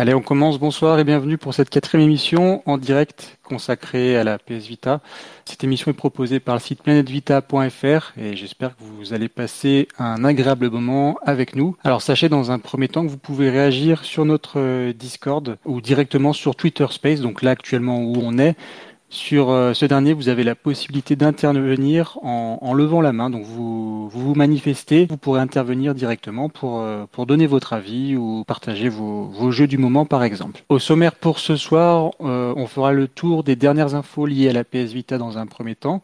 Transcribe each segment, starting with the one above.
Allez, on commence. Bonsoir et bienvenue pour cette quatrième émission en direct consacrée à la PS Vita. Cette émission est proposée par le site planetvita.fr et j'espère que vous allez passer un agréable moment avec nous. Alors sachez dans un premier temps que vous pouvez réagir sur notre Discord ou directement sur Twitter Space, donc là actuellement où on est. Sur euh, ce dernier, vous avez la possibilité d'intervenir en, levant la main. Donc vous, vous, manifestez, vous pourrez intervenir directement pour, euh, pour donner votre avis ou partager vos, jeux du moment par exemple. Au sommaire pour ce soir, euh, on fera le tour des dernières infos liées à la PS Vita dans un premier temps.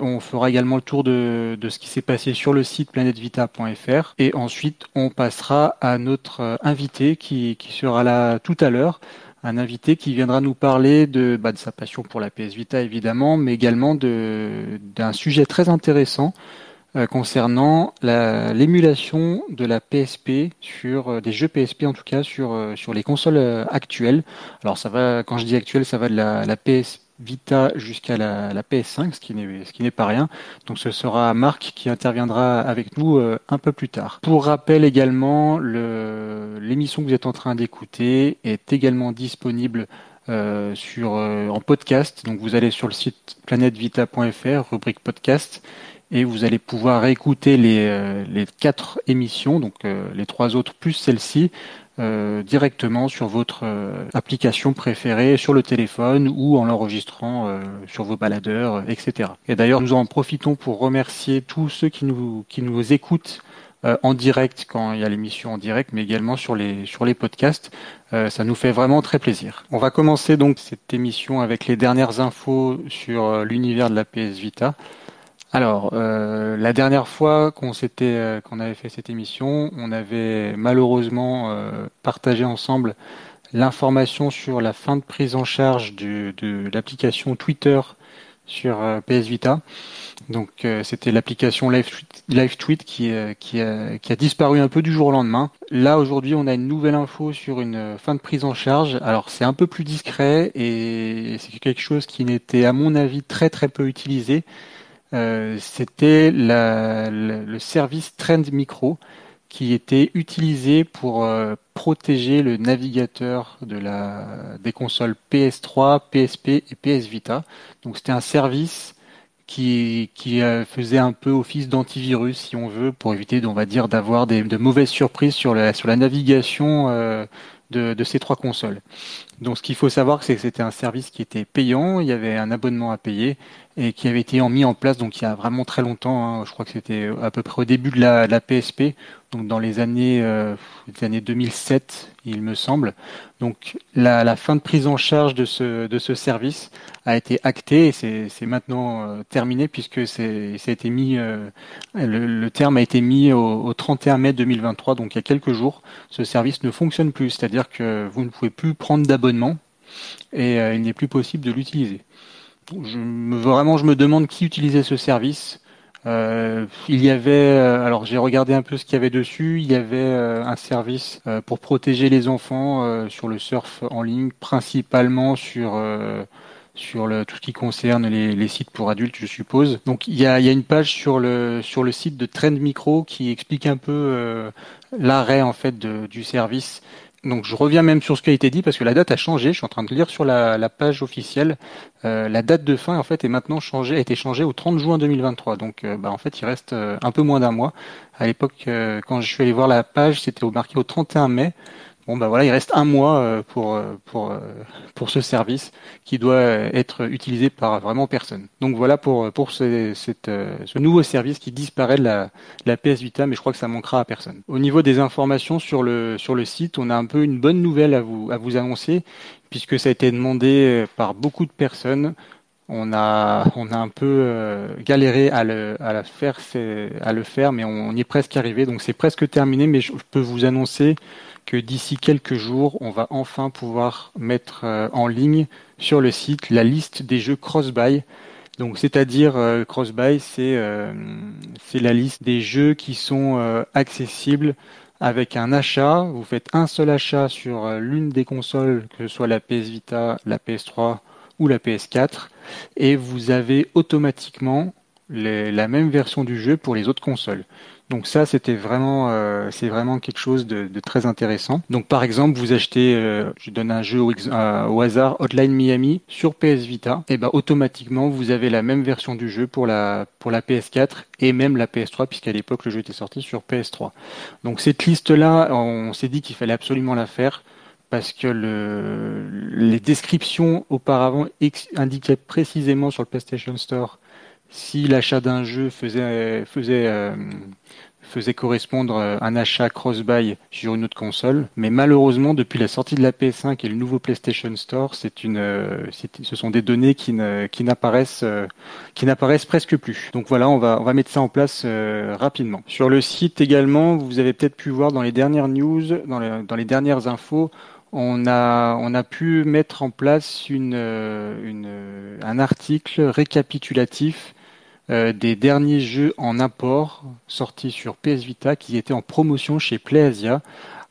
On fera également le tour de, de ce qui s'est passé sur le site planetvita.fr et ensuite on passera à notre invité qui, qui sera là tout à l'heure un invité qui viendra nous parler de, bah, de sa passion pour la PS Vita évidemment, mais également d'un sujet très intéressant euh, concernant l'émulation de la PSP sur euh, des jeux PSP en tout cas sur euh, sur les consoles actuelles. Alors ça va, quand je dis actuelle, ça va de la, la PS Vita jusqu'à la, la, PS5, ce qui n'est pas rien. Donc ce sera Marc qui interviendra avec nous euh, un peu plus tard. Pour rappel également, l'émission que vous êtes en train d'écouter est également disponible euh, euh, en podcast. Donc vous allez sur le site planetvita.fr, rubrique podcast, et vous allez pouvoir écouter les quatre émissions, donc les trois autres plus celle-ci, euh, directement sur votre euh, application préférée sur le téléphone ou en l'enregistrant euh, sur vos baladeurs, etc. Et d'ailleurs, nous en profitons pour remercier tous ceux qui nous, qui nous écoutent en direct quand il y a l'émission en direct, mais également sur les, sur les podcasts. ça nous fait vraiment très plaisir. On va commencer donc cette émission avec les dernières infos sur l'univers de la PS Vita. Alors, euh, la dernière fois qu'on euh, avait fait cette émission, on avait malheureusement euh, partagé ensemble l'information sur la fin de prise en charge de l'application Twitter sur PS Vita. Donc, c'était l'application Live, Tweet qui, qui, a, qui a disparu un peu du jour au lendemain. Là, aujourd'hui, on a une nouvelle info sur une fin de prise en charge. Alors, c'est un peu plus discret et c'est quelque chose qui n'était, à mon avis, très très peu utilisé. Euh, c'était le service Trend Micro qui était utilisé pour euh, protéger le navigateur des consoles PS3, PSP et PS Vita. Donc c'était un service qui, euh, faisait un peu office d'antivirus, si on veut, pour éviter, on va dire, d'avoir de mauvaises surprises sur la, sur la navigation de, de, ces trois consoles. Donc ce qu'il faut savoir, c'est que c'était un service qui était payant, il y avait un abonnement à payer et qui avait été mis en place donc il y a vraiment très longtemps. Hein. je crois que c'était à peu près au début de la, de la PSP, donc dans les années, euh, les années 2007, il me semble. Donc la, la, fin de prise en charge de ce, de ce service a été actée et c'est maintenant euh, terminé puisque c'est a été mis, euh, le, le, terme a été mis au, au, 31 mai 2023, donc il y a quelques jours. Ce service ne fonctionne plus, c'est-à-dire que vous ne pouvez plus prendre d'abonnement et il n'est plus possible de l'utiliser je me, vraiment, je me demande qui utilisait ce service. Euh, il y avait, euh, alors j'ai regardé un peu ce qu'il y avait dessus. Il y avait euh, un service pour protéger les enfants sur le surf en ligne, principalement sur sur tout ce qui concerne les, sites pour adultes, je suppose. Donc il y a, une page sur le sur le site de Trend Micro qui explique un peu l'arrêt en fait du service donc je reviens même sur ce qui a été dit parce que la date a changé. Je suis en train de lire sur la, page officielle. Euh, la date de fin en fait est maintenant changée, a été changée au 30 juin 2023. Donc euh, bah, en fait il reste euh, un peu moins d'un mois. À l'époque quand je suis allé voir la page, c'était marqué au 31 mai. Bon bah voilà, il reste un mois euh, pour euh, pour euh, pour ce service qui doit être utilisé par vraiment personne. Donc voilà pour pour ce, cette, ce nouveau service qui disparaît de la, la PS Vita, mais je crois que ça manquera à personne. Au niveau des informations sur le sur le site, on a un peu une bonne nouvelle à vous à vous annoncer puisque ça a été demandé par beaucoup de personnes. On a on a un peu galéré à le à la faire à le faire, mais on y est presque arrivé. Donc c'est presque terminé, mais je peux vous annoncer que d'ici quelques jours, on va enfin pouvoir mettre euh, en ligne sur le site la liste des jeux cross-buy. Donc, c'est-à-dire euh, cross-buy, c'est euh, c'est la liste des jeux qui sont accessibles avec un achat. Vous faites un seul achat sur l'une des consoles, que ce soit la PS Vita, la PS3 ou la PS4, et vous avez automatiquement la même version du jeu pour les autres consoles. Donc ça, c'était vraiment, euh, c'est vraiment quelque chose de, très intéressant. Donc par exemple, vous achetez, euh, je donne un jeu au, hasard, Hotline Miami sur PS Vita, et ben automatiquement vous avez la même version du jeu pour la pour la PS4 et même la PS3 puisqu'à l'époque le jeu était sorti sur PS3. Donc cette liste là, on s'est dit qu'il fallait absolument la faire parce que le, les descriptions auparavant indiquaient précisément sur le PlayStation Store si l'achat d'un jeu faisait, faisait, euh, faisait correspondre euh, un achat cross-buy sur une autre console. Mais malheureusement, depuis la sortie de la PS5 et le nouveau PlayStation Store, c'est une, euh, ce sont des données qui, ne, qui n'apparaissent, qui n'apparaissent presque plus. Donc voilà, on va, on va mettre ça en place rapidement. Sur le site également, vous avez peut-être pu voir dans les dernières news, dans, dans les dernières infos, on a, on a pu mettre en place une, une, un article récapitulatif euh, des derniers jeux en import sortis sur PS Vita qui étaient en promotion chez PlayAsia.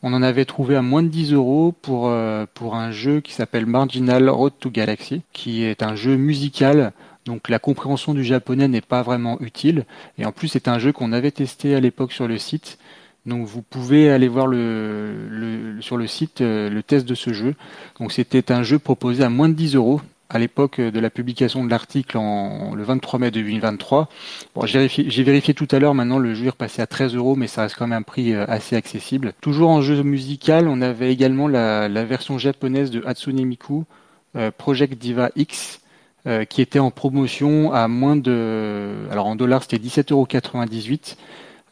On en avait trouvé à moins de 10 euros pour, euh, pour un jeu qui s'appelle Marginal Road to Galaxy, qui est un jeu musical donc la compréhension du japonais n'est pas vraiment utile. Et en plus, c'est un jeu qu'on avait testé à l'époque sur le site donc vous pouvez aller voir le, sur le site euh, le test de ce jeu. Donc c'était un jeu proposé à moins de 10 euros à l'époque de la publication de l'article le 23 mai 2023. Bon, j'ai vérifié, tout à l'heure, maintenant le jeu est repassé à 13 euros, mais ça reste quand même un prix euh, assez accessible. Toujours en jeu musical, on avait également la, version japonaise de Hatsune Miku, euh, Project Diva X, qui était en promotion à moins de... Alors en dollars c'était 17,98 euros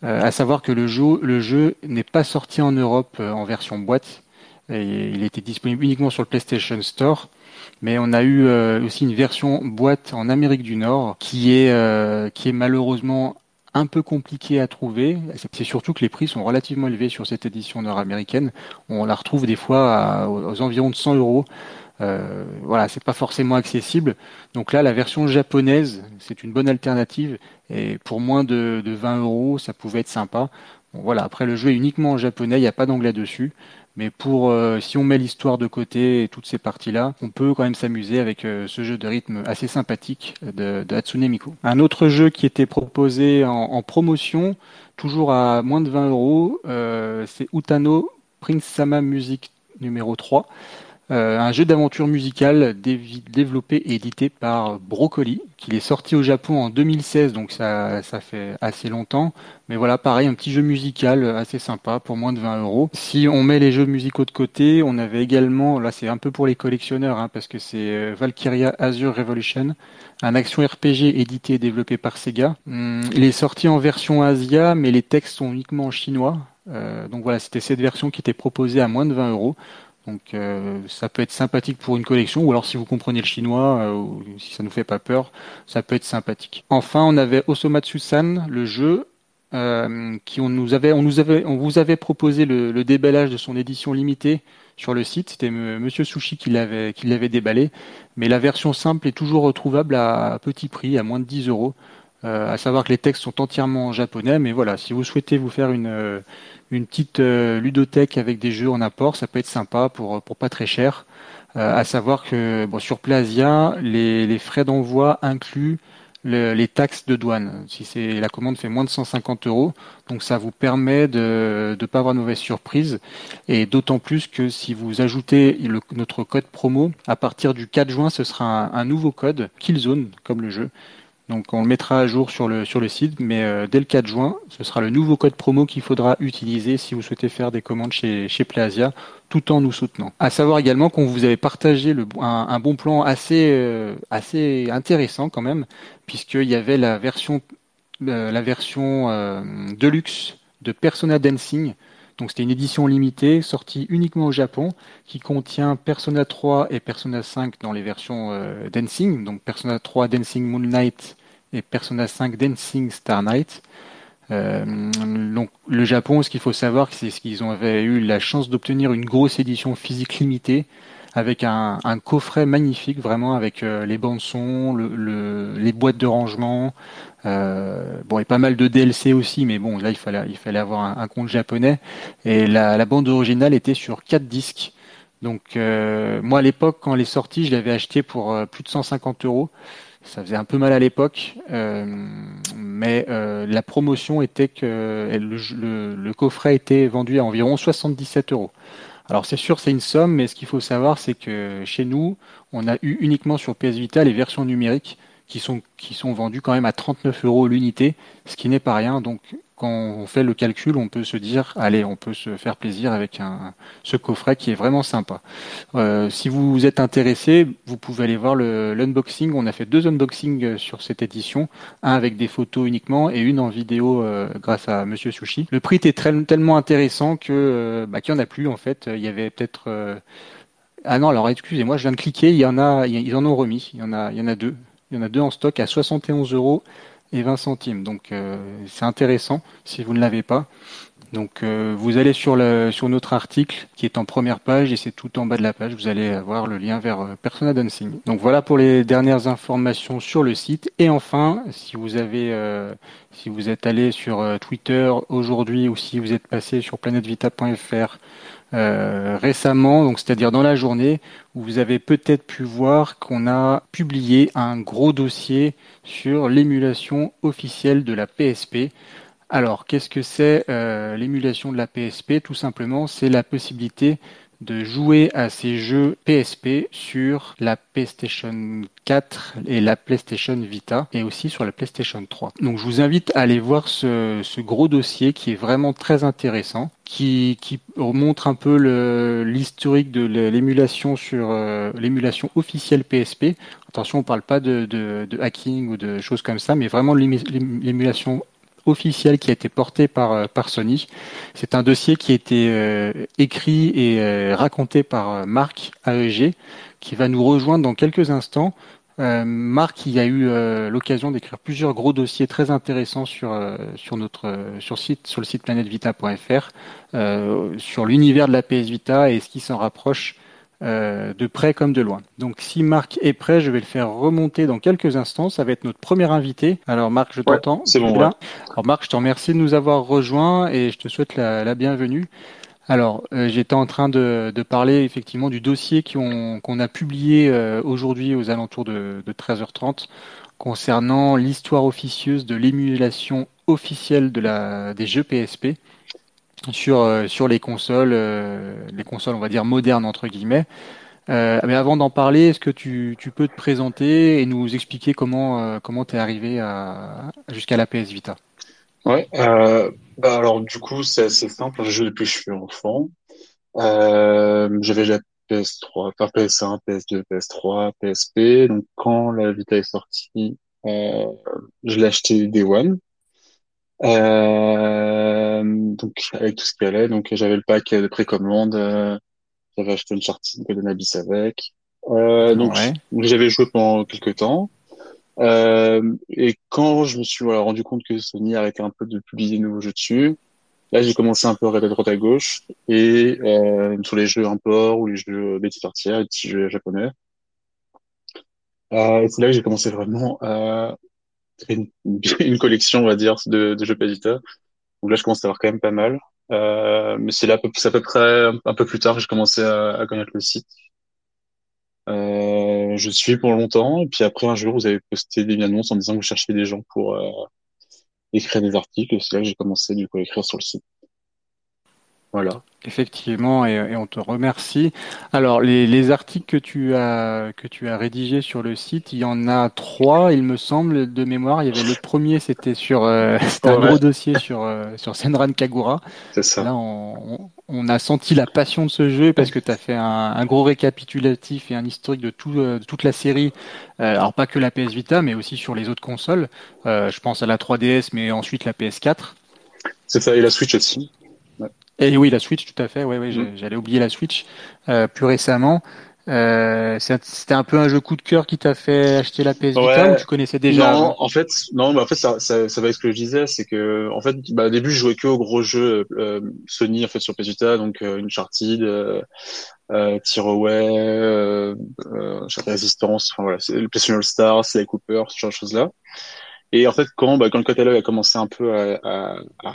euh, à savoir que le jeu, n'est pas sorti en Europe euh, en version boîte. Il était disponible uniquement sur le PlayStation Store. Mais on a eu euh, aussi une version boîte en Amérique du Nord qui est, qui est malheureusement un peu compliquée à trouver. C'est surtout que les prix sont relativement élevés sur cette édition nord-américaine. On la retrouve des fois aux environs de 100 euros. Euh, voilà, c'est pas forcément accessible. Donc là, la version japonaise, c'est une bonne alternative. Et pour moins de, 20 euros, ça pouvait être sympa. voilà, après le jeu est uniquement en japonais, il n'y a pas d'anglais dessus. Mais pour euh, si on met l'histoire de côté et toutes ces parties-là, on peut quand même s'amuser avec euh, ce jeu de rythme assez sympathique de, de, Hatsune Miku. Un autre jeu qui était proposé en, promotion, toujours à moins de 20 euros, c'est Utano Prince Sama Music numéro 3. Euh, un jeu d'aventure musicale développé et édité par Broccoli, qui est sorti au Japon en 2016, donc ça, ça fait assez longtemps. Mais voilà, pareil, un petit jeu musical assez sympa pour moins de 20 euros. Si on met les jeux musicaux de côté, on avait également, là c'est un peu pour les collectionneurs, hein, parce que c'est euh, Valkyria Azure Revolution, un action RPG édité et développé par Sega. Hum, il est sorti en version Asia, mais les textes sont uniquement en chinois. Euh, donc voilà, c'était cette version qui était proposée à moins de 20 euros. Donc euh, ça peut être sympathique pour une collection, ou alors si vous comprenez le chinois, euh, ou si ça nous fait pas peur, ça peut être sympathique. Enfin, on avait Osomatsu-san, le jeu, euh, qui on nous avait, on vous avait proposé le, déballage de son édition limitée sur le site. C'était Monsieur Sushi qui l'avait, qui l'avait déballé, mais la version simple est toujours retrouvable à, petit prix, à moins de 10 euros. À savoir que les textes sont entièrement en japonais, mais voilà, si vous souhaitez vous faire une une petite euh, ludothèque avec des jeux en apport, ça peut être sympa pour pour pas très cher. Euh, à savoir que bon, sur Plasia, les, les frais d'envoi incluent les taxes de douane. Si c'est la commande fait moins de 150 euros, donc ça vous permet de ne pas avoir de mauvaise surprise. Et d'autant plus que si vous ajoutez notre code promo, à partir du 4 juin, ce sera un, un nouveau code Killzone comme le jeu. Donc on le mettra à jour sur le, sur le site, mais euh, dès le 4 juin, ce sera le nouveau code promo qu'il faudra utiliser si vous souhaitez faire des commandes chez, chez tout en nous soutenant. À savoir également qu'on vous avait partagé le, un, bon plan assez, euh, assez intéressant quand même, puisqu'il y avait la version, euh, la version deluxe de Persona Dancing, donc c'était une édition limitée, sortie uniquement au Japon, qui contient Persona 3 et Persona 5 dans les versions Dancing, donc Persona 3 Dancing Moonlight et Persona 5 Dancing Star Night. Euh, donc le Japon, ce qu'il faut savoir, c'est qu'ils avaient eu la chance d'obtenir une grosse édition physique limitée avec un, un coffret magnifique, vraiment avec euh, les bandes son, le, les boîtes de rangement, euh, bon et pas mal de DLC aussi, mais bon là il fallait il fallait avoir un, compte japonais et la, la, bande originale était sur quatre disques. Donc euh, moi à l'époque quand elle est sortie, je l'avais acheté pour plus de 150 euros. Ça faisait un peu mal à l'époque, mais la promotion était que le, le, coffret était vendu à environ 77 euros. Alors c'est sûr, c'est une somme, mais ce qu'il faut savoir, c'est que chez nous, on a eu uniquement sur PS Vita les versions numériques qui sont, qui sont vendues quand même à 39 euros l'unité, ce qui n'est pas rien. Donc quand on fait le calcul, on peut se dire, allez, on peut se faire plaisir avec ce coffret qui est vraiment sympa. Euh, si vous êtes intéressé, vous pouvez aller voir l'unboxing. On a fait deux unboxings euh, sur cette édition, un avec des photos uniquement et une en vidéo euh, grâce à Monsieur Sushi. Le prix était tellement intéressant que bah, qu'il n'y en a plus en fait. Il y avait peut-être ah non, alors excusez-moi, je viens de cliquer. Il y en a, ils en ont remis. Il y en a, il y en a deux. Il y en a deux en stock à 71 euros et 20 centimes. Donc euh, c'est intéressant si vous ne l'avez pas. Donc euh, vous allez sur, le, sur notre article qui est en première page et c'est tout en bas de la page. Vous allez avoir le lien vers euh, Persona Dancing. Donc voilà pour les dernières informations sur le site. Et enfin, si vous avez, si vous êtes allé sur Twitter aujourd'hui ou si vous êtes passé sur planetvita.fr euh, récemment, donc c'est-à-dire dans la journée, où vous avez peut-être pu voir qu'on a publié un gros dossier sur l'émulation officielle de la PSP. Alors, qu'est-ce que c'est euh, l'émulation de la PSP Tout simplement, c'est la possibilité de jouer à ces jeux PSP sur la PlayStation 4 et la PlayStation Vita et aussi sur la PlayStation 3. Donc je vous invite à aller voir ce, ce gros dossier qui est vraiment très intéressant, qui, qui montre un peu l'historique de l'émulation sur euh, l'émulation officielle PSP. Attention, on parle pas de, de, de, hacking ou de choses comme ça, mais vraiment l'émulation officiel qui a été porté par, euh, par Sony. C'est un dossier qui a été euh, écrit et euh, raconté par Marc AEG, qui va nous rejoindre dans quelques instants. Marc, il a eu l'occasion d'écrire plusieurs gros dossiers très intéressants sur sur notre sur site sur le site planetvita.fr sur l'univers de la PS Vita et ce qui s'en rapproche euh, de près comme de loin. Donc si Marc est prêt, je vais le faire remonter dans quelques instants. Ça va être notre premier invité. Alors Marc, je t'entends. c'est bon. Alors Marc, je te remercie de nous avoir rejoints et je te souhaite la, bienvenue. Alors, euh, j'étais en train de, parler effectivement du dossier qu'on a publié euh, aujourd'hui aux alentours de, 13h30 concernant l'histoire officieuse de l'émulation officielle de la, des jeux PSP sur euh, sur les consoles, euh, les consoles on va dire modernes entre guillemets. Euh, mais avant d'en parler, est-ce que tu, tu peux te présenter et nous expliquer comment comment t'es arrivé jusqu'à la PS Vita? Ouais, bah alors du coup c'est assez simple. J'ai joué depuis que je suis enfant. J'avais déjà PS3, enfin PS1, PS2, PS3, PSP. Donc quand la Vita est sortie, je l'ai acheté Day One. Euh, donc avec tout ce qui allait, donc j'avais le pack de précommande, euh, j'avais acheté une charte de Abyss avec. Euh, donc j'avais joué pendant quelques temps. Euh, et quand je me suis voilà, rendu compte que Sony arrêtait un peu de publier de nouveaux jeux dessus, là j'ai commencé un peu à regarder droite à gauche et euh, sur les jeux import ou les jeux bêtises sorcières, les petits jeux japonais. Euh, c'est là que j'ai commencé vraiment à une, une, collection, on va dire, de, de jeux Vita. Donc là, je commence à avoir quand même pas mal. Euh, mais c'est là, c'est à peu près un peu plus tard que j'ai commencé à, à, connaître le site. Euh, je suis pour longtemps, et puis après un jour, vous avez posté des annonces en disant que vous cherchiez des gens pour euh, écrire des articles, c'est là que j'ai commencé du coup à écrire sur le site. Voilà. Effectivement, et, on te remercie. Alors, les, articles que tu as que tu as rédigés sur le site, il y en a trois, il me semble, de mémoire. Il y avait le premier, c'était sur, euh, c'était un gros dossier sur euh, sur Senran Kagura. C'est ça. Là, on, on, a senti la passion de ce jeu parce que tu as fait un, un, gros récapitulatif et un historique de tout euh, de toute la série. alors pas que la PS Vita, mais aussi sur les autres consoles. je pense à la 3DS, mais ensuite la PS4. C'est ça, et la Switch aussi. Et oui, la Switch, tout à fait. Ouais, ouais, mm. j'allais oublier la Switch. Euh, plus récemment, euh, c'était un peu un jeu coup de cœur qui t'a fait acheter la PS Vita ou tu connaissais déjà Non, en fait, non, mais en fait, ça, ça, ça va avec ce que je disais, c'est que, en fait, bah, au début, je jouais que aux gros jeux euh, Sony en fait sur PS Vita, donc euh, Uncharted, euh, euh, Tearaway, euh, euh, Resistance, enfin voilà, le PlayStation All Stars, Sly Cooper, ce genre de choses là. Et en fait, quand, bah, quand le catalogue a commencé un peu à, à, à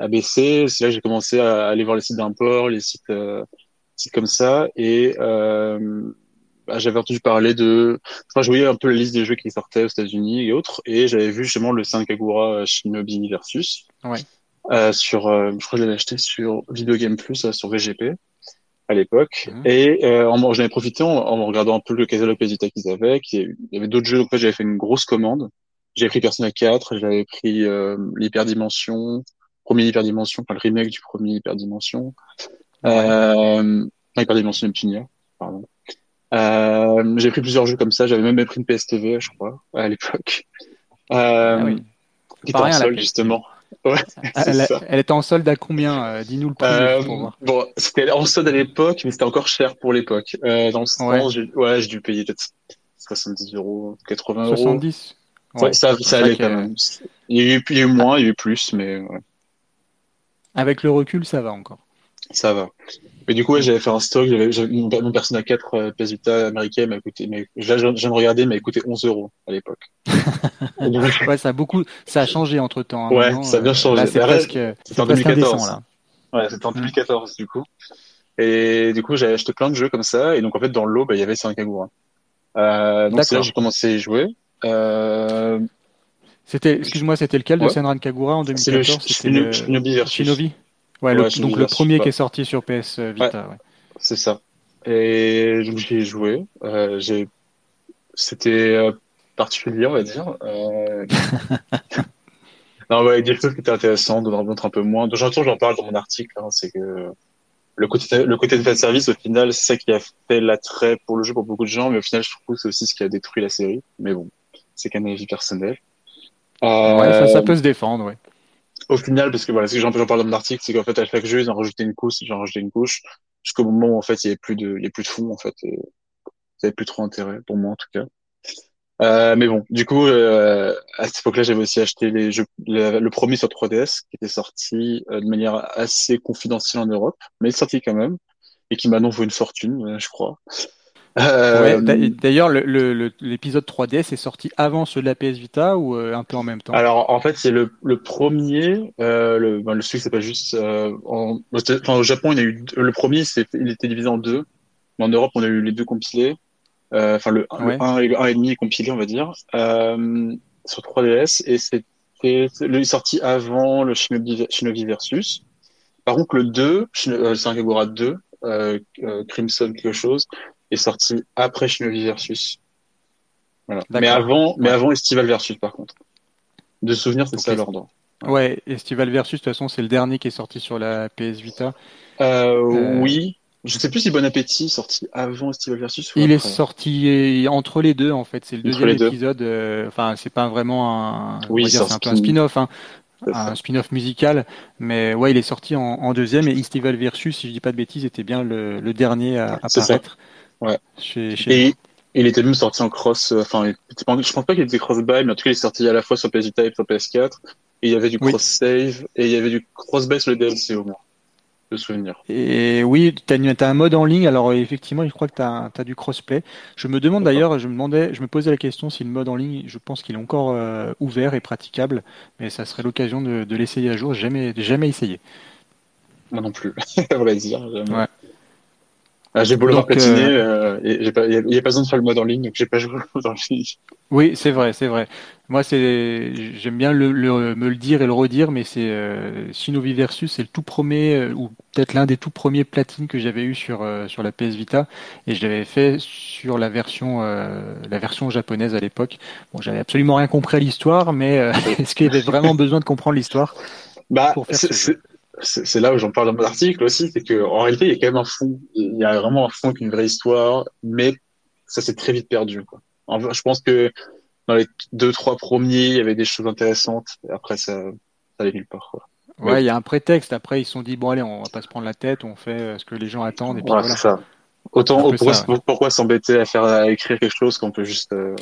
à baisser. C'est là que j'ai commencé à aller voir les sites d'import, les sites, euh, sites comme ça. Et euh, bah, j'avais entendu parler de, enfin, je voyais un peu la liste des jeux qui sortaient aux États-Unis et autres, et j'avais vu justement le 5 Kagura Shinobi Versus. Ouais. Euh, sur, euh, je crois que je l'avais acheté sur Video Game Plus, euh, sur VGP à l'époque. Mhm. Et euh, j'en avais profité en, en, regardant un peu le catalogue Pesita qu'ils avaient. il y avait d'autres jeux, donc j'avais fait une grosse commande. J'avais pris Persona 4, j'avais pris euh, l'Hyperdimension, premier Hyperdimension, enfin le remake du premier Hyperdimension. Euh, Hyperdimension Neptunia, pardon. Euh, j'ai pris plusieurs jeux comme ça. J'avais même pris une PSTV, je crois, à l'époque. Euh, ah oui. Qui était en solde, justement. Ouais, elle, elle, était en solde à combien euh, Dis-nous le prix. Euh, bon, c'était en solde à l'époque, mais c'était encore cher pour l'époque. Euh, dans ce ouais. temps, j'ai ouais, dû payer peut-être 70 euros, 80 euros. 70 ouais, ça, ça allait quand même. Il y, a eu, il y a eu moins, il y a eu plus, mais ouais. Avec le recul, ça va encore. Ça va. Mais du coup, ouais, j'avais fait un stock, j'avais, mon, mon Persona 4 euh, PS Vita américain m'a coûté, mais là, je viens de regarder, m'a coûté 11 euros à l'époque. ouais, ça a beaucoup, ça a changé entre temps. Hein, ouais, ça a bien changé. c'est presque, c'était en 2014. là. Ouais, c'était en 2014, du coup. Et du coup, j'ai acheté plein de jeux comme ça, et donc, en fait, dans le lot, bah, il y avait Sankagura. Euh, donc c'est là que j'ai commencé à y jouer. Euh... C'était, excuse-moi, c'était lequel de Senran Kagura en 2014? C'était le Shinobi versus. Shinobi? Ouais, le, donc le premier qui est sorti sur PS Vita. Ouais, C'est ça. Et donc j'y ai joué. Euh, j'ai, c'était euh, particulier, on va dire. Euh... non, ouais, des choses qui étaient intéressantes, on en montre un peu moins. De temps j'en parle dans mon article. Hein, c'est que le côté, le côté de fan service, au final, c'est ça qui a fait l'attrait pour le jeu pour beaucoup de gens, mais au final, je trouve que c'est aussi ce qui a détruit la série. Mais bon, c'est qu'un avis personnel. Euh... Ouais, ça, ça peut se défendre, ouais au final, parce que voilà, ce que j'en parle dans mon article, c'est qu'en fait, à chaque jeu, ils ont rajouté une couche, ils ont rajouté une couche, jusqu'au moment où, en fait, il n'y avait plus de, il y a plus de fond, en fait, et ça n'avait plus trop intérêt, pour moi, en tout cas. Euh, mais bon, du coup, euh, à cette époque-là, j'avais aussi acheté les jeux, le, premier sur 3DS, qui était sorti euh, de manière assez confidentielle en Europe, mais sorti quand même, et qui m'a non vaut une fortune, euh, je crois. Euh, D'ailleurs, l'épisode 3DS est sorti avant celui de la PS Vita ou euh, un peu en même temps? Alors, en fait, c'est le, le, premier. Euh, le, ben, le truc, c'est pas juste. Euh, en, enfin, au Japon, il y a eu le premier, il était divisé en deux. Mais en Europe, on a eu les deux compilés. Enfin, le, 1 et le 1 et demi est compilé, on va dire, sur 3DS. Et c'était est sorti avant le Shinobi, Shinobi Versus. Par contre, le 2, c'est un Kagura 2, Crimson quelque chose, est sorti après Shinobi Versus. Voilà. Mais avant, mais avant Estival Versus, par contre. De souvenir, c'est ça l'ordre. Ouais, Estival Versus, de toute façon, c'est le dernier qui est sorti sur la PS Vita. Euh, euh... Oui. Je sais plus si Bon Appétit est sorti avant Estival Versus ou Il est sorti entre les deux, en fait. C'est le deuxième épisode. Euh, enfin, c'est pas vraiment un. Oui, c'est un peu un spin-off. Hein un spin-off musical, mais ouais, il est sorti en, en deuxième et Estival Versus, si je dis pas de bêtises, était bien le, le dernier à apparaître. Ouais. et il était même sorti en cross, euh, enfin, je pense pas qu'il était cross-buy, mais en tout cas, il est sorti à la fois sur PS Vita et sur PS4. Et il y avait du cross-save, et il y avait du cross-buy sur le DLC au moins. De souvenir. Et oui, tu as, un mode en ligne, alors effectivement, je crois que tu as, as, du crossplay. Je me demande d'ailleurs, je me demandais, je me posais la question si le mode en ligne, je pense qu'il est encore euh, ouvert et praticable, mais ça serait l'occasion de, de l'essayer à jour. Jamais, jamais essayé. Moi non plus, à vrai dire. Jamais. Ouais. Ah, j'ai beau le platiner, euh... euh il n'y a, pas besoin de faire le mode en ligne, donc j'ai pas joué le mode en ligne. Oui, c'est vrai, c'est vrai. Moi, c'est, j'aime bien le, le, me le dire et le redire, mais c'est euh, Shinobi Versus, c'est le tout premier euh, ou peut-être l'un des tout premiers platines que j'avais eu sur euh, sur la PS Vita, et je l'avais fait sur la version la version japonaise à l'époque. Bon, j'avais absolument rien compris à l'histoire, mais est-ce qu'il y avait vraiment besoin de comprendre l'histoire bah, pour faire ce c'est là où j'en parle dans mon article aussi, c'est que en réalité, il y a quand même un fond. Il y a vraiment un fond avec une vraie histoire, mais ça s'est très vite perdu. Quoi. je pense que dans les deux, trois premiers, il y avait des choses intéressantes. Et après, ça, ça allait nulle part. Quoi. Ouais, il y a un prétexte. Après, ils se sont dit, bon, allez, on va pas se prendre la tête, on fait euh, ce que les gens attendent. Et puis voilà. c'est ça. Autant, pourquoi, pourquoi s'embêter à faire, à écrire quelque chose qu'on peut juste euh,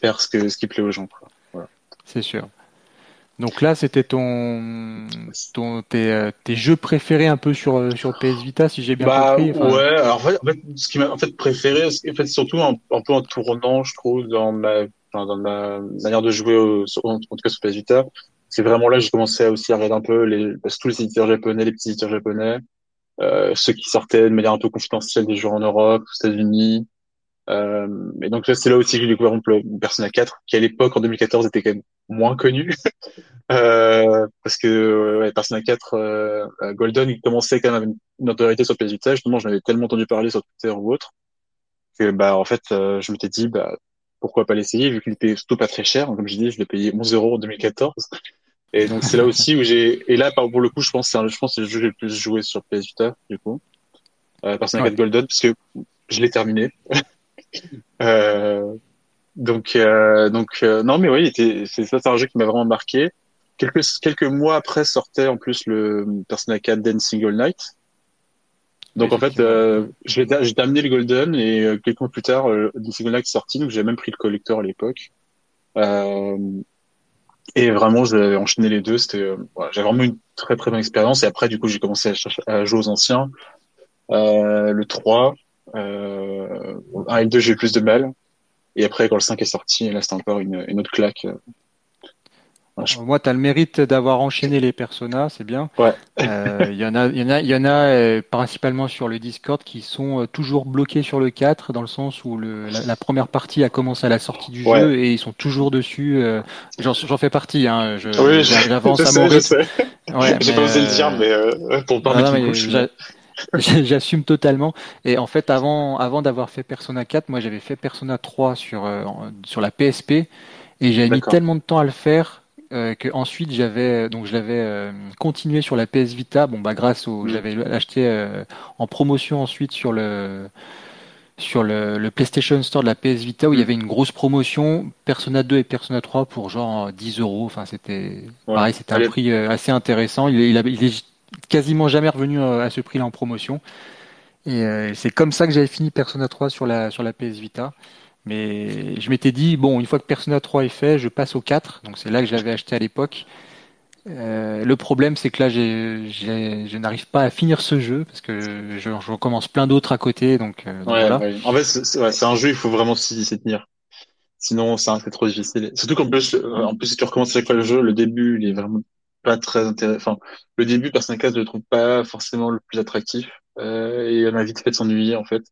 faire ce, que, ce qui plaît aux gens. Voilà. C'est sûr. Donc là, c'était ton, ton tes, euh, tes, jeux préférés un peu sur euh, sur PS Vita, si j'ai bien bah, compris. Ouais. Alors en fait, ce qui m'a en fait préféré, en fait surtout un, un, peu en tournant, je trouve, dans ma dans ma manière de jouer, au, en tout cas sur PS Vita, c'est vraiment là que j'ai commencé aussi à regarder un peu les parce que tous les éditeurs japonais, les petits éditeurs japonais. euh, ceux qui sortaient de manière un peu confidentielle des joueurs en Europe, aux États-Unis. Euh, et donc c'est là aussi que j'ai découvert mon Persona 4, qui à l'époque en 2014 était quand même moins connu, euh, parce que ouais, Persona 4 euh, Golden il commençait quand même à avoir une notoriété sur PS Vita. Justement, j'en avais tellement entendu parler sur Twitter ou autre que bah en fait euh, je m'étais dit bah pourquoi pas l'essayer vu qu'il était surtout pas très cher. comme je dis, je l'ai payé 11 euros en 2014. Et donc c'est là aussi où j'ai et là pour le coup je pense c'est je pense c'est le jeu que j'ai le plus joué sur PS Vita du coup euh, Persona 4 Golden parce que je l'ai terminé euh, donc euh, donc euh, non mais oui c'est ça c'est un jeu qui m'a vraiment marqué quelques quelques mois après sortait en plus le Persona 4 Dancing All Night donc en fait euh, j'ai terminé le Golden et quelques mois plus tard Dancing All Night est sorti donc j'ai même pris le collector à l'époque euh, et vraiment, j'avais enchaîné les deux. C'était, euh, voilà, j'avais vraiment une très très bonne expérience. Et après, du coup, j'ai commencé à, à jouer aux anciens. Euh, le 3, euh, 1 et le 2, j'ai eu plus de mal. Et après, quand le 5 est sorti, là, c'était encore une, une autre claque. Moi, tu as le mérite d'avoir enchaîné les personas, c'est bien. Ouais. Euh, il y en a, il y en a, il y en a euh, principalement sur le Discord qui sont euh, toujours bloqués sur le 4 dans le sens où le, la, première partie a commencé à la sortie du jeu et ils sont toujours dessus. J'en fais partie. Hein, oui, j'avance à mon rythme. Ouais, J'ai pas osé le dire, mais pour parler J'assume totalement. Et en fait, avant, avant d'avoir fait Persona 4, moi j'avais fait Persona 3 sur, sur la PSP et j'avais mis tellement de temps à le faire euh, que ensuite j'avais donc je l'avais euh, continué sur la PS Vita. Bon bah grâce au, mm. j'avais acheté euh, en promotion ensuite sur le sur le, le, PlayStation Store de la PS Vita où il y mm. avait une grosse promotion Persona 2 et Persona 3 pour genre 10 euros. Enfin c'était pareil, c'était un prix assez intéressant. Il, il, il, est quasiment jamais revenu à ce prix-là en promotion. Et c'est comme ça que j'avais fini Persona 3 sur la sur la PS Vita. Mais je m'étais dit, bon, une fois que Persona 3 est fait, je passe au 4. Donc c'est là que j'avais acheté à l'époque. Euh, le problème, c'est que là, je n'arrive pas à finir ce jeu parce que je, je recommence plein d'autres à côté. Donc, euh, voilà. En fait, c'est un jeu, il faut vraiment s'y tenir. Sinon, c'est trop difficile. Surtout qu'en plus, euh, en plus, si tu recommences chaque fois le jeu, le début, il est vraiment pas très intéressant. Enfin, le début, Persona 4, je le trouve pas forcément le plus attractif. Euh, et on a vite fait de s'ennuyer, en fait.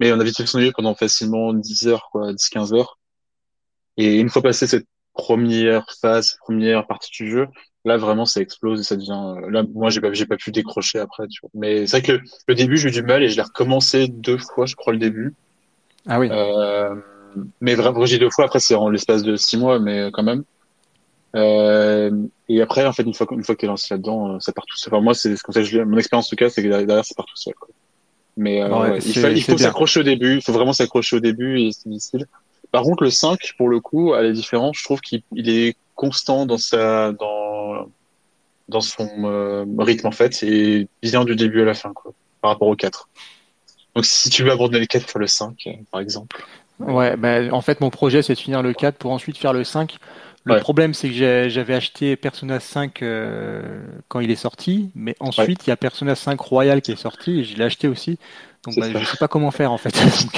Mais on a vite fait s'ennuyer pendant facilement 10 heures, quoi, 10, 15 heures. Et une fois passé cette première phase, première partie du jeu, là vraiment ça explose et ça devient. Là, moi j'ai pas, j'ai pas pu décrocher après. Tu vois. Mais c'est vrai que le début j'ai eu du mal et je l'ai recommencé deux fois, je crois le début. Ah oui. Euh, mais vraiment j'ai deux fois. Après c'est en l'espace de six mois, mais quand même. Euh, et après en fait une fois une fois que t'es lancé là-dedans, ça part tout seul. Enfin moi c'est comme ça que je mon expérience en tout cas, c'est que derrière ça part tout seul. Quoi. Mais euh, il, faut s'accrocher au début. Il faut vraiment s'accrocher au début et c'est difficile. Par contre, le 5, pour le coup, à la différence, je trouve qu'il est constant dans sa, dans, dans son euh, rythme en fait, et bien du début à la fin, quoi, par rapport au 4. Donc, si tu veux abandonner le 4 pour le 5, euh, par exemple. Ouais, bah, en fait, mon projet, c'est de finir le 4 pour ensuite faire le 5. Le problème, c'est que j'avais acheté Persona 5 euh, quand il est sorti, mais ensuite il y a Persona 5 Royal qui est sorti et je l'ai acheté aussi. Donc bah, je sais pas comment faire en fait.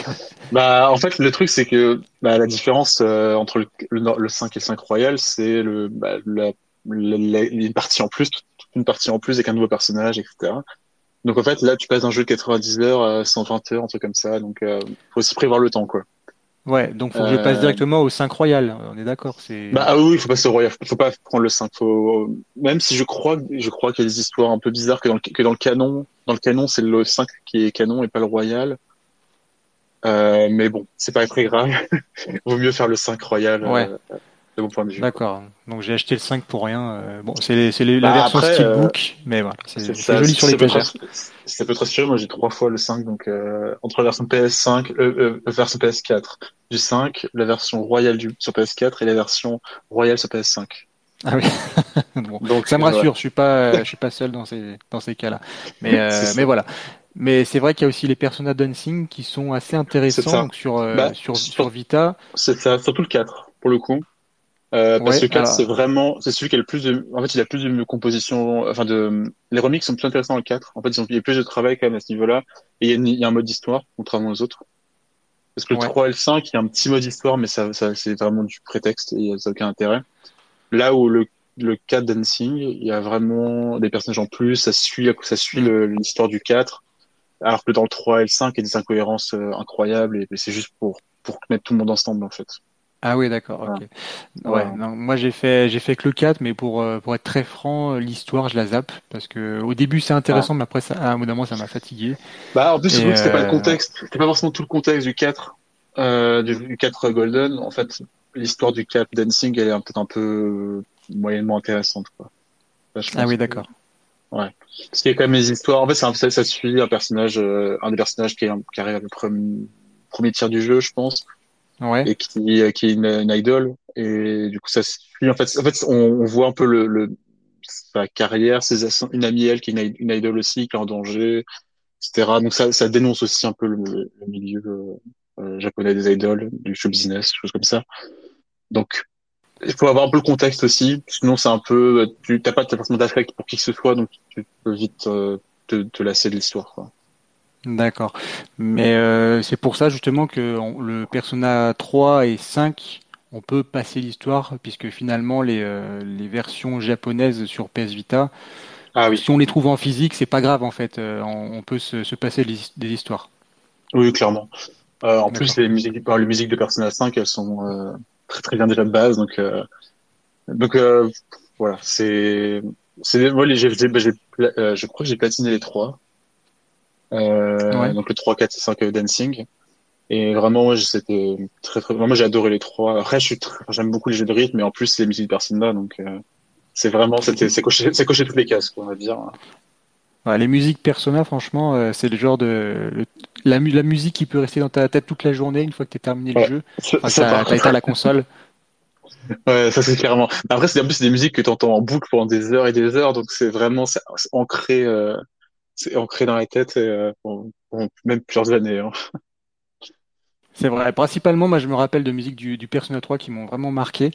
bah en fait le truc c'est que bah, la différence euh, entre le, le, 5 et le 5 Royal, c'est le bah, la, une partie en plus, une partie en plus avec un nouveau personnage, etc. Donc en fait là tu passes d'un jeu de 90 heures à 120 heures, un truc comme ça. Donc euh, faut aussi prévoir le temps quoi. Ouais, donc faut que je passe euh, directement au 5 Royal. On est d'accord, c'est. Bah ah oui, il faut passer au Royal. Faut pas prendre le 5. Faut même si je crois, je crois qu'il y a des histoires un peu bizarres que dans le, que dans le canon. Dans le canon, c'est le 5 qui est canon et pas le Royal. Euh, mais bon, c'est pas très grave. Vaut mieux faire le 5 Royal. Ouais. Euh, de mon point de vue. D'accord. Donc j'ai acheté le 5 pour rien. Euh, bon, c'est la bah, version Steelbook, mais voilà, c'est joli sur les étagères. C'est peu trop Moi, j'ai trois fois le 5, donc euh, entre la version PS5, euh, la version PS4 du 5, la version royale du sur PS4 et la version royale sur PS5. Ah oui. bon. Donc ça me rassure. Je suis pas, je suis pas seul dans ces dans ces cas-là. Mais mais voilà. Mais c'est vrai qu'il y a aussi les Persona Dancing qui sont assez intéressants donc sur, bah, sur, sur Vita. C'est ça, surtout le 4 pour le coup. Euh, parce que 4, c'est vraiment, c'est celui qui a le plus de, en fait, il a plus de composition, enfin de, les remix sont plus intéressants dans le 4. En fait, ils ont, il y a plus de travail quand même à ce niveau-là. Et il y, a il y a un mode histoire, contrairement aux autres. Parce que le 3 et le 5, il y a un petit mode histoire, mais ça, ça c'est vraiment du prétexte et ça n'a aucun intérêt. Là où le le 4 Dancing, il y a vraiment des personnages en plus, ça suit, ça suit l'histoire du 4, alors que dans le 3 et le 5, il y a des incohérences euh, incroyables et, c'est juste pour, pour mettre tout le monde ensemble en fait. Ah oui, d'accord. ok. Ouais, non, moi j'ai fait j'ai fait que le 4, mais pour euh, pour être très franc, l'histoire je la zappe parce que au début c'est intéressant, ah. mais après ça, à un moment ça m'a fatigué. Bah en plus c'était pas le contexte, c'était pas forcément tout le contexte du 4, euh, du 4 Golden. En fait, l'histoire du 4 Dancing elle est peut-être un peu moyennement intéressante quoi. ah oui, d'accord. Ouais. Parce qu'il y a quand même les histoires. En fait, ça, ça, suit un personnage, euh, un des personnages qui, est, qui arrive à peu près premier tiers du jeu, je pense. Ouais. Et qui, euh, qui est une, une idole. Et du coup, ça suit. En fait, en fait, on, voit un peu le, le sa carrière, ses, une amie elle qui est une, idole aussi, qui est en danger, etc. Donc ça, ça dénonce aussi un peu le, le milieu euh, japonais des idoles, du show business, choses comme ça. Donc il faut avoir un peu le contexte aussi, sinon c'est un peu, tu t'as pas forcément d'affect pour qui que ce soit, donc tu peux vite euh, te, te, lasser de l'histoire. D'accord. Mais euh, c'est pour ça justement que le Persona 3 et 5, on peut passer l'histoire, puisque finalement les, euh, les versions japonaises sur PS Vita, ah, oui. si on les trouve en physique, c'est pas grave en fait, on, peut se, se passer des histoires. Oui, clairement. en plus, les musiques, les musiques de Persona 5, elles sont très très bien déjà de base. Donc euh, donc euh, voilà, c'est c'est moi j'ai bah, euh, je crois que j'ai platiné les trois. Euh, Donc le 3, 4 et 5 Dancing. Et vraiment, moi, c'était très, très, moi, j'ai adoré les trois. Après, je suis j'aime beaucoup les jeux de rythme, mais en plus, les musiques de Persona, donc, c'est vraiment, c'était, c'est coché, c'est coché toutes les cases, quoi, on va dire les musiques Persona, franchement, euh, c'est le genre de la, la, musique qui peut rester dans ta tête toute la journée une fois que tu as terminé le jeu. Enfin, ça, t'as éteint la console. Ouais, ça c'est clairement. Après, c'est en plus des musiques que tu entends en boucle pendant des heures et des heures, donc c'est vraiment ancré, euh, c'est ancré dans la tête euh, pour, même plusieurs années. Hein. C'est vrai. Principalement, moi, je me rappelle de musiques du, du Persona 3 qui m'ont vraiment marqué.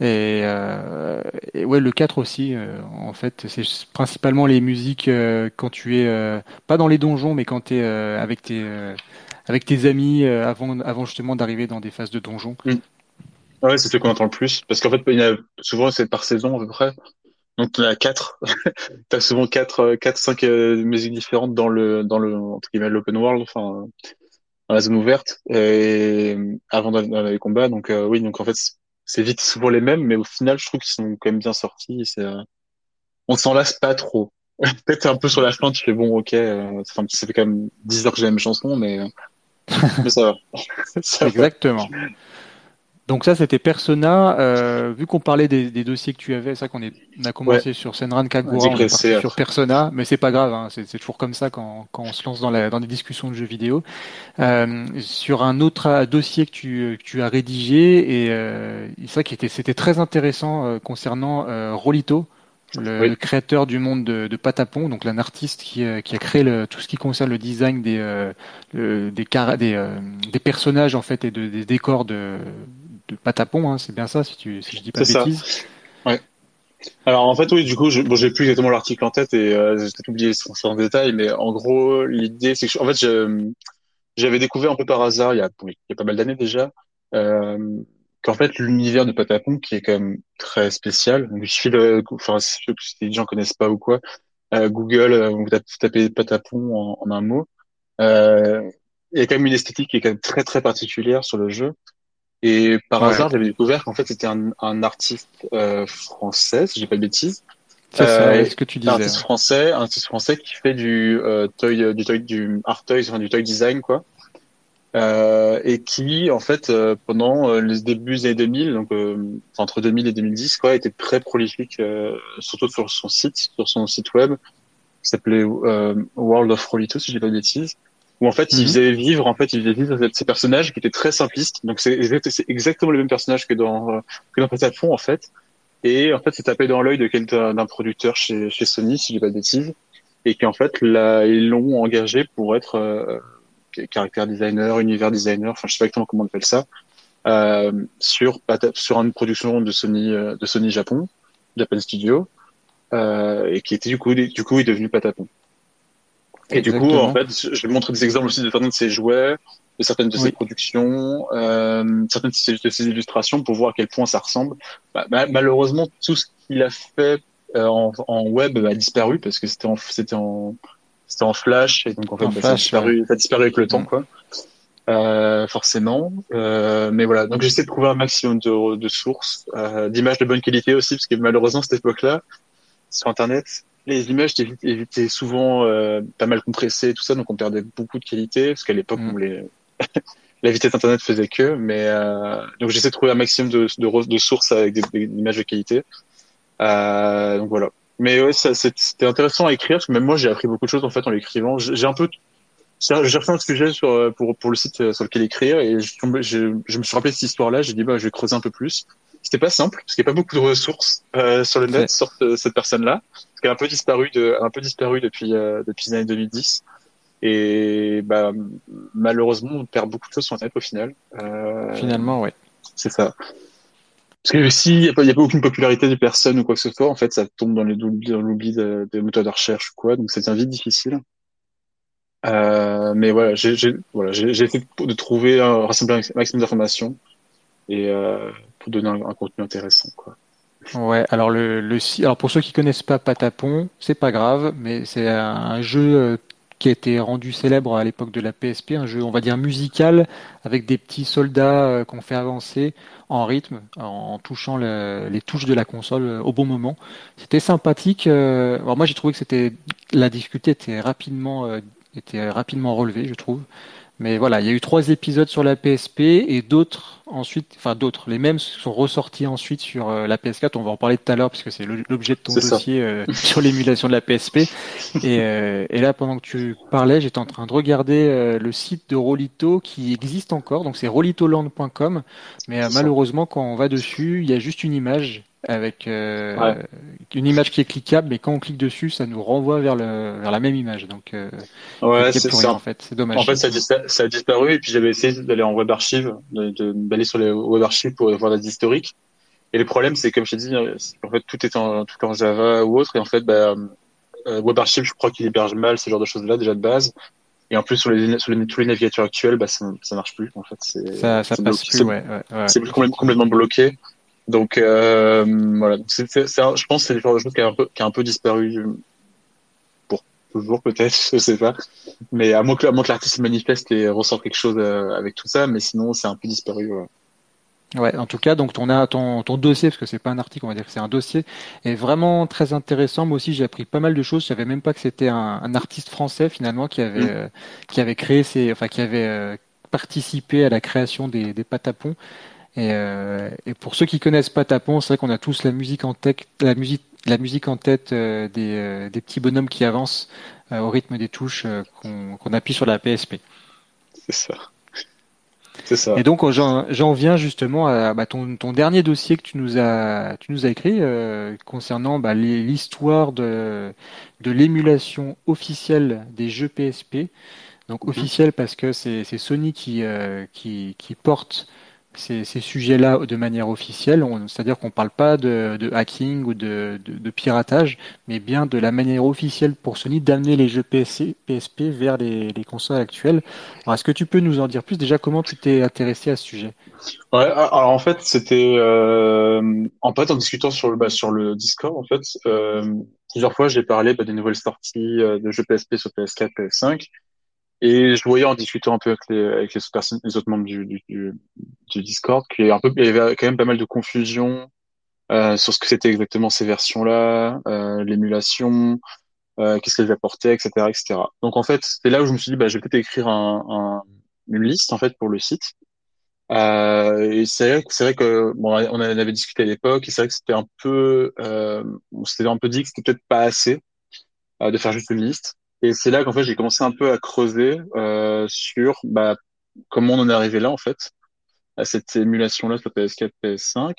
Et, euh, et, ouais, le 4 aussi, euh, en fait, c'est principalement les musiques euh, quand tu es euh, pas dans les donjons, mais quand tu es avec tes avec tes amis avant avant justement d'arriver dans des phases de donjons. Mm. Ouais, c'est ce qu'on entend le plus, parce qu'en fait, il y a souvent c'est par saison à peu près. Donc tu as quatre, tu as souvent quatre, quatre, cinq musiques différentes dans le dans le entre guillemets l'open world, enfin dans la zone ouverte, et avant d'aller les combats. Donc oui, donc en fait c'est vite souvent les mêmes, mais au final, je trouve qu'ils sont quand même bien sortis. C'est, euh... on s'en lasse pas trop. Peut-être un peu sur la fin, tu fais bon, ok, euh... enfin, ça fait quand même 10 heures que j'ai la même chanson, mais, mais ça va. ça Exactement. Donc ça, c'était Persona. Euh, vu qu'on parlait des, des, dossiers que tu avais, c'est ça qu'on est, on a commencé sur Senran Kagura, on est parti sur Persona, mais c'est pas grave, hein, c'est toujours comme ça quand, quand on se lance dans, la, dans des discussions de jeux vidéo. Euh, sur un autre dossier que tu, que tu as rédigé, et euh, c'est vrai que c'était très intéressant euh, concernant euh, Rolito, le, créateur du monde de, de Patapon, donc un artiste qui, euh, qui a créé le, tout ce qui concerne le design des euh, des, des, des, personnages en fait et de, des décors de, de Patapon, hein, c'est bien ça, si, tu, si je dis pas de bêtises. Ouais. Alors en fait oui, du coup, je, bon, j'ai plus exactement l'article en tête et euh, j'ai peut-être oublié en détail, mais en gros l'idée c'est que en fait j'avais découvert un peu par hasard il y a, il y a pas mal d'années déjà euh, qu'en fait l'univers de Patapon qui est quand même très spécial. Donc il suffit de, enfin si les gens connaissent pas ou quoi, euh, Google, euh, vous tapez Patapon en, en un mot. Euh, il y a quand même une esthétique qui est quand même très très particulière sur le jeu. Et par hasard, j'avais découvert qu'en fait, c'était un, un, artiste euh, français, si j'ai pas de bêtises. C'est euh, ce que tu disais. Un artiste français, un artiste français qui fait du euh, toy, du toy, du art toys, enfin du toy design, quoi. Euh, et qui, en fait, euh, pendant euh, les débuts des années 2000, donc entre 2000 et 2010, quoi, était très prolifique, surtout sur son site, sur son site web, qui s'appelait World of Rolito, si j'ai pas de bêtises où en fait, il mhm. faisait vivre, en fait, il faisait vivre ces personnages qui étaient très simplistes. Donc c'est exactement le même personnage que dans euh, que dans Patapon en fait. Et en fait, c'est tapé dans l'œil de quelqu'un d'un producteur chez, chez Sony, si j'ai pas de bêtises, et qui en fait là ils l'ont engagé pour être euh, caractère designer, univers designer, enfin je sais pas exactement comment on appelle ça, euh, sur sur une production de Sony euh, de Sony Japon, Japan Studio, euh, et qui était du coup du coup est devenu Patapon. Et du coup, en fait, je vais montrer des exemples aussi de certains de ces jouets, de certaines de ces productions, euh, certaines de ces, illustrations pour voir à quel point ça ressemble. Bah, bah, malheureusement, tout ce qu'il a fait en, en, web a disparu parce que c'était en c'était en c'était en flash et donc en fait bah, ça, a disparu, ça a disparu avec le temps mm. quoi. Euh, forcément. Euh, mais voilà, donc j'essaie de trouver un maximum de, de sources, euh, d'images de bonne qualité aussi, parce que malheureusement, cette époque-là, sur Internet, les images étaient souvent euh, pas mal compressées, tout ça, donc on perdait beaucoup de qualité, parce qu'à l'époque, mm. les... la vitesse Internet faisait que. Mais euh, donc j'essaie de trouver un maximum de, de, de sources avec des, des, images de qualité. Euh, donc voilà. Mais ouais, c'était intéressant à écrire, parce que même moi, j'ai appris beaucoup de choses en fait en l'écrivant. J'ai un peu j'ai refait un sujet sur, pour, pour le site sur lequel écrire et je, je, je me suis rappelé cette histoire-là. J'ai dit, bah, je vais creuser un peu plus. C'était pas simple parce qu'il n'y a pas beaucoup de ressources euh, sur le net sur cette personne-là, qu'elle a un peu disparu de, un peu disparu depuis euh, depuis les années 2010. Et bah, malheureusement, on perd beaucoup de choses sur le net au final. Euh, Finalement, ouais. C'est ça. Parce que s'il n'y a, pas, y a pas aucune popularité des personnes ou quoi que ce soit, en fait, ça tombe dans l'oubli des moteurs de recherche ou quoi, donc ça devient vite difficile. Euh, mais voilà, j'ai voilà, j'ai essayé de trouver un rassembler un maximum d'informations et euh, pour donner un, contenu intéressant. Ouais, alors le, le alors pour ceux qui connaissent pas Patapon, c'est pas grave, mais c'est un, jeu euh, qui a été rendu célèbre à l'époque de la PSP, un jeu on va dire musical avec des petits soldats euh, qu'on fait avancer en rythme en touchant le, les touches de la console euh, au bon moment. C'était sympathique. moi j'ai trouvé que c'était la difficulté était rapidement était rapidement relevé, je trouve. Mais voilà, il y a eu trois épisodes sur la PSP et d'autres ensuite, enfin d'autres, les mêmes sont ressortis ensuite sur euh, la PS4. On va en parler tout à l'heure puisque c'est l'objet de ton dossier euh, sur l'émulation de la PSP. Et, euh, et, là, pendant que tu parlais, j'étais en train de regarder le site de Rolito qui existe encore. Donc c'est rolitoland.com. Mais malheureusement, quand on va dessus, il y a juste une image avec euh, une image qui est cliquable, mais quand on clique dessus, ça nous renvoie vers, le, vers la même image. Donc, euh, ouais, c'est ça. En fait, c'est dommage. En fait, ça, ça, a disparu et puis j'avais essayé d'aller en web archive, d'aller sur les web archives pour voir la historique. Et le problème, c'est comme je t'ai dit, en fait, tout est en, tout en Java ou autre. Et en fait, bah, euh, web archive, je crois qu'il héberge mal ce genre de choses-là déjà de base. Et en plus, sur les, sur les, tous les navigateurs actuels, bah, ça, ça marche plus. En fait, c'est, ça, ça passe plus, ouais, ouais, C'est complètement bloqué. Donc euh, voilà, je pense que c'est le genre de chose qui a un peu, qui a un peu disparu pour toujours peut-être, je sais pas. Mais à moins que, que l'artiste se manifeste et ressort quelque chose euh, avec tout ça, mais sinon c'est un peu disparu. Ouais. Ouais, en tout cas, donc ton, ton, ton dossier, parce que c'est pas un article, on va dire que c'est un dossier, est vraiment très intéressant. Moi aussi, j'ai appris pas mal de choses. Je savais même pas que c'était un, un, artiste français finalement qui avait, mm. euh, qui avait créé ces, enfin qui avait euh, participé à la création des, des patapons. Et, euh, et, pour ceux qui connaissent pas Tapon, c'est vrai qu'on a tous la musique en tête, la musique, la musique en tête euh, des, euh, des, petits bonhommes qui avancent au rythme des touches qu'on appuie sur la PSP. C'est ça. C'est ça. Et donc j'en viens justement à bah, ton, ton, dernier dossier que tu nous as, tu nous as écrit concernant bah, l'histoire de, de l'émulation officielle des jeux PSP. Donc mhm. officielle parce que c'est Sony qui, qui, qui porte ces, sujets-là de manière officielle, c'est-à-dire qu'on ne parle pas de, hacking ou de, piratage, mais bien de la manière officielle pour Sony d'amener les jeux PSP vers les, les consoles actuelles. Alors, est-ce que tu peux nous en dire plus déjà Comment tu t'es intéressé à ce sujet? Ouais, alors en fait, c'était euh, en fait en discutant sur le bah, sur le Discord, en fait, euh, plusieurs fois j'ai parlé bah, des nouvelles sorties euh, de jeux PSP sur PS4, PS5. Et je voyais en discutant un peu avec les, avec les, personnes, les autres membres du, du, du, Discord qu'il y, un peu, il y avait quand même pas mal de confusion euh, sur ce que c'était exactement ces versions-là, euh, l'émulation, euh, qu'est-ce qu'elles apportaient, etc., etc. Donc en fait, c'est là où je me suis dit, bah, je vais peut-être écrire un, un, une liste en fait pour le site. Euh, et c'est vrai, c'est vrai que bon, on en avait discuté à l'époque, et c'est vrai que c'était un peu, euh, on s'était un peu dit que c'était peut-être pas assez euh, de faire juste une liste. Et c'est là qu'en fait j'ai commencé un peu à creuser euh, sur bah, comment on en est arrivé là en fait à cette émulation là sur PS4, PS5.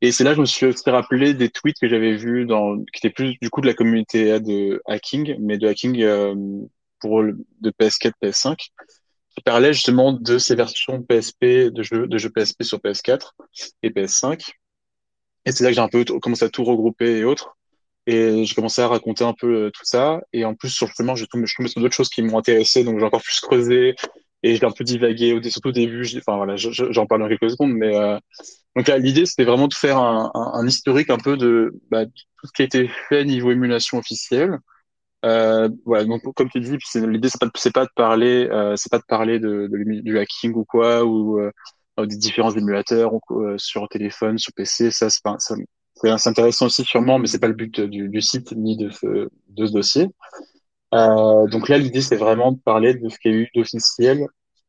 Et c'est là que je me suis aussi rappelé des tweets que j'avais vus dans qui étaient plus du coup de la communauté de hacking, mais de hacking euh, pour de PS4, PS5 qui parlait justement de ces versions PSP de jeux de jeux PSP sur PS4 et PS5. Et c'est là que j'ai un peu commencé à tout regrouper et autres. Et j'ai commencé à raconter un peu euh, tout ça. Et en plus, sur le chemin, je je tombé sur d'autres choses qui m'ont intéressé. Donc, j'ai encore plus creusé. et je l'ai un peu divagué, surtout au début. Enfin voilà, j'en parle dans quelques secondes, mais euh, donc là, l'idée c'était vraiment de faire un, un, historique un peu de bah, tout ce qui a été fait niveau émulation officielle. Euh, voilà, donc comme tu dis, l'idée c'est pas c'est pas de parler, euh, c'est pas de parler de, de, du hacking ou quoi ou euh, des différents émulateurs euh, sur téléphone, sur PC. Ça c'est pas ça, c'est intéressant aussi sûrement, mais c'est pas le but du, du site ni de ce, dossier. Euh, donc là, l'idée, c'est vraiment de parler de ce qu'il y a eu d'officiel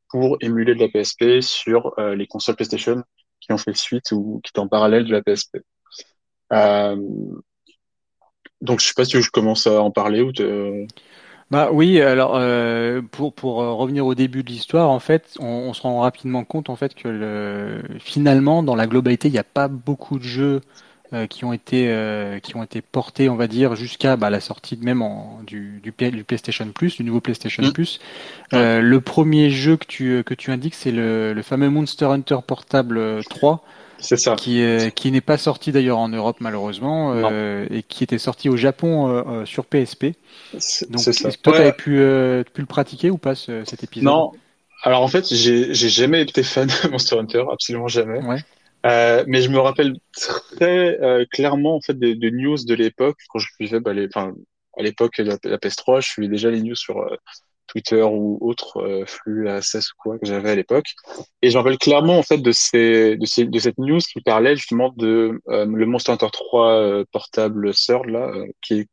pour émuler de la PSP sur euh, les consoles PlayStation qui ont fait suite ou qui étaient en parallèle de la PSP. Euh, donc, je sais pas si je commence à en parler ou te... Bah oui, alors euh, pour pour revenir au début de l'histoire, en fait, on, se rend rapidement compte en fait que le, finalement, dans la globalité, il n'y a pas beaucoup de jeux euh, qui ont été euh, qui ont été portés, on va dire, jusqu'à bah, la sortie même en, du, du, du, PlayStation Plus, du nouveau PlayStation mm. Plus. Euh, le premier jeu que tu que tu indiques, c'est le, le fameux Monster Hunter Portable 3. C'est ça. Qui, qui n'est pas sorti d'ailleurs en Europe malheureusement et qui était sorti au Japon sur PSP. Donc, est-ce que toi, tu avais pu, pu le pratiquer ou pas cet épisode? Non. Alors en fait, j'ai jamais été fan de Monster Hunter, absolument jamais. Ouais. Euh, mais je me rappelle très euh, clairement en fait des, des news de l'époque. Quand je suivais bah, les, à l'époque la, la, PS3 je suivais déjà les news sur euh, Twitter ou autres euh, flux ASS ou quoi que j'avais à l'époque. Et je me rappelle clairement en fait de ces de, ces, de cette news qui parlait justement de le Monster Hunter 3 portable Third là qui est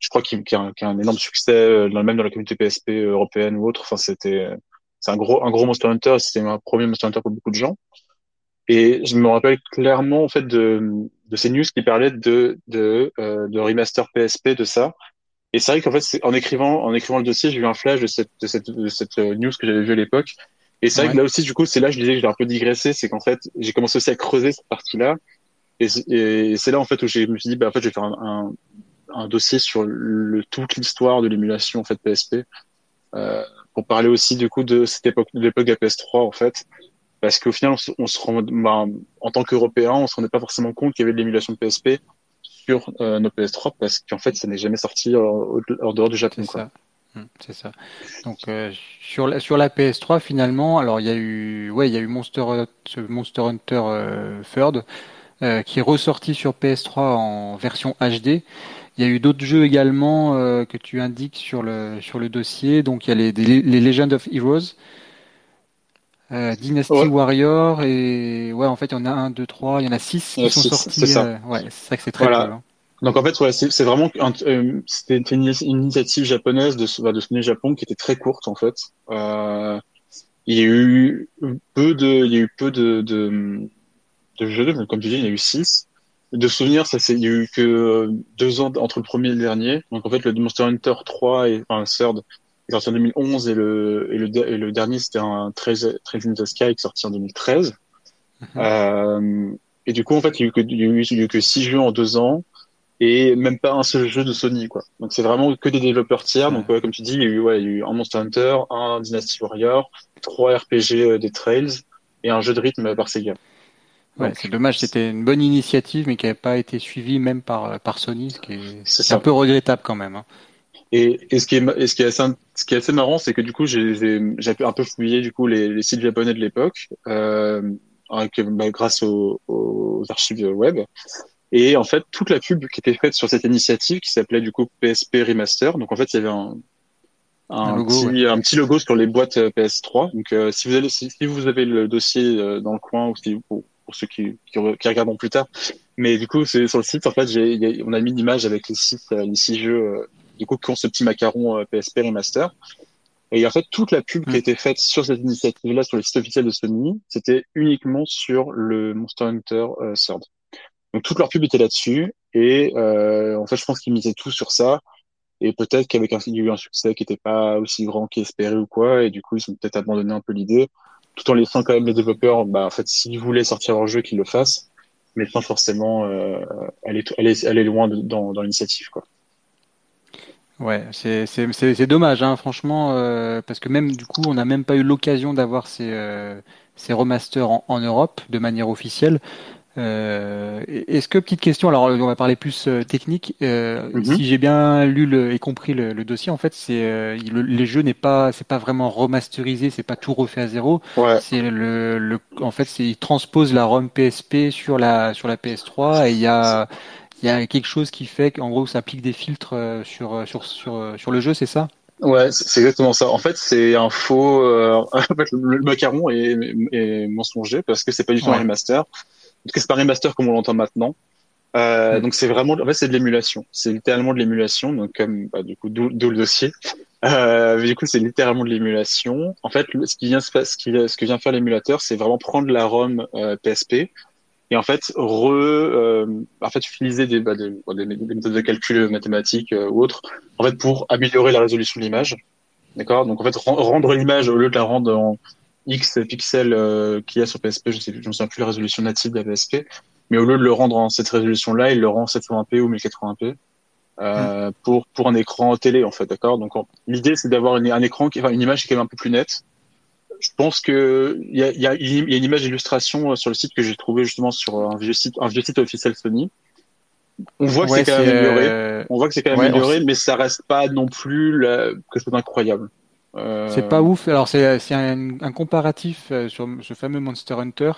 je crois qu'il qui a, qui a, un énorme succès même dans la communauté PSP européenne ou autre. Enfin c'était c'est un gros un gros Monster Hunter. C'était un premier Monster Hunter pour beaucoup de gens et je me rappelle clairement en fait de, de ces news qui parlaient de de, euh, de remaster PSP de ça. Et c'est vrai qu'en fait, en écrivant en écrivant le dossier, j'ai eu un flash de cette de cette, de cette euh, news que j'avais vue à l'époque. Et c'est vrai que là aussi, du coup, c'est là je disais que j'ai un peu digressé, c'est qu'en fait, j'ai commencé aussi à creuser cette partie-là. Et, et c'est là en fait où je me suis dit, bah en fait, je vais faire un, un, un dossier sur le, toute l'histoire de l'émulation en fait PSP. Euh, pour parler aussi du coup de cette époque de l'époque de la PS3 en fait parce qu'au final, on se, rend, bah, en tant qu'Européens, on se rendait pas forcément compte qu'il y avait de l'émulation de PSP sur euh, nos PS3 parce qu'en fait, ça n'est jamais sorti en, dehors du Japon. C'est ça. Hum, c'est ça. Donc euh, sur la sur la PS3 finalement, alors il y a eu ouais il y a eu Monster Monster Hunter euh, Third euh, qui est ressorti sur PS3 en version HD. Il y a eu d'autres jeux également que tu indiques sur le sur le dossier. Donc il y a les, les Legend of Heroes euh, Dynasty Warrior et ouais en fait il y en a un, deux, trois, il y en a six qui sont sortis. C'est euh, ouais, c'est ça que c'est très voilà. cool. Hein. Donc en fait ouais, c'est vraiment euh, c'était une, initiative japonaise de bah, de Sony Japon qui était très courte en fait. Il y a eu peu de il y a eu peu de de, de jeux comme tu dis il y a eu six. De souvenirs, ça c'est il y a eu que deux ans entre le premier et le dernier. Donc en fait le Monster Hunter 3 et enfin Third est sorti en 2011 et le, et le, et le dernier c'était un 13, 13 in the Sky qui est sorti en 2013. Mhm. euh, et du coup, en fait, il y a eu que, a eu, six jeux en deux ans et même pas un seul jeu de Sony, quoi. Donc c'est vraiment que des développeurs tiers. Donc ouais, comme tu dis, il y a eu, ouais, il y a eu un Monster Hunter, un Dynasty Warrior, trois RPG euh, des Trails et un jeu de rythme par Sega. Ouais, c'est dommage, c'était une bonne initiative, mais qui n'avait pas été suivie même par, par Sony, ce qui est, c'est un peu regrettable quand même. Hein. Et, et, ce qui est, et ce qui est assez, ce qui est assez marrant, c'est que du coup, j'ai, un peu fouillé du coup les, les sites japonais de l'époque, euh, avec, bah, grâce aux, aux, archives web. Et en fait, toute la pub qui était faite sur cette initiative, qui s'appelait du coup PSP Remaster. Donc en fait, il y avait un, un, logo, petit, un petit logo sur les boîtes euh, PS3. Donc euh, si vous avez, si, vous avez le dossier euh, dans le coin ou si pour, pour ceux qui, qui, qui regarderont plus tard. Mais du coup, c'est sur le site. En fait, j'ai, on a mis l'image avec les six, les six jeux du coup, qui ont ce petit macaron PSP euh, Remaster. Et en fait, toute la pub qui a mm. été faite sur cette initiative-là, sur le site officiel de Sony, c'était uniquement sur le Monster Hunter euh, Third. Donc toute leur pub était là-dessus. Et euh, en fait, je pense qu'ils misaient tout sur ça. Et peut-être qu'avec un, a un succès qui n'était pas aussi grand qu'espéré ou quoi. Et du coup, ils ont peut-être abandonné un peu l'idée, tout en laissant quand même les développeurs, bah, en fait, s'ils voulaient sortir leur jeu, qu'ils le fassent, mais sans forcément euh, aller, aller, aller loin dans, dans l'initiative, quoi. Ouais, c'est c'est dommage, hein, franchement, euh, parce que même du coup, on n'a même pas eu l'occasion d'avoir ces euh, ces remasters en, en, Europe de manière officielle. Euh, Est-ce que petite question, alors on va parler plus euh, technique. Euh, mhm. Si j'ai bien lu le, et compris le, le dossier, en fait, c'est euh, le, les jeux n'est pas, c'est pas vraiment remasterisé, c'est pas tout refait à zéro. Ouais. C'est le, le, en fait, c'est il transpose la ROM PSP sur la sur la PS3 et il y a il y a quelque chose qui fait qu'en gros ça applique des filtres euh, sur sur sur sur le jeu, c'est ça? Ouais, c'est exactement ça. En fait, c'est un faux. Euh, en fait, le, macaron est, est, mensonger parce que c'est pas du tout un remaster. En tout cas, c'est pas un remaster comme on l'entend maintenant. Euh. Donc c'est vraiment, en fait, c'est de l'émulation. C'est littéralement de l'émulation. Donc comme bah, du coup, d'où le dossier. Euh, du coup, c'est littéralement de l'émulation. En fait, ce qui vient, ce qui, ce que vient faire l'émulateur, c'est vraiment prendre la ROM euh, PSP, et en fait re euh, en fait utiliser des, bah, des, des, méthodes de calcul mathématiques euh, ou autres en fait pour améliorer la résolution de l'image. D'accord? Donc en fait rendre l'image au lieu de la rendre en x pixels euh, qu'il y a sur PSP je sais je ne sais plus la résolution native de la PSP mais au lieu de le rendre en cette résolution là il le rend en 720p ou 1080p euh, mmh. pour pour un écran télé en fait d'accord? Donc l'idée c'est d'avoir un écran qui enfin une image qui est quand même un peu plus nette je pense que il y a, y, a, y a, une image d'illustration euh, sur le site que j'ai trouvé justement sur un vieux site, un vieux site officiel Sony. On voit que c'est quand même amélioré. Euh... On voit que c'est quand même ouais, amélioré, mais ça reste pas non plus la... quelque chose d'incroyable. Euh... C'est pas ouf. Alors c'est un, un, comparatif euh, sur ce fameux Monster Hunter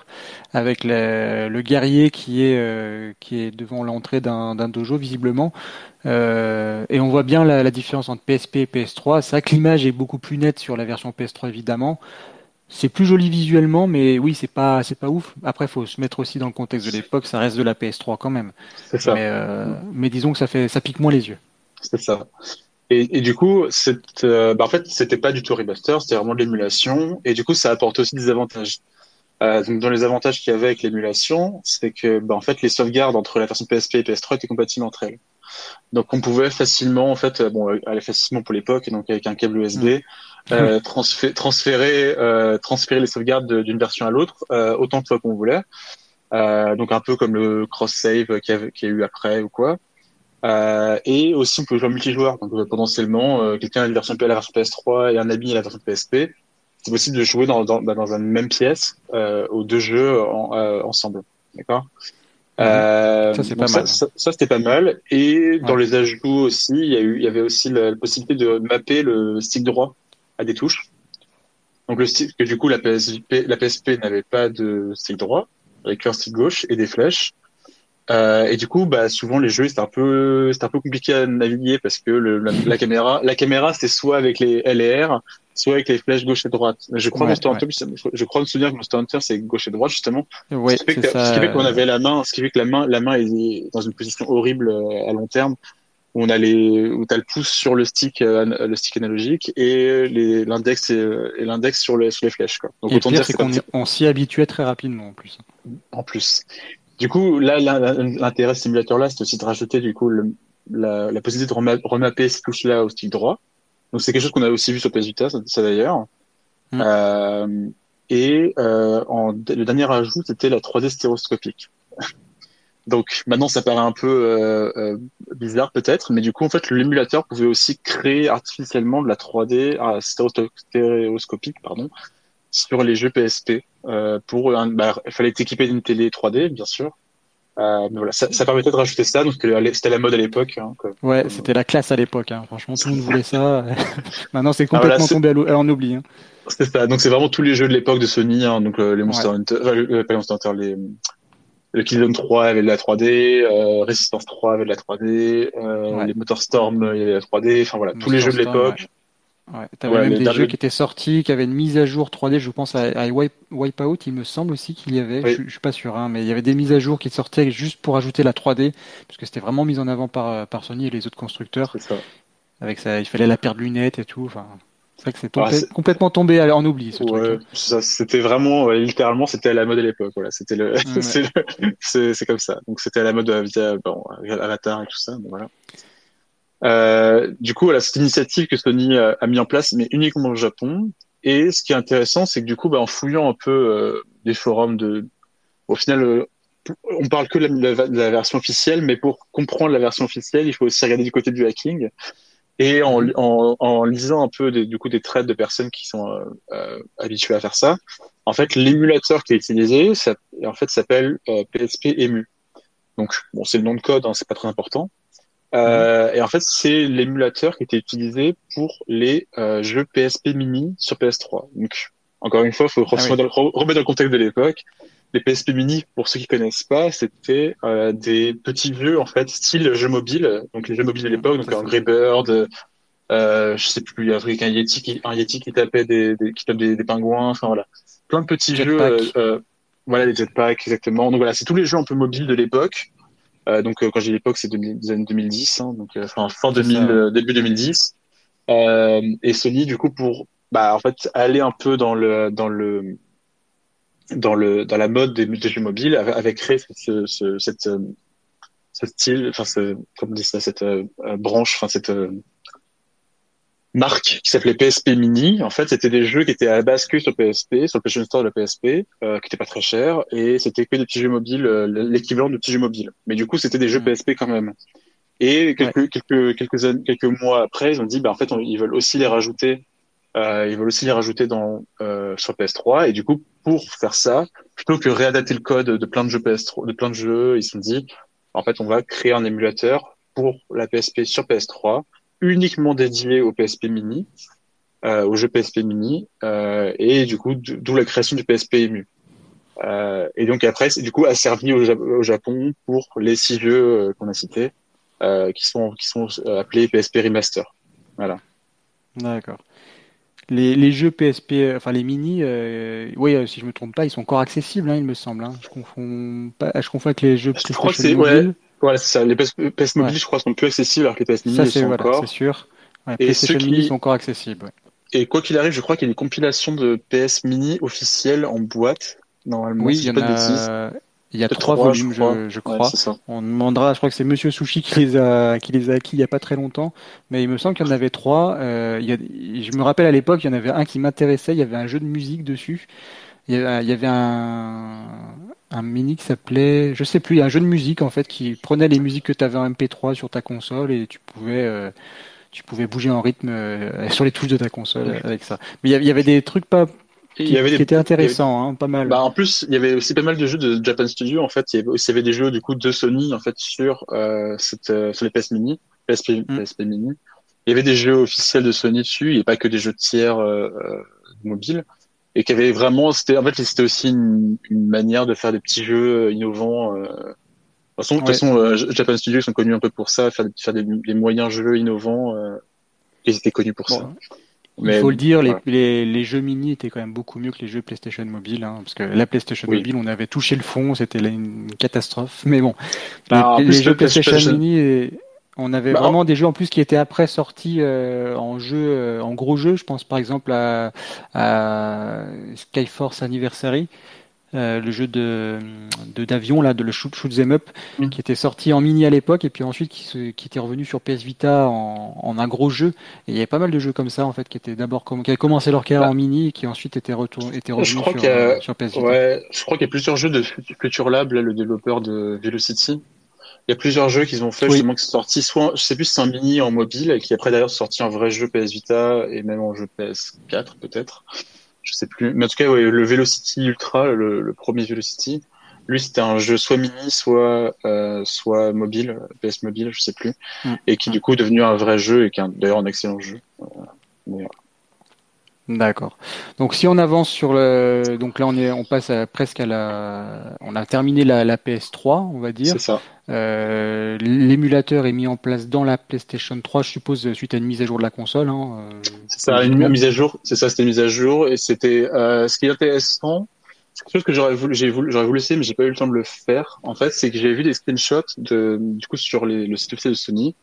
avec le, le guerrier qui est euh, qui est devant l'entrée d'un dojo visiblement. Euh, et on voit bien la, la, différence entre PSP et PS3. C'est vrai que l'image est beaucoup plus nette sur la version PS3 évidemment. C'est plus joli visuellement, mais oui, c'est pas c'est pas ouf. Après, faut se mettre aussi dans le contexte de l'époque. Ça reste de la PS3 quand même. C'est ça. Mais, euh, mais, disons que ça fait ça pique moins les yeux. C'est ça. Et, et, du coup, c'est euh, bah en fait, c'était pas du tout remaster, c'était vraiment de l'émulation. Et du coup, ça apporte aussi des avantages. Euh, donc dans les avantages qu'il y avait avec l'émulation, c'est que bah, en fait, les sauvegardes entre la version PSP et PS3 étaient compatibles entre elles. Donc on pouvait facilement, en fait, euh, bon, aller facilement pour l'époque, donc avec un câble USB, mmh. euh, transférer, transférer, euh, transférer les sauvegardes d'une version à l'autre euh, autant de fois qu'on voulait. Euh, donc un peu comme le cross save qu'il y, a eu après ou quoi. Et aussi on peut jouer en multijoueur. Donc potentiellement, quelqu'un a une version la version PS3 et un ami a la version PSP. C'est possible de jouer dans, dans, dans une même pièce aux deux jeux en, ensemble. D'accord? Euh, ça, c'est pas mal. Ça, ça, c'était pas mal. Et dans les ajouts aussi, il y, a eu, il y avait aussi la, possibilité de mapper le stick droit à des touches. Donc le stick, que du coup la PSP, la PSP n'avait pas de stick droit, avec un stick gauche et des flèches. Euh, et du coup, bah souvent les jeux c'était un peu, c'était un peu compliqué à naviguer parce que le, la, la, caméra, la caméra c'était soit avec les LR, soit avec les flèches gauche et droite. Je crois, ouais, Monster Hunter, je crois me souvenir que Monster Hunter, c'est gauche et droite, justement. Ouais, ce qui fait, qu'on avait la main, ce qui fait que la main, la main est dans une position horrible euh, à long terme, où on a les, où t'as le pouce sur le stick, euh, le stick analogique, et l'index et, et l'index sur, le, sur les flèches, quoi. Donc, et autant dire c'est qu'on on s'y habituait très rapidement, en plus. En plus. Du coup, là, l'intérêt simulateur là, c'est aussi de rajouter, du coup, le, la, la possibilité de remapper ces touches-là au stick droit donc c'est quelque chose qu'on a aussi vu sur PS Vita, ça, ça d'ailleurs. Mm. Euh, et euh, en, le dernier ajout, c'était la 3D stéréoscopique. Donc maintenant, ça paraît un peu euh, bizarre peut-être, mais du coup, en fait, l'émulateur pouvait aussi créer artificiellement de la 3D euh, stéréoscopique, pardon, sur les jeux PSP. Euh, pour, bah, il fallait être équipé d'une télé 3D, bien sûr, euh, mais voilà, ça, ça, permettait de rajouter ça, donc c'était la mode à l'époque. Hein, ouais, c'était la classe à l'époque. Hein. Franchement, tout le monde voulait ça. Maintenant, c'est complètement ah, voilà, tombé à en oubli. Hein. C'est ça. Donc, c'est vraiment tous les jeux de l'époque de Sony, hein, donc euh, les Monster ouais. Hunter, enfin, euh, pas les Monster Hunter, les le Killzone 3 avait de la 3D, euh, Resistance 3 avait de la 3D, euh, ouais. les MotorStorm il y avait de la 3D. Enfin voilà, tous les jeux de l'époque. Ouais, t'avais ouais, même des jeux qui étaient sortis, qui avaient une mise à jour 3D. Je pense à, à Wipe, Wipeout, il me semble aussi qu'il y avait. Oui. Je, je, suis pas sûr, hein, mais il y avait des mises à jour qui sortaient juste pour ajouter la 3D, parce que c'était vraiment mis en avant par, par Sony et les autres constructeurs. Ça. Avec ça, il fallait la paire de lunettes et tout. Enfin, c'est vrai que c'est ah, complètement tombé en oubli. Ce ouais, truc. C'était vraiment, ouais, littéralement, c'était à la mode à l'époque. Voilà, c'était le, ouais. c'est comme ça. Donc c'était à la mode via bon, Avatar et tout ça. Voilà. Euh, du coup, voilà, cette initiative que Sony a, a, mis en place, mais uniquement au Japon. Et ce qui est intéressant, c'est que du coup, bah, en fouillant un peu euh, des forums de, au final, euh, on parle que de la, de la, version officielle, mais pour comprendre la version officielle, il faut aussi regarder du côté du hacking. Et en, en, en, lisant un peu des, du coup des trades de personnes qui sont euh, euh habituées à faire ça, en fait l'émulateur qui est utilisé, ça, en fait s'appelle PSP euh, EMU. Donc bon, c'est le nom de code, hein, c'est pas très important. Euh, et en fait, c'est l'émulateur qui était utilisé pour les euh, jeux PSP Mini sur PS3. Donc, encore une fois, il faut ah remettre, dans le contexte de l'époque. Les PSP Mini, pour ceux qui connaissent pas, c'était euh, des petits jeux en fait, style jeux mobile. Donc les jeux mobiles de l'époque, donc Angry Bird, euh, je sais plus, un truc, un Yeti qui, un Yeti qui tapait des, des qui tape des, des, pingouins. Enfin voilà, plein de petits jeux. Euh, euh, voilà, les jetpacks exactement. Donc voilà, c'est tous les jeux un peu mobiles de l'époque. Euh, donc euh, quand j'ai l'époque, c'est des années 2010, hein, donc euh, enfin fin 2000, début 2010. et Sony, du coup, pour bah en fait aller un peu dans le dans le dans le dans la mode des, des jeux mobiles, avait, créé ce, ce, cette ce style, enfin ce, comme dit ça, cette branche, enfin cette marque qui s'appelait PSP Mini. En fait, c'était des jeux qui étaient à la base que sur PSP, sur le PlayStation Store de la PSP, euh, qui étaient pas très chers, et c'était que des petits jeux mobiles, euh, l'équivalent de petits jeux mobiles. Mais du coup, c'était des jeux PSP quand même. Et quelques quelques quelques quelques mois après, ils ont dit, bah en fait, ils veulent aussi les rajouter. Euh, ils veulent aussi les rajouter dans euh, sur PS3. Et du coup, pour faire ça, plutôt que réadapter le code de plein de jeux PS3, de plein de jeux, ils se sont dit, en fait, on va créer un émulateur pour la PSP sur PS3 uniquement dédié au PSP Mini, euh, au jeu PSP Mini, euh, et du coup, d'où la création du PSP EMU. Euh, et donc après, c'est du coup a servi au, Japon pour les six jeux euh, qu'on a cités, euh, qui sont qui sont appelés PSP Remaster. Voilà. D'accord. Les, les, jeux PSP, enfin les mini, oui, si je me trompe pas, ils sont encore accessibles, hein, il me semble. Hein. Je confonds pas, je confonds avec les jeux. Je crois que c'est ouais, voilà, c'est ça. Les PS, PS mobiles, je crois, sont plus accessibles alors que les PS Mini ça, sont voilà, encore. c'est sûr. Ouais, et PlayStation qui... Mini sont encore accessibles. Ouais. Et quoi qu'il arrive, je crois qu'il y a une compilation de PS Mini officielle en boîte, normalement. Oui, il y en a. Il y a trois, trois, volumes, je crois. Je, je crois. Ouais, On demandera, je crois que c'est Monsieur Sushi qui les a, qui les a acquis il y a pas très longtemps, mais il me semble qu'il y en avait trois. Euh, il y a, je me rappelle à l'époque, il y en avait un qui m'intéressait. Il y avait un jeu de musique dessus. Il y avait, il y avait un, un mini qui s'appelait, je sais plus, un jeu de musique en fait qui prenait les musiques que tu avais en MP3 sur ta console et tu pouvais euh, tu pouvais bouger en rythme euh, sur les touches de ta console avec ça. Mais il y avait des trucs pas qui, il y avait des, qui étaient intéressants, hein, pas mal. Bah en plus, il y avait aussi pas mal de jeux de Japan Studio en fait. Il y avait aussi il y avait des jeux du coup de Sony en fait sur euh, cette euh, sur les PS Mini, PSP, mm. PSP Mini. Il y avait des jeux officiels de Sony dessus, et pas que des jeux tiers euh, mobiles et qui avait vraiment c'était en fait c'était aussi une, une, manière de faire des petits jeux innovants euh. de toute façon, ouais. de toute façon euh, Japan Studios sont connus un peu pour ça faire, faire des, des moyens jeux innovants euh, ils étaient connus pour bon. ça mais, il faut le dire, les, les, les, jeux mini étaient quand même beaucoup mieux que les jeux PlayStation Mobile, hein, parce que la PlayStation oui. Mobile, on avait touché le fond, c'était une catastrophe. Mais bon, bah, les, les jeux PlayStation, PlayStation Mini, et, on avait bah, vraiment des jeux en plus qui étaient après sortis euh, en jeu, euh, en gros jeu. Je pense par exemple à, à Skyforce Anniversary, euh, le jeu de d'avion là, de le shoot, shoot them up, mm. qui était sorti en mini à l'époque et puis ensuite qui, se, qui était revenu sur PS Vita en, en, un gros jeu. Et il y avait pas mal de jeux comme ça en fait qui étaient d'abord qui avaient commencé leur carrière bah, en mini et qui ensuite étaient, revenus sur, a, sur, PS Vita. Ouais, je crois qu'il y a plusieurs jeux de Future Lab, là, le développeur de Velocity il y a plusieurs jeux qu'ils ont fait oui. justement qui sont sortis. Soit je sais plus si c'est un mini en mobile et qui après d'ailleurs sorti un vrai jeu PS Vita et même en jeu PS4 peut-être. Je sais plus. Mais en tout cas ouais, le Velocity Ultra le, le premier Velocity lui c'était un jeu soit mini soit euh, soit mobile PS mobile je sais plus. Mm. et qui du coup est devenu un vrai jeu et qui est d'ailleurs un excellent jeu. Euh, mais, D'accord. Donc si on avance sur le, donc là on est, on passe à, presque à la, on a terminé la, la PS3, on va dire. C'est ça. Euh, L'émulateur est mis en place dans la PlayStation 3, je suppose, suite à une mise à jour de la console. Hein, euh, c'est ça, une mise à jour. C'est ça, c'était une mise à jour et c'était euh, ce qui est intéressant. C'est quelque chose que j'aurais voulu, j'ai voulu, j'aurais voulu essayer, mais j'ai pas eu le temps de le faire. En fait, c'est que j'ai vu des screenshots de, du coup, sur les, le site officiel de Sony,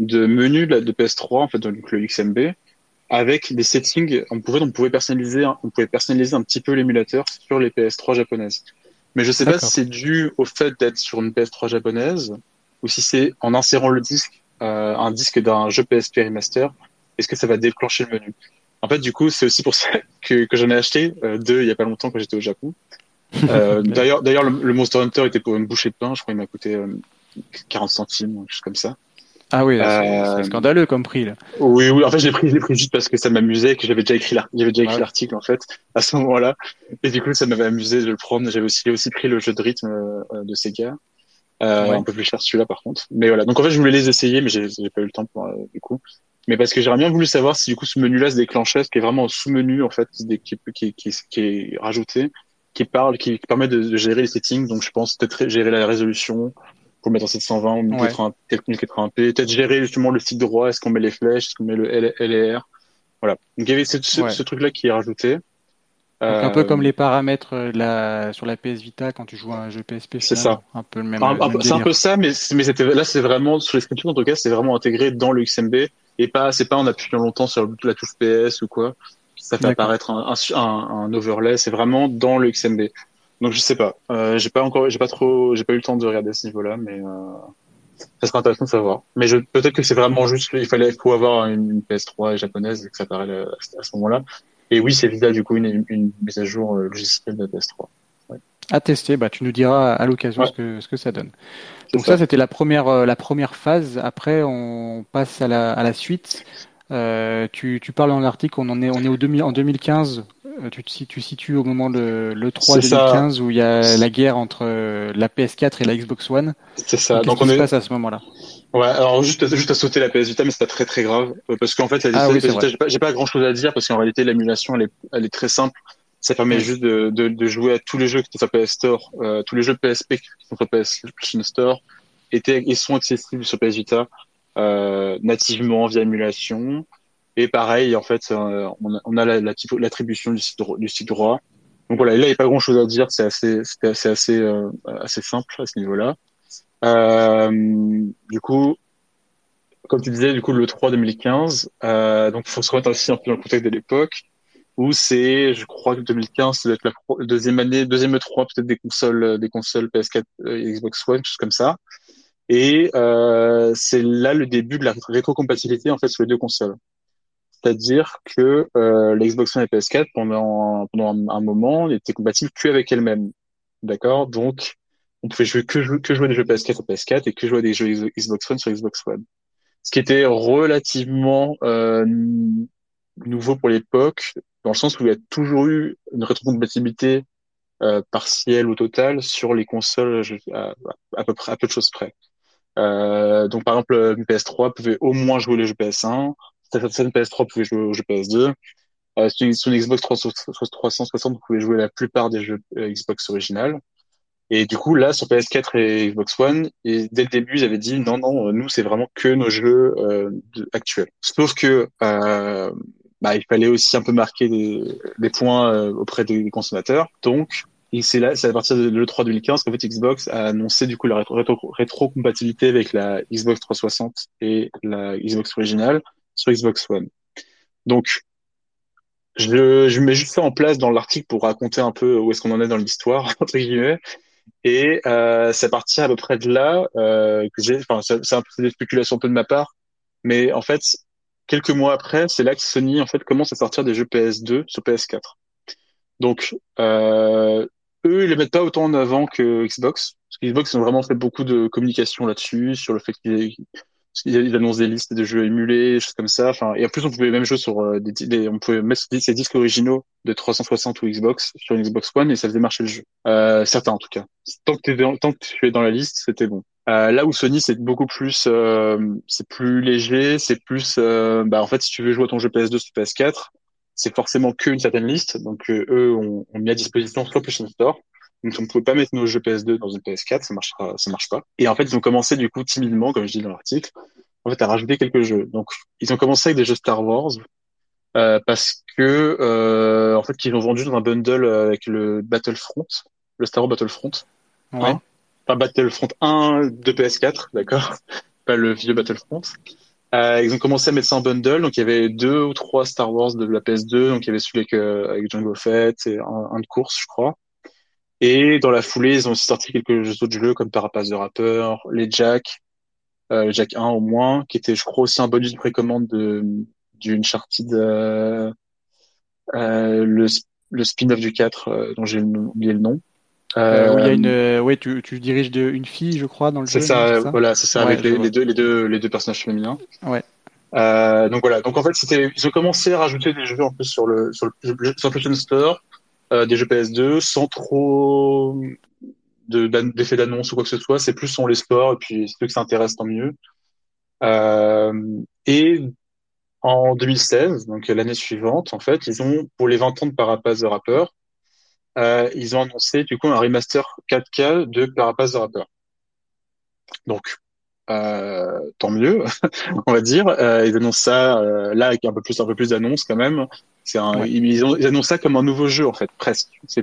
de menus de, de PS3, en fait, donc le XMB avec des settings, on pouvait, on pouvait personnaliser, on pouvait personnaliser un petit peu l'émulateur sur les PS3 japonaises. Mais je sais pas si c'est dû au fait d'être sur une PS3 japonaise ou si c'est en insérant le disque, euh, un disque d'un jeu PSP remaster, est-ce que ça va déclencher le menu? En fait, du coup, c'est aussi pour ça que, que j'en ai acheté euh, deux il y a pas longtemps quand j'étais au Japon. Euh, d'ailleurs, d'ailleurs, le, le, Monster Hunter était pour une bouchée de pain. Je crois qu'il m'a coûté 40 euh, centimes, quelque chose comme ça. Ah oui, c'est euh, scandaleux comme prix là. Oui, oui. En fait, j'ai pris, j'ai pris juste parce que ça m'amusait, que j'avais déjà écrit l'article en fait à ce moment-là, et du coup, ça m'avait amusé de le prendre. J'avais aussi, aussi pris le jeu de rythme euh, de Sega, euh, un peu plus cher celui-là par contre. Mais voilà. Donc en fait, je voulais les essayer, mais j'ai pas eu le temps pour, euh, du coup. Mais parce que j'aurais bien voulu savoir si du coup ce menu-là se déclenchait, ce qui est vraiment un sous-menu en fait qui, qui, qui, qui, est rajouté, qui parle, qui, permet de, de, gérer les settings. Donc je pense peut-être gérer la résolution, pour mettre en 720 ou 1080p, peut-être gérer justement le stick droit, est-ce qu'on met les flèches, est-ce qu'on met le LR, voilà. Donc il y avait ce, ce, truc-là qui est rajouté. Donc, un peu comme euh, les paramètres euh, la, sur la PS Vita quand tu joues à un jeu PSP. C'est ça. Un peu le même. c'est un peu ça, mais, mais là c'est vraiment sur les screenshots en tout cas c'est vraiment intégré dans le XMB et pas c'est pas en appuyant longtemps sur la touche PS ou quoi ça fait apparaître un, un, un overlay. C'est vraiment dans le XMB. Donc je sais pas. Euh, j'ai pas encore, j'ai pas trop, j'ai pas eu le temps de regarder à ce niveau-là, mais euh, ça serait intéressant de savoir. Mais je, peut-être que c'est vraiment juste, il fallait, faut avoir une, PS3 japonaise et que ça apparaît à ce moment-là. Et oui, c'est évident du coup une, une, mise à jour euh, logicielle de la PS3. Ouais. À tester, bah tu nous diras à l'occasion ce que ce que ça donne. Donc ça, c'était la première euh, la première phase. Après, on passe à la à la suite. Euh, tu, tu parles dans l'article, on en est, on est au 2000, en 2015 euh, tu te situes au moment de le 3 2015 où il y a la guerre entre euh, la PS4 et la Xbox One. C'est ça. Donc, on se passe à ce moment-là? Ouais, alors juste juste à sauter la PS Vita, mais c'est pas très très grave euh, parce qu'en fait la ah, j'ai pas, grand chose à dire parce qu'en réalité l'émulation elle est elle est très simple. Ça permet juste de, de, de, jouer à tous les jeux qui sont sur PS Store, euh, tous les jeux PSP qui sont sur PS Store étaient et sont accessibles sur PS Vita euh, nativement via émulation. Et pareil, en fait, euh, on a, l'attribution du site, du site droit. Donc voilà, là, il n'y a pas grand-chose à dire. C'est assez, c'est assez, euh, assez simple à ce niveau-là. Euh, du coup, comme tu disais, du coup, le 3 2015. Euh, donc, il faut se remettre aussi un peu dans le contexte de l'époque où c'est, je crois que 2015, ça doit être la deuxième année, deuxième E3 peut-être des consoles, des consoles PS4 et Xbox One, choses comme ça. Et c'est là le début de la rétrocompatibilité en fait sur les deux consoles. C'est-à-dire que euh, l'Xbox One et PS4 pendant pendant un, moment n'étaient compatibles que avec elles-mêmes. D'accord? Donc on pouvait jouer que, que jouer des jeux PS4 sur PS4 et que jouer des jeux Xbox One sur Xbox One. Ce qui était relativement euh, nouveau pour l'époque, dans le sens où il y a toujours eu une rétrocompatibilité euh, partielle ou totale sur les consoles à, peu près à peu de choses près. Euh, donc par exemple, une PS3 pouvait au moins jouer les jeux PS1, certaines PS3 pouvait jouer aux jeux PS2. Euh, sur, une Xbox 360, vous pouvez jouer la plupart des jeux euh, Xbox original. Et du coup, là, sur PS4 et Xbox One, et dès le début, j'avais dit non, non, euh, nous, c'est vraiment que nos jeux euh, actuels. Sauf que euh, bah, il fallait aussi un peu marquer des, des points euh, auprès des consommateurs. Donc, et c'est là, c'est à partir de l'E3 2015 qu'en fait Xbox a annoncé du coup la rétro-compatibilité avec la Xbox 360 et la Xbox originale sur Xbox One. Donc, je, je mets juste ça en place dans l'article pour raconter un peu où est-ce qu'on en est dans l'histoire, entre guillemets. Et euh, c'est à peu près de là euh. Enfin, c'est un peu des spéculations un peu de ma part, mais en fait, quelques mois après, c'est là que Sony en fait commence à sortir des jeux PS2 sur PS4. Donc, euh, eux, ils les mettent pas autant en avant que Xbox. Parce que Xbox, ont vraiment fait beaucoup de communication là-dessus, sur le fait qu'ils il annonce des listes de jeux émulés, des choses comme ça. Enfin, et en plus, on pouvait même jouer sur euh, des, on pouvait mettre ces disques originaux de 360 ou Xbox sur une Xbox One et ça faisait marcher le jeu. Euh, certains en tout cas. Tant que, tant que tu es dans la liste, c'était bon. Euh, là où Sony c'est beaucoup plus, euh, c'est plus léger, c'est plus, euh, bah en fait si tu veux jouer à ton jeu PS2 sur PS4, c'est forcément qu'une certaine liste. Donc eux ont, mis à disposition soit plus Store, donc on ne pouvait pas mettre nos jeux PS2 dans une PS4, ça marchera, ça marche pas. Et en fait, ils ont commencé du coup timidement, comme je dis dans l'article, en fait à rajouter quelques jeux. Donc ils ont commencé avec des jeux Star Wars euh, parce que euh, en fait qu'ils ont vendu dans un bundle avec le Battlefront, le Star Wars Battlefront. Ouais. Pas Battlefront 1 de PS4, d'accord, pas le vieux Battlefront. Euh, ils ont commencé à mettre ça en bundle, donc il y avait deux ou trois Star Wars de la PS2, donc il y avait celui avec, euh, avec Jungle Fett et un, un de course, je crois. Et dans la foulée, ils ont aussi sorti quelques autres jeux comme Parapace de Rappeur, les Jack, euh, le Jack 1 au moins, qui était, je crois, aussi un bonus de précommande de d'une Uncharted, euh, euh, le, le spin-off du 4, euh, dont j'ai oublié le nom. Euh, où il y a une, ouais, tu, tu diriges de, une fille, je crois, dans le jeu. C'est ça, voilà, c'est ça, avec les, les, deux, les deux, les deux personnages féminins. Ouais. Euh, donc voilà. Donc en fait, c'était, ils ont commencé à rajouter des jeux en plus sur le sur le sur PlayStation Store, euh, des jeux PS2, sans trop d'effet d'annonce ou quoi que ce soit. C'est plus on les sports et puis ceux que ça intéresse tant mieux. Euh, et en 2016, donc l'année suivante, en fait, ils ont pour les 20 ans de Parapace the Rapper, euh, ils ont annoncé du coup un remaster 4K de Parapace the Rapper. Donc tant mieux, on va dire. Euh, ils annoncent ça euh, là avec un peu plus, un peu plus d'annonces quand même. C'est un, ils, ils, annoncent ça comme un nouveau jeu en fait, presque. C'est,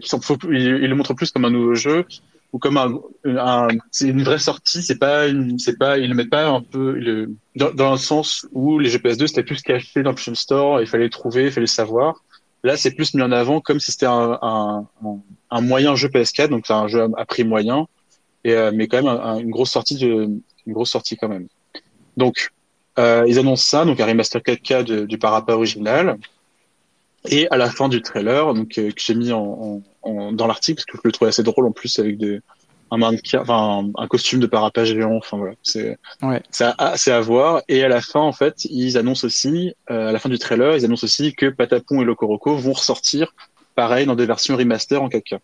ils, ils, le montrent plus comme un nouveau jeu ou comme un, un c'est une vraie sortie. C'est pas, une, c'est pas, ils le mettent pas un peu le, dans, dans le sens où les GPS 2 c'était plus caché dans le PlayStation Store, il fallait le trouver, il fallait le savoir. Là, c'est plus mis en avant comme si c'était un, un, un, moyen jeu PS4, donc c'est un jeu à prix moyen, et, euh, mais quand même une grosse sortie de, une grosse sortie quand même. Donc, euh, ils annoncent ça, donc un remaster 4K du parappa original. Et à la fin du trailer, donc euh, que j'ai mis en, en, dans l'article, parce que je le trouvais assez drôle en plus avec un mannequin, enfin un, costume de parappa géant. Enfin voilà, c'est ouais. c'est à, voir. Et à la fin, en fait, ils annoncent aussi, euh, à la fin du trailer, ils annoncent aussi que Patapon et Locoroco vont ressortir, pareil, dans des versions remaster en 4K.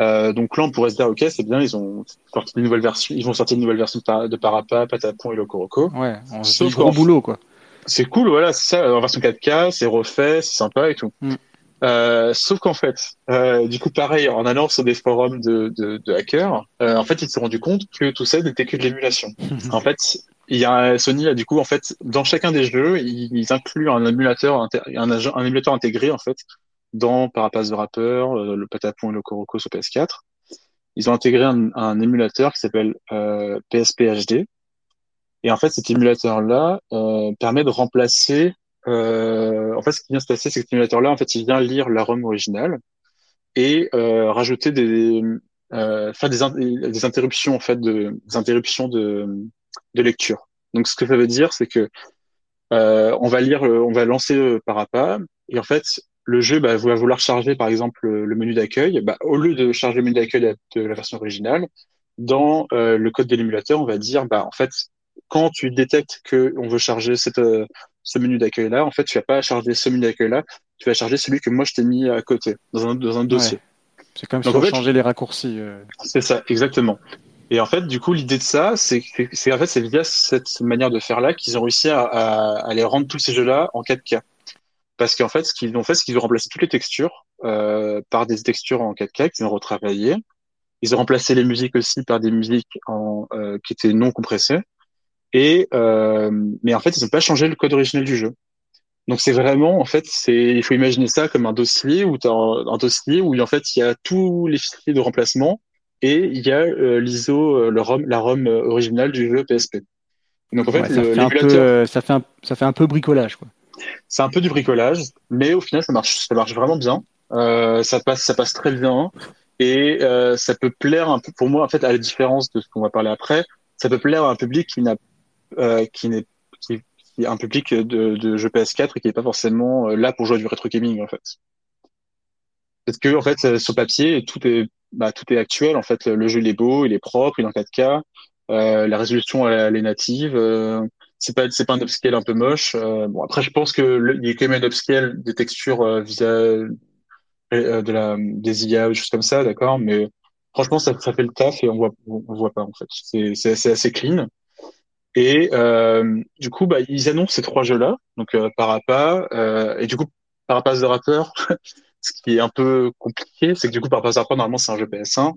Euh, donc là, on pourrait se dire, ok, c'est bien, ils ont sorti une nouvelle version, ils vont sortir une nouvelle version de Parappa, Patapon et Locoroco. Ouais, on Sauf gros boulot, quoi. C'est cool, voilà, c'est ça, en version 4K, c'est refait, c'est sympa et tout. Mm. Euh, sauf qu'en fait, euh, du coup, pareil, en allant sur des forums de, de, de hackers, euh, en fait, ils se sont rendus compte que tout ça n'était que de l'émulation. en fait, il y a Sony a du coup, en fait, dans chacun des jeux, ils, ils incluent un émulateur, un, un, émulateur intégré en fait dans Parapace the Rapper, euh, le Patapon et le Coroco sur PS4. Ils ont intégré un, un émulateur qui s'appelle euh, PSP. Et en fait, cet émulateur-là euh, permet de remplacer. Euh, en fait, ce qui vient se passer, c'est que cet émulateur-là, en fait, il vient lire la ROM originale et euh, rajouter des, euh, faire des, des interruptions en fait, de, des interruptions de, de lecture. Donc, ce que ça veut dire, c'est que euh, on va lire, on va lancer Parappa et en fait, le jeu bah, va vouloir charger par exemple le menu d'accueil, bah, au lieu de charger le menu d'accueil de la version originale, dans euh, le code de l'émulateur, on va dire bah en fait quand tu détectes que on veut charger cette, euh, ce menu d'accueil là, en fait tu vas pas charger ce menu d'accueil là, tu vas charger celui que moi je t'ai mis à côté dans un, dans un dossier. C'est comme si on changer les raccourcis. Euh. C'est ça, exactement. Et en fait, du coup, l'idée de ça, c'est c'est en fait c'est via cette manière de faire là qu'ils ont réussi à, à, à, les rendre tous ces jeux-là en 4K. Parce qu'en fait, ce qu'ils ont fait, c'est qu'ils ont remplacé toutes les textures euh, par des textures en 4K qu'ils ont retravaillé. Ils ont remplacé les musiques aussi par des musiques en, euh, qui étaient non compressées. Et euh, mais en fait, ils n'ont pas changé le code original du jeu. Donc c'est vraiment, en fait, c'est, il faut imaginer ça comme un dossier où as un, dossier où en fait il y a tous les fichiers de remplacement et il y a l'ISO, le ROM, la ROM originale du jeu PSP. Donc en fait, ça, fait un peu, ça fait un, ça fait un peu bricolage quoi. C'est un peu du bricolage, mais au final, ça marche, ça marche vraiment bien. Euh, ça passe, ça passe très bien, et euh, ça peut plaire un peu. Pour moi, en fait, à la différence de ce qu'on va parler après, ça peut plaire à un public qui n'a, euh, qui n'est, qui, qui, un public de, de jeux PS4 et qui n'est pas forcément euh, là pour jouer du rétro gaming en fait. Parce que en fait, sur papier, tout est, bah, tout est actuel. En fait, le jeu il est beau, il est propre, il est en 4K. Euh, la résolution elle, est native. Euh, c'est pas c'est pas un upscale un peu moche. Euh, bon après je pense que il y a quand même un upscale des textures euh, vis euh, de la des IA ou choses comme ça, d'accord. Mais franchement ça, ça fait le taf et on voit on, voit pas en fait. C'est c'est assez, clean. Et euh, du coup bah ils annoncent ces trois jeux là, donc euh, Parappa et du coup Parappa the Rapper. ce qui est un peu compliqué, c'est que du coup Parappa the Rapper normalement c'est un jeu PS1.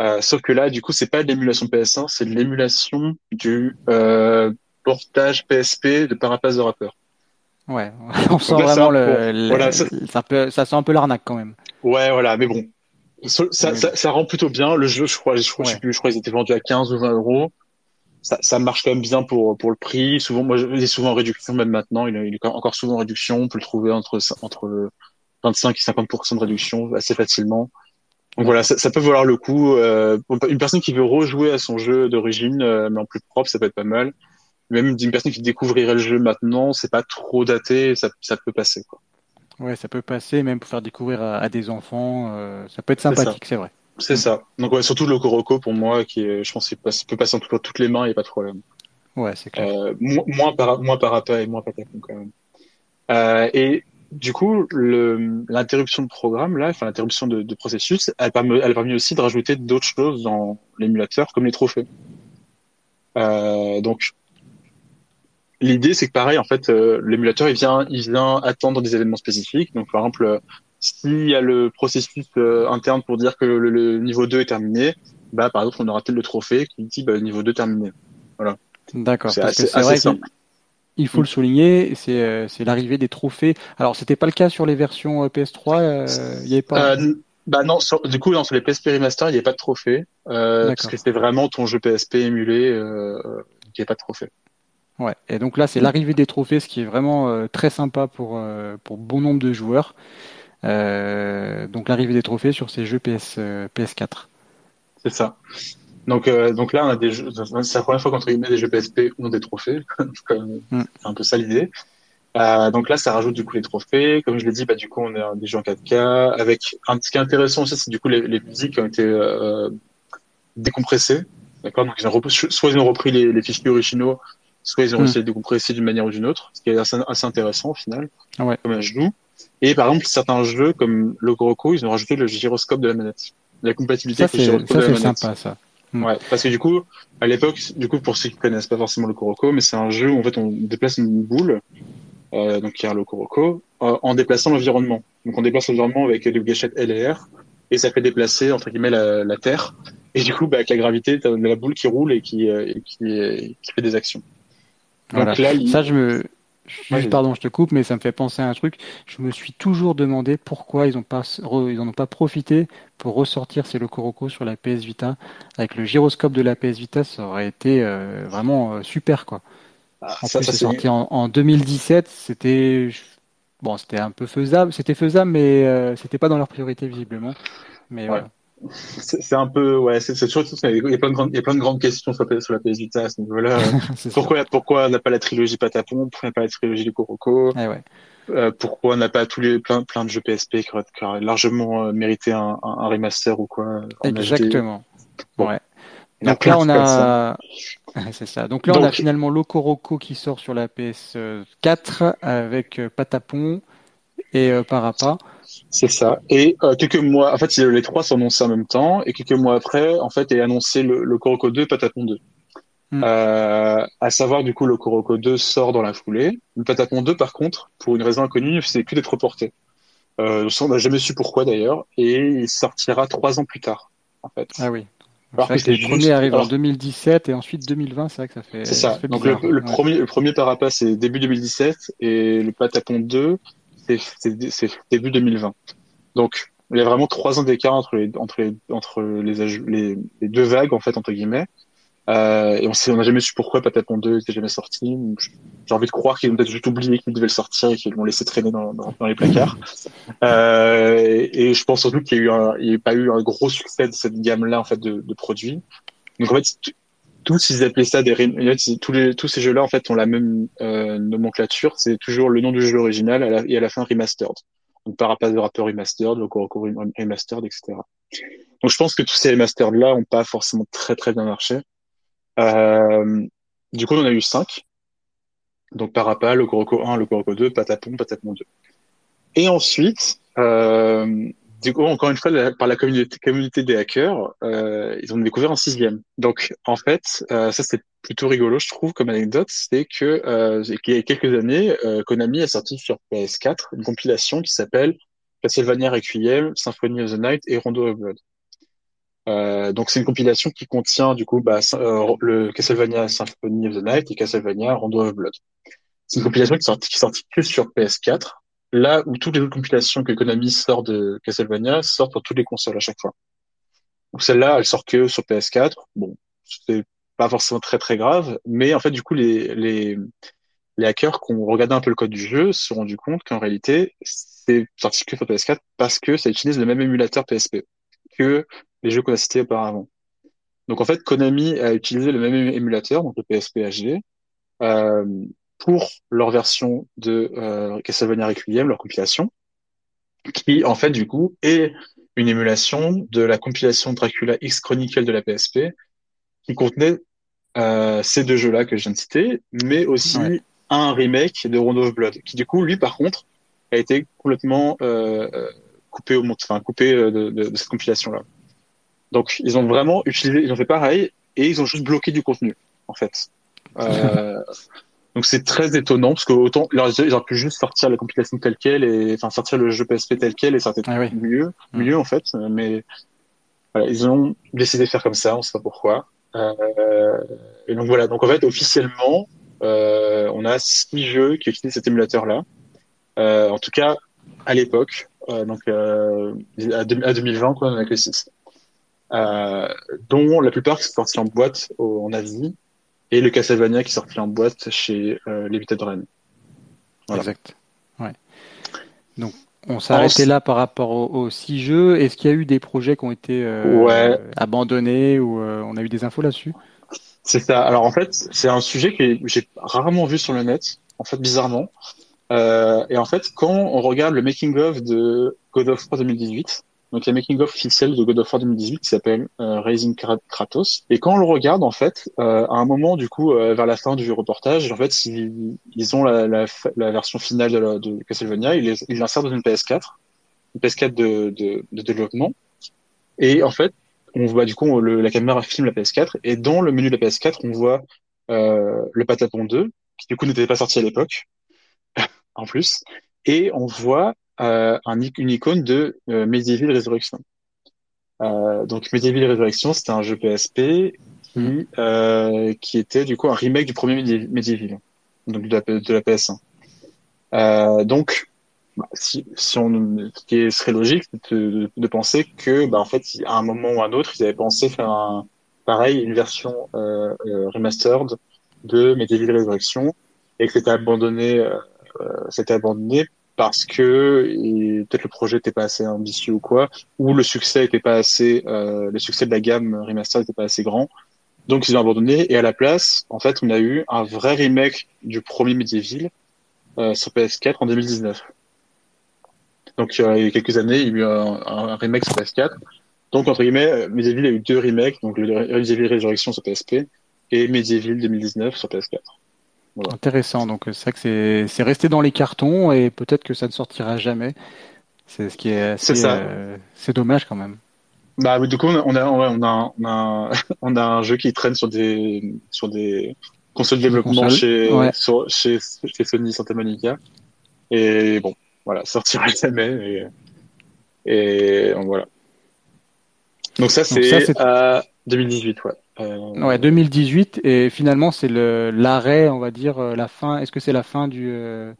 Euh, sauf que là, du coup, c'est pas de l'émulation PS1, c'est de l'émulation du euh, portage PSP de Parapace de rappeur. Ouais, on sent vraiment le, voilà, ça... Ça, sent un peu l'arnaque quand même. Ouais, voilà, mais bon, ça, ça, ça, rend plutôt bien. Le jeu, je crois, je crois, je sais plus, je crois qu'ils étaient vendus à 15 ou 20 euros. Ça, ça marche quand même bien pour pour le prix. Souvent, moi, il est souvent en réduction même maintenant. Il, est encore souvent en réduction. On peut le trouver entre entre 25 et 50 de réduction assez facilement. Donc voilà, ça, ça, peut valoir le coup. Euh, une personne qui veut rejouer à son jeu d'origine, euh, mais en plus propre, ça peut être pas mal même d'une personne qui découvrirait le jeu maintenant, c'est pas trop daté, ça, ça peut passer. Quoi. Ouais, ça peut passer, même pour faire découvrir à, des enfants, euh, ça peut être sympathique, c'est vrai. C'est mm. ça. Donc ouais, surtout le Coroco pour moi, qui est, je pense qu'il peut passer entre toutes les mains, il n'y a pas de problème. Ouais, c'est clair. Euh, moins par moins Parappa et moins Patapon quand même. Euh, et du coup, l'interruption de programme là, enfin l'interruption de, de, processus, elle permet, elle permis aussi de rajouter d'autres choses dans l'émulateur, comme les trophées. Euh, donc l'idée c'est que pareil en fait euh, l'émulateur il vient il vient attendre des événements spécifiques donc par exemple s'il y a le processus euh, interne pour dire que le, niveau 2 est terminé, bah, par exemple, on aura tel le trophée qui dit bah, niveau 2 terminé. Voilà. D'accord. C'est vrai Il faut le souligner, euh, c'est l'arrivée des trophées. Alors, c'était pas le cas sur les versions euh, PS3. Il y avait pas. bah non, du coup, sur les PSP Remaster, il n'y a pas de trophée parce que c'était vraiment ton jeu PSP émulé, euh, il n'y a pas de trophée. Ouais. Et donc là, c'est l'arrivée des trophées, ce qui est vraiment très sympa pour pour bon nombre de joueurs. Euh, donc l'arrivée des trophées sur ces jeux PS, euh, PS4. C'est ça. Donc, euh, donc là, on a des jeux. C'est la première fois qu'entre guillemets des jeux PSP ont des trophées. Mm. C'est un peu ça l'idée. Euh, donc là, ça rajoute du coup les trophées. Comme je l'ai dit, bah du coup, on a des jeux en 4K avec un ce qui est intéressant aussi, c'est du coup les, les musiques ont été euh, décompressées. D'accord? Donc ils ont repris, soit ils ont repris les, les fichiers originaux, soit ils ont réussi mm. à les décompresser d'une manière ou d'une autre, ce qui est assez, assez intéressant au final, ouais. comme un genou. Et par exemple, certains jeux comme le Groco, ils ont rajouté le gyroscope de la manette. La compatibilité avec le gyroscope de la manette. Ça, c'est sympa, ça. Hmm. Ouais, parce que du coup, à l'époque, du coup, pour ceux qui connaissent pas forcément le Kuroko, mais c'est un jeu où en fait on déplace une boule, euh, donc qui est le Kuroko, euh, en déplaçant l'environnement. Donc on déplace l'environnement avec les gâchettes L et R, et ça fait déplacer entre guillemets la, la Terre. Et du coup, bah, avec la gravité, t'as la boule qui roule et qui, euh, et qui, qui, fait des actions. Donc voilà. là, ça, je me, pardon, je te coupe, mais ça me fait penser à un truc. Je me suis toujours demandé pourquoi ils n'ont pas, ils en ont pas profité pour ressortir ces Locoroco sur la PS Vita. Avec le gyroscope de la PS Vita, ça aurait été euh, vraiment euh, super, quoi. Ah, en ça, plus, c'est sorti en, 2017. C'était bon, c'était un peu faisable. C'était faisable, mais euh, c'était pas dans leur priorité visiblement. Mais voilà c'est un peu ouais c'est toujours il y a plein de grandes il y a plein de grandes questions sur, sur la PS Vita à ce niveau-là. Pourquoi pourquoi on n'a pas la trilogie Patapon? Pourquoi on n'a pas la trilogie du Kuroko? Eh ouais. euh, pourquoi on n'a pas tous les plein plein de jeux PSP qui auraient, largement euh, mérité un, un, remaster ou quoi exactement. Ouais. Donc là on a c'est ça. Donc là on a finalement Lokoroko qui sort sur la PS4 avec euh, Patapon et Parappa c'est ça. Et euh, quelques mois, en fait, les trois sont annoncés en même temps, et quelques mois après, en fait, est annoncé le, le Coroco 2 Patapon 2. Hmm. Euh, à savoir, du coup, le Coroco 2 sort dans la foulée. Le Patapon 2, par contre, pour une raison inconnue, c'est que d'être reporté. Euh, on n'a jamais su pourquoi d'ailleurs, et il sortira trois ans plus tard, en fait. Ah oui. Alors que le premier arrive en 2017 et ensuite 2020, c'est vrai que ça fait. C'est ça. Donc le, le premier, le premier Parappa c'est début 2017 et le Patapon 2 c'est début 2020. Donc, il y a vraiment trois ans d'écart entre les entre les entre les, les, les, deux vagues en fait entre guillemets. Euh, et on sait, on n'a jamais su pourquoi Patapon 2 n'était jamais sorti. J'ai envie de croire qu'ils ont peut-être juste oublié qu'ils devaient le sortir et qu'ils l'ont laissé traîner dans, dans, dans les placards. Euh, et, et, je pense surtout qu'il y a eu un, il n'y a pas eu un gros succès de cette gamme-là en fait de, de produits. Donc en fait, tous ils appelaient ça des tous les tous ces jeux-là en fait ont la même euh, nomenclature, c'est toujours le nom du jeu original et à la fin remastered. Donc par rapport de rappeur remastered, le Coroco remastered, etc. Donc je pense que tous ces remastered là ont pas forcément très très bien marché. Euh, du coup on en a eu cinq. Donc Parappa, le Coroco 1, le Coroco 2, Patapon, Patapon 2. Et ensuite, euh, du coup, encore une fois, par la communauté, communauté des hackers, euh, ils ont découvert un sixième. Donc, en fait, euh, ça c'est plutôt rigolo, je trouve, comme anecdote, c'est que euh, il y a quelques années, euh, Konami a sorti sur PS4 une compilation qui s'appelle Castlevania Requiem, Symphony of the Night et Rondo of Blood. Euh, donc, c'est une compilation qui contient du coup bah, euh, le Castlevania Symphony of the Night et Castlevania Rondo of Blood. C'est une compilation qui est qui est sortie que sur PS4 là où toutes les autres compilations que Konami sort de Castlevania sortent pour toutes les consoles à chaque fois. Donc celle-là, elle sort que sur PS4. Bon, c'est pas forcément très très grave, mais en fait du coup les les les hackers qui ont regardé un peu le code du jeu se sont rendus compte qu'en réalité c'est sorti que sur PS4 parce que ça utilise le même émulateur PSP que les jeux qu'on a cités auparavant. Donc en fait Konami a utilisé le même émulateur, donc le PSP HD, euh, pour leur version de euh, Castlevania Requiem, leur compilation, qui en fait du coup est une émulation de la compilation Dracula X Chronicle de la PSP qui contenait euh, ces deux jeux-là que je viens de citer, mais aussi un remake de Rondo of Blood, qui du coup, lui, par contre, a été complètement euh, euh coupé au monde, enfin coupé euh, de, de, de cette compilation-là. Donc, ils ont vraiment utilisé, ils ont fait pareil, et ils ont juste bloqué du contenu, en fait. Euh, donc c'est très étonnant parce que autant ils auraient pu juste sortir la compilation telle quelle et enfin sortir le jeu PSP tel quel et ça aurait été ah mieux, mm. mieux en fait. Mais voilà, ils ont décidé de faire comme ça, on sait pas pourquoi. Euh, et donc voilà, donc en fait officiellement, euh, on a six jeux qui utilisent cet émulateur-là. Euh, en tout cas, à l'époque, euh, donc euh, à, 2020, quoi, on a que six. dont la plupart qui sont sortis en boîte en Asie et le Castlevania qui sorti en boîte chez euh, Limited Run. Exact. Ouais. Donc, on s'est arrêté là par rapport aux, six jeux. Est-ce qu'il y a eu des projets qui ont été euh, abandonnés ou euh, on a eu des infos là-dessus? C'est ça. Alors en fait, c'est un sujet que j'ai rarement vu sur le net, en fait, bizarrement. Euh, et en fait, quand on regarde le making of de God of War 2018, donc il y a making of officiel de God of War 2018 qui s'appelle euh, Raising Kratos. Et quand on le regarde, en fait, euh, à un moment, du coup, euh, vers la fin du reportage, en fait, ils, ont la, version finale de, Castlevania, ils l'insèrent dans une PS4, une PS4 de, développement. Et en fait, on voit du coup la caméra filme la PS4 et dans le menu de la PS4, on voit euh, le Patapon 2 qui du coup n'était pas sorti à l'époque en plus, et on voit euh, un, une icône de euh, Medieval Resurrection. Euh, donc Medieval Resurrection, c'était un jeu PSP qui, mhm. euh, qui était du coup un remake du premier Medieval, donc de la, de la PS1. Euh, donc, bah, si, si on, ce qui serait logique, c'est de, de, penser que, bah, en fait, à un moment ou à un autre, ils avaient pensé faire un, pareil, une version euh, remastered de Medieval Resurrection et que c'était abandonné, euh, c'était abandonné parce que peut-être le projet n'était pas assez ambitieux ou quoi, ou le succès pas assez, euh, le succès de la gamme remaster n'était pas assez grand. Donc ils ont abandonné et à la place, en fait, on a eu un vrai remake du premier Medieval euh, sur PS4 en 2019. Donc il y a quelques années, il y a eu un, remake sur PS4. Donc entre guillemets, Medieval a eu deux remakes, donc le Medieval Résurrection sur PSP et Medieval 2019 sur PS4. Intéressant. Donc c'est vrai que c'est resté dans les cartons et peut-être que ça ne sortira jamais. C'est ce qui est c'est euh, c'est dommage quand même. Bah du coup on a on a on a on a, on a un jeu qui traîne sur des sur des consoles de développement chez, sur, chez chez Sony Santa Monica et bon voilà sortira jamais et, et voilà. Donc ça c'est à 2018 ouais. Euh... Ouais, 2018 et finalement c'est le l'arrêt, on va dire euh, la fin. Est-ce que c'est la fin du euh,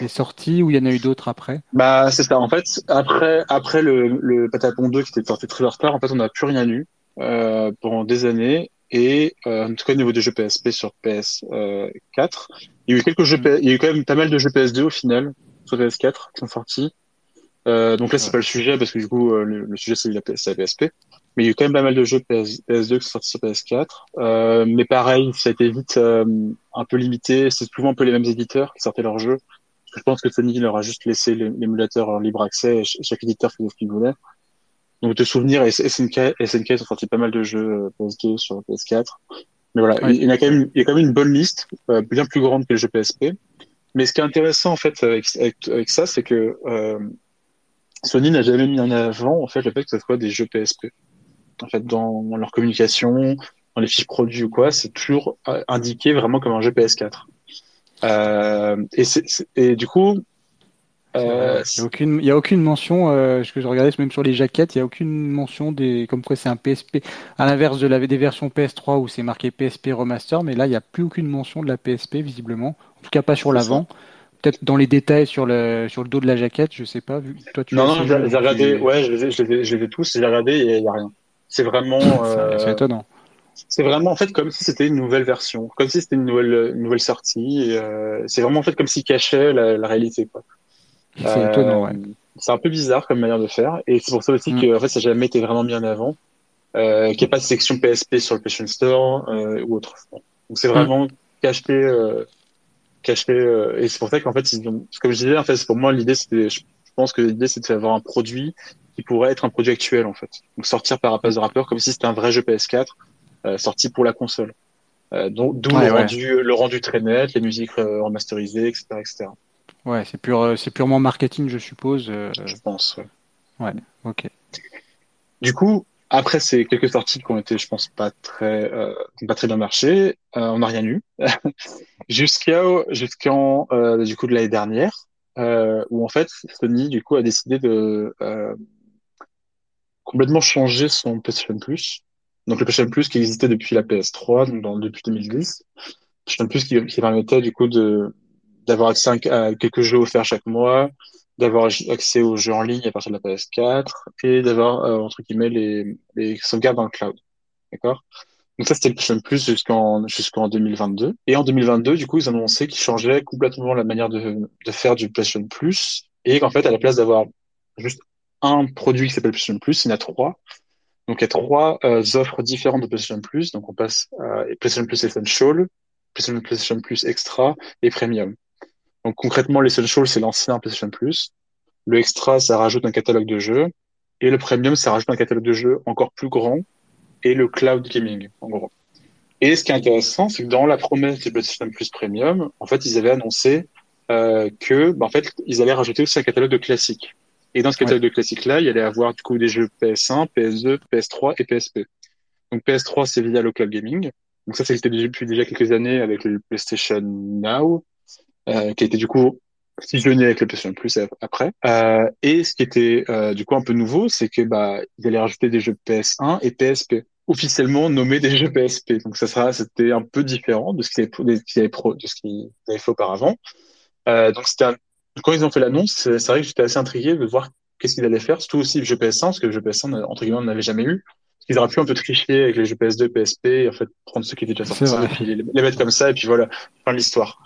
des sorties ou il y en a eu d'autres après? Bah c'est ça. En fait, après après le le Patapon 2 qui était sorti très en retard, en fait on n'a plus rien eu euh, pendant des années et euh, en tout cas au niveau des jeux PSP sur PS 4, il y a eu quelques jeux, il y a eu quand même pas mal de jeux PS2 au final sur PS4 qui sont sortis. donc là c'est pas le sujet parce que du coup le, le sujet c'est la, la PSP. Mais il y a eu quand même pas mal de jeux PS, 2 qui sont sortis sur PS4. Euh, mais pareil, ça a été vite euh, un peu limité. C'est souvent un peu les mêmes éditeurs qui sortaient leurs jeux. Je pense que Sony leur a juste laissé l'émulateur en libre accès et chaque éditeur faisait ce qu'il voulait. Donc de souvenir, SNK, SNK ont sorti pas mal de jeux euh, PS2 sur PS4. Mais voilà, il, y a quand même, il y a quand même une bonne liste, euh, bien plus grande que les jeux PSP. Mais ce qui est intéressant en fait avec, avec, ça, c'est que euh, Sony n'a jamais mis en avant en fait le fait que ce soit des jeux PSP en fait dans leur communication, dans les fiches produits ou quoi, c'est toujours euh, indiqué vraiment comme un jeu PS4. Euh, et, et du coup, euh, il n'y a aucune, a aucune mention. Euh, ce que je regardais même sur les jaquettes, il y a aucune mention des, comme quoi c'est un PSP. À l'inverse de la des versions PS3 où c'est marqué PSP remaster, mais là il n'y a plus aucune mention de la PSP visiblement. En tout cas pas sur l'avant. Peut-être dans les détails sur le sur le dos de la jaquette, je sais pas. Vu, toi, tu non, non, j'ai regardé. Ouais, je les ai, je les ai, je les ai tous. J'ai regardé et il n'y a rien. C'est vraiment. Euh, c'est étonnant. C'est vraiment en fait comme si c'était une nouvelle version, comme si c'était une nouvelle une nouvelle sortie. Euh, c'est vraiment en fait comme s'il cachait la, la réalité. C'est euh, étonnant, ouais. C'est un peu bizarre comme manière de faire, et c'est pour ça aussi mm. que en fait ça n'a jamais été vraiment mis en avant, euh, qu'il n'y ait pas de section PSP sur le PlayStation Store euh, ou autre. Donc c'est vraiment mm. caché, euh, caché, et c'est pour ça qu'en fait, ils ont, comme je disais, en fait, pour moi l'idée c'était, je pense que l'idée c'était d'avoir un produit qui pourrait être un produit actuel en fait. Donc sortir par Apple the Rapper comme si c'était un vrai jeu PS4 euh, sorti pour la console. Euh, donc d'où le, rendu, le rendu très net, les musiques euh, remasterisées, etc., etc. Ouais, c'est pur, c'est purement marketing, je suppose. je pense. Ouais. ouais. Ok. Du coup, après ces quelques sorties qui ont été, je pense, pas très, euh, pas très bien marché, on n'a rien eu jusqu'à jusqu'en du coup de l'année dernière, où en fait Sony du coup a décidé de complètement changer son PlayStation Plus. Donc le PlayStation Plus qui existait depuis la PS3, donc dans, depuis 2010. PlayStation Plus qui, qui permettait du coup de d'avoir accès à quelques jeux offerts chaque mois, d'avoir accès aux jeux en ligne à partir de la PS4 et d'avoir euh, entre guillemets les, les sauvegardes dans le cloud. D'accord? Donc ça c'était le PlayStation Plus jusqu'en jusqu'en 2022 et en 2022 du coup ils ont annoncé qu'ils changeaient complètement la manière de, de faire du PlayStation Plus et qu'en fait à la place d'avoir juste un produit qui s'appelle PlayStation Plus, il y en a trois. Donc il y a trois euh, offres différentes de PlayStation Plus. Donc on passe à PlayStation Plus Essential, PlayStation, PlayStation Plus Extra et Premium. Donc concrètement, l'Essential c'est l'ancien PlayStation Plus. Le Extra ça rajoute un catalogue de jeux et le Premium ça rajoute un catalogue de jeux encore plus grand et le cloud gaming en gros. Et ce qui est intéressant, c'est que dans la promesse de PlayStation Plus Premium, en fait, ils avaient annoncé euh, que, bah, en fait, ils allaient rajouter aussi un catalogue de classiques. Et dans ce catalogue de classiques-là, il y allait avoir du coup des jeux PS1, PS2, PS3 et PSP. Donc PS3, c'est via le cloud gaming. Donc ça, ça existait depuis déjà quelques années avec le PlayStation Now, euh, qui a été du coup fusionné avec le PlayStation Plus après. Euh, et ce qui était euh, du coup un peu nouveau, c'est que bah ils allaient rajouter des jeux PS1 et PSP officiellement nommés des jeux PSP. Donc ça sera, c'était un peu différent de ce qu'ils avaient, pro, de ce qu'ils avaient fait auparavant. Euh, donc c'était quand ils ont fait l'annonce, c'est vrai que j'étais assez intrigué de voir qu'est-ce qu'ils allaient faire, surtout aussi le jeu PS1, parce que le jeu PS1, entre guillemets, on n'avait jamais eu. Ils auraient pu un peu tricher avec les jeux PS2, PSP, et en fait, prendre ceux qui étaient déjà sortis, et puis les, mettre comme ça, et puis voilà, fin de l'histoire.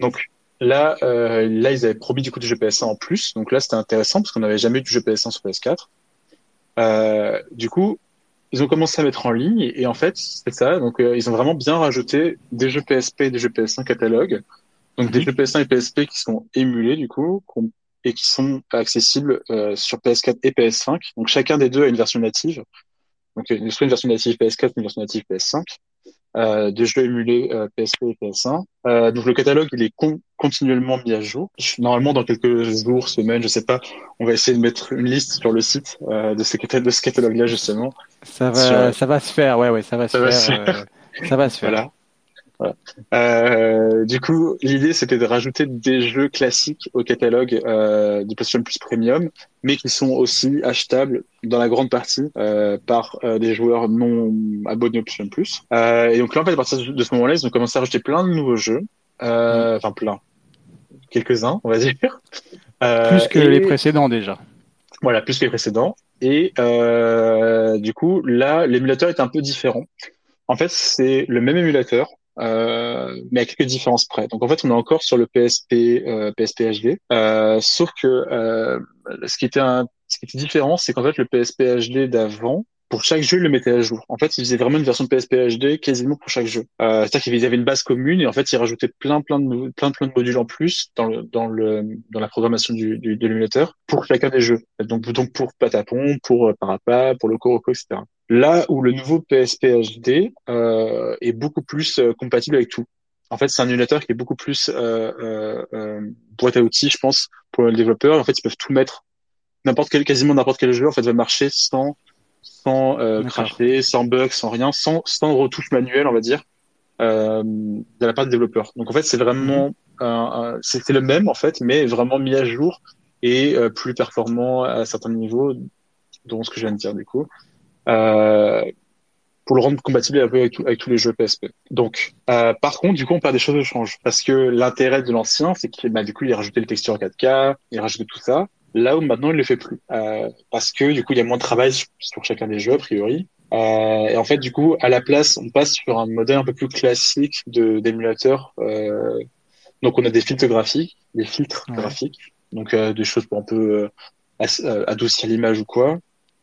Donc, là, euh, là, ils avaient promis du coup du jeu PS1 en plus. Donc là, c'était intéressant, parce qu'on n'avait jamais eu du jeu PS1 sur PS4. Euh, du coup, ils ont commencé à mettre en ligne, et, en fait, c'est ça. Donc, euh, ils ont vraiment bien rajouté des jeux PSP et des jeux PS1 catalogue. Donc des jeux PS1 et PSP qui sont émulés du coup et qui sont accessibles euh, sur PS4 et PS5. Donc chacun des deux a une version native. Donc soit une version native PS4, une version native PS5. Euh, de jeux émulés euh, PSP et PS1. Euh, donc le catalogue il est continuellement mis à jour. Normalement dans quelques jours, semaines, je sais pas, on va essayer de mettre une liste sur le site euh, de ce, catalogue-là justement. Ça va, ça va se faire, ouais, ouais, ça va se faire. ça va se faire. Voilà. Euh, du coup, l'idée c'était de rajouter des jeux classiques au catalogue euh, du PlayStation Plus Premium, mais qui sont aussi achetables dans la grande partie euh, par des joueurs non abonnés au PlayStation Plus. Et donc là, en fait, à partir de ce moment-là, ils ont commencé à rajouter plein de nouveaux jeux, enfin plein, quelques-uns, on va dire. plus que les précédents déjà. Voilà, plus que les précédents. Et du coup, là, l'émulateur est un peu différent. En fait, c'est le même émulateur, euh, mais à quelques différences près. Donc en fait, on est encore sur le PSP euh, PSP HD, euh, sauf que euh, ce qui était un, ce qui était différent, c'est qu'en fait le PSP HD d'avant, pour chaque jeu, il le mettait à jour. En fait, il faisait vraiment une version PSP HD quasiment pour chaque jeu. Euh, C'est-à-dire qu'il y avait une base commune et en fait, il rajoutait plein, plein de, plein, plein de modules en plus dans le, dans le, dans la programmation du, du de l'émulateur pour chacun des jeux. Donc, donc pour Patapon, pour euh, Parappa, pour le Coroco, etc. Là où le nouveau PSP HD euh, est beaucoup plus euh, compatible avec tout. En fait, c'est un émulateur qui est beaucoup plus euh, euh, boîte à outils, je pense, pour le développeur. En fait, ils peuvent tout mettre, n'importe quel, quasiment n'importe quel jeu, en fait, va marcher sans sans euh, cracher, sans bug, sans rien, sans sans retouche manuelle, on va dire, euh, de la part des développeurs. Donc en fait, c'est vraiment mhm. c'était le même en fait, mais vraiment mis à jour et plus performant à certains niveaux, dont ce que je viens de dire du coup euh, pour le rendre compatible avec, avec, tous les jeux PSP. Donc, euh, par contre, du coup, on perd des choses de change parce que l'intérêt de l'ancien, c'est qu'il, bah, du coup, il a rajouté le texture 4K, il a rajouté tout ça. Là où maintenant, il le fait plus euh, parce que du coup, il y a moins de travail sur, chacun des jeux a priori. Euh, et en fait, du coup, à la place, on passe sur un modèle un peu plus classique de d'émulateur. Euh, donc, on a des filtres graphiques, des filtres graphiques, donc euh, des choses pour un peu euh, adoucir l'image ou quoi.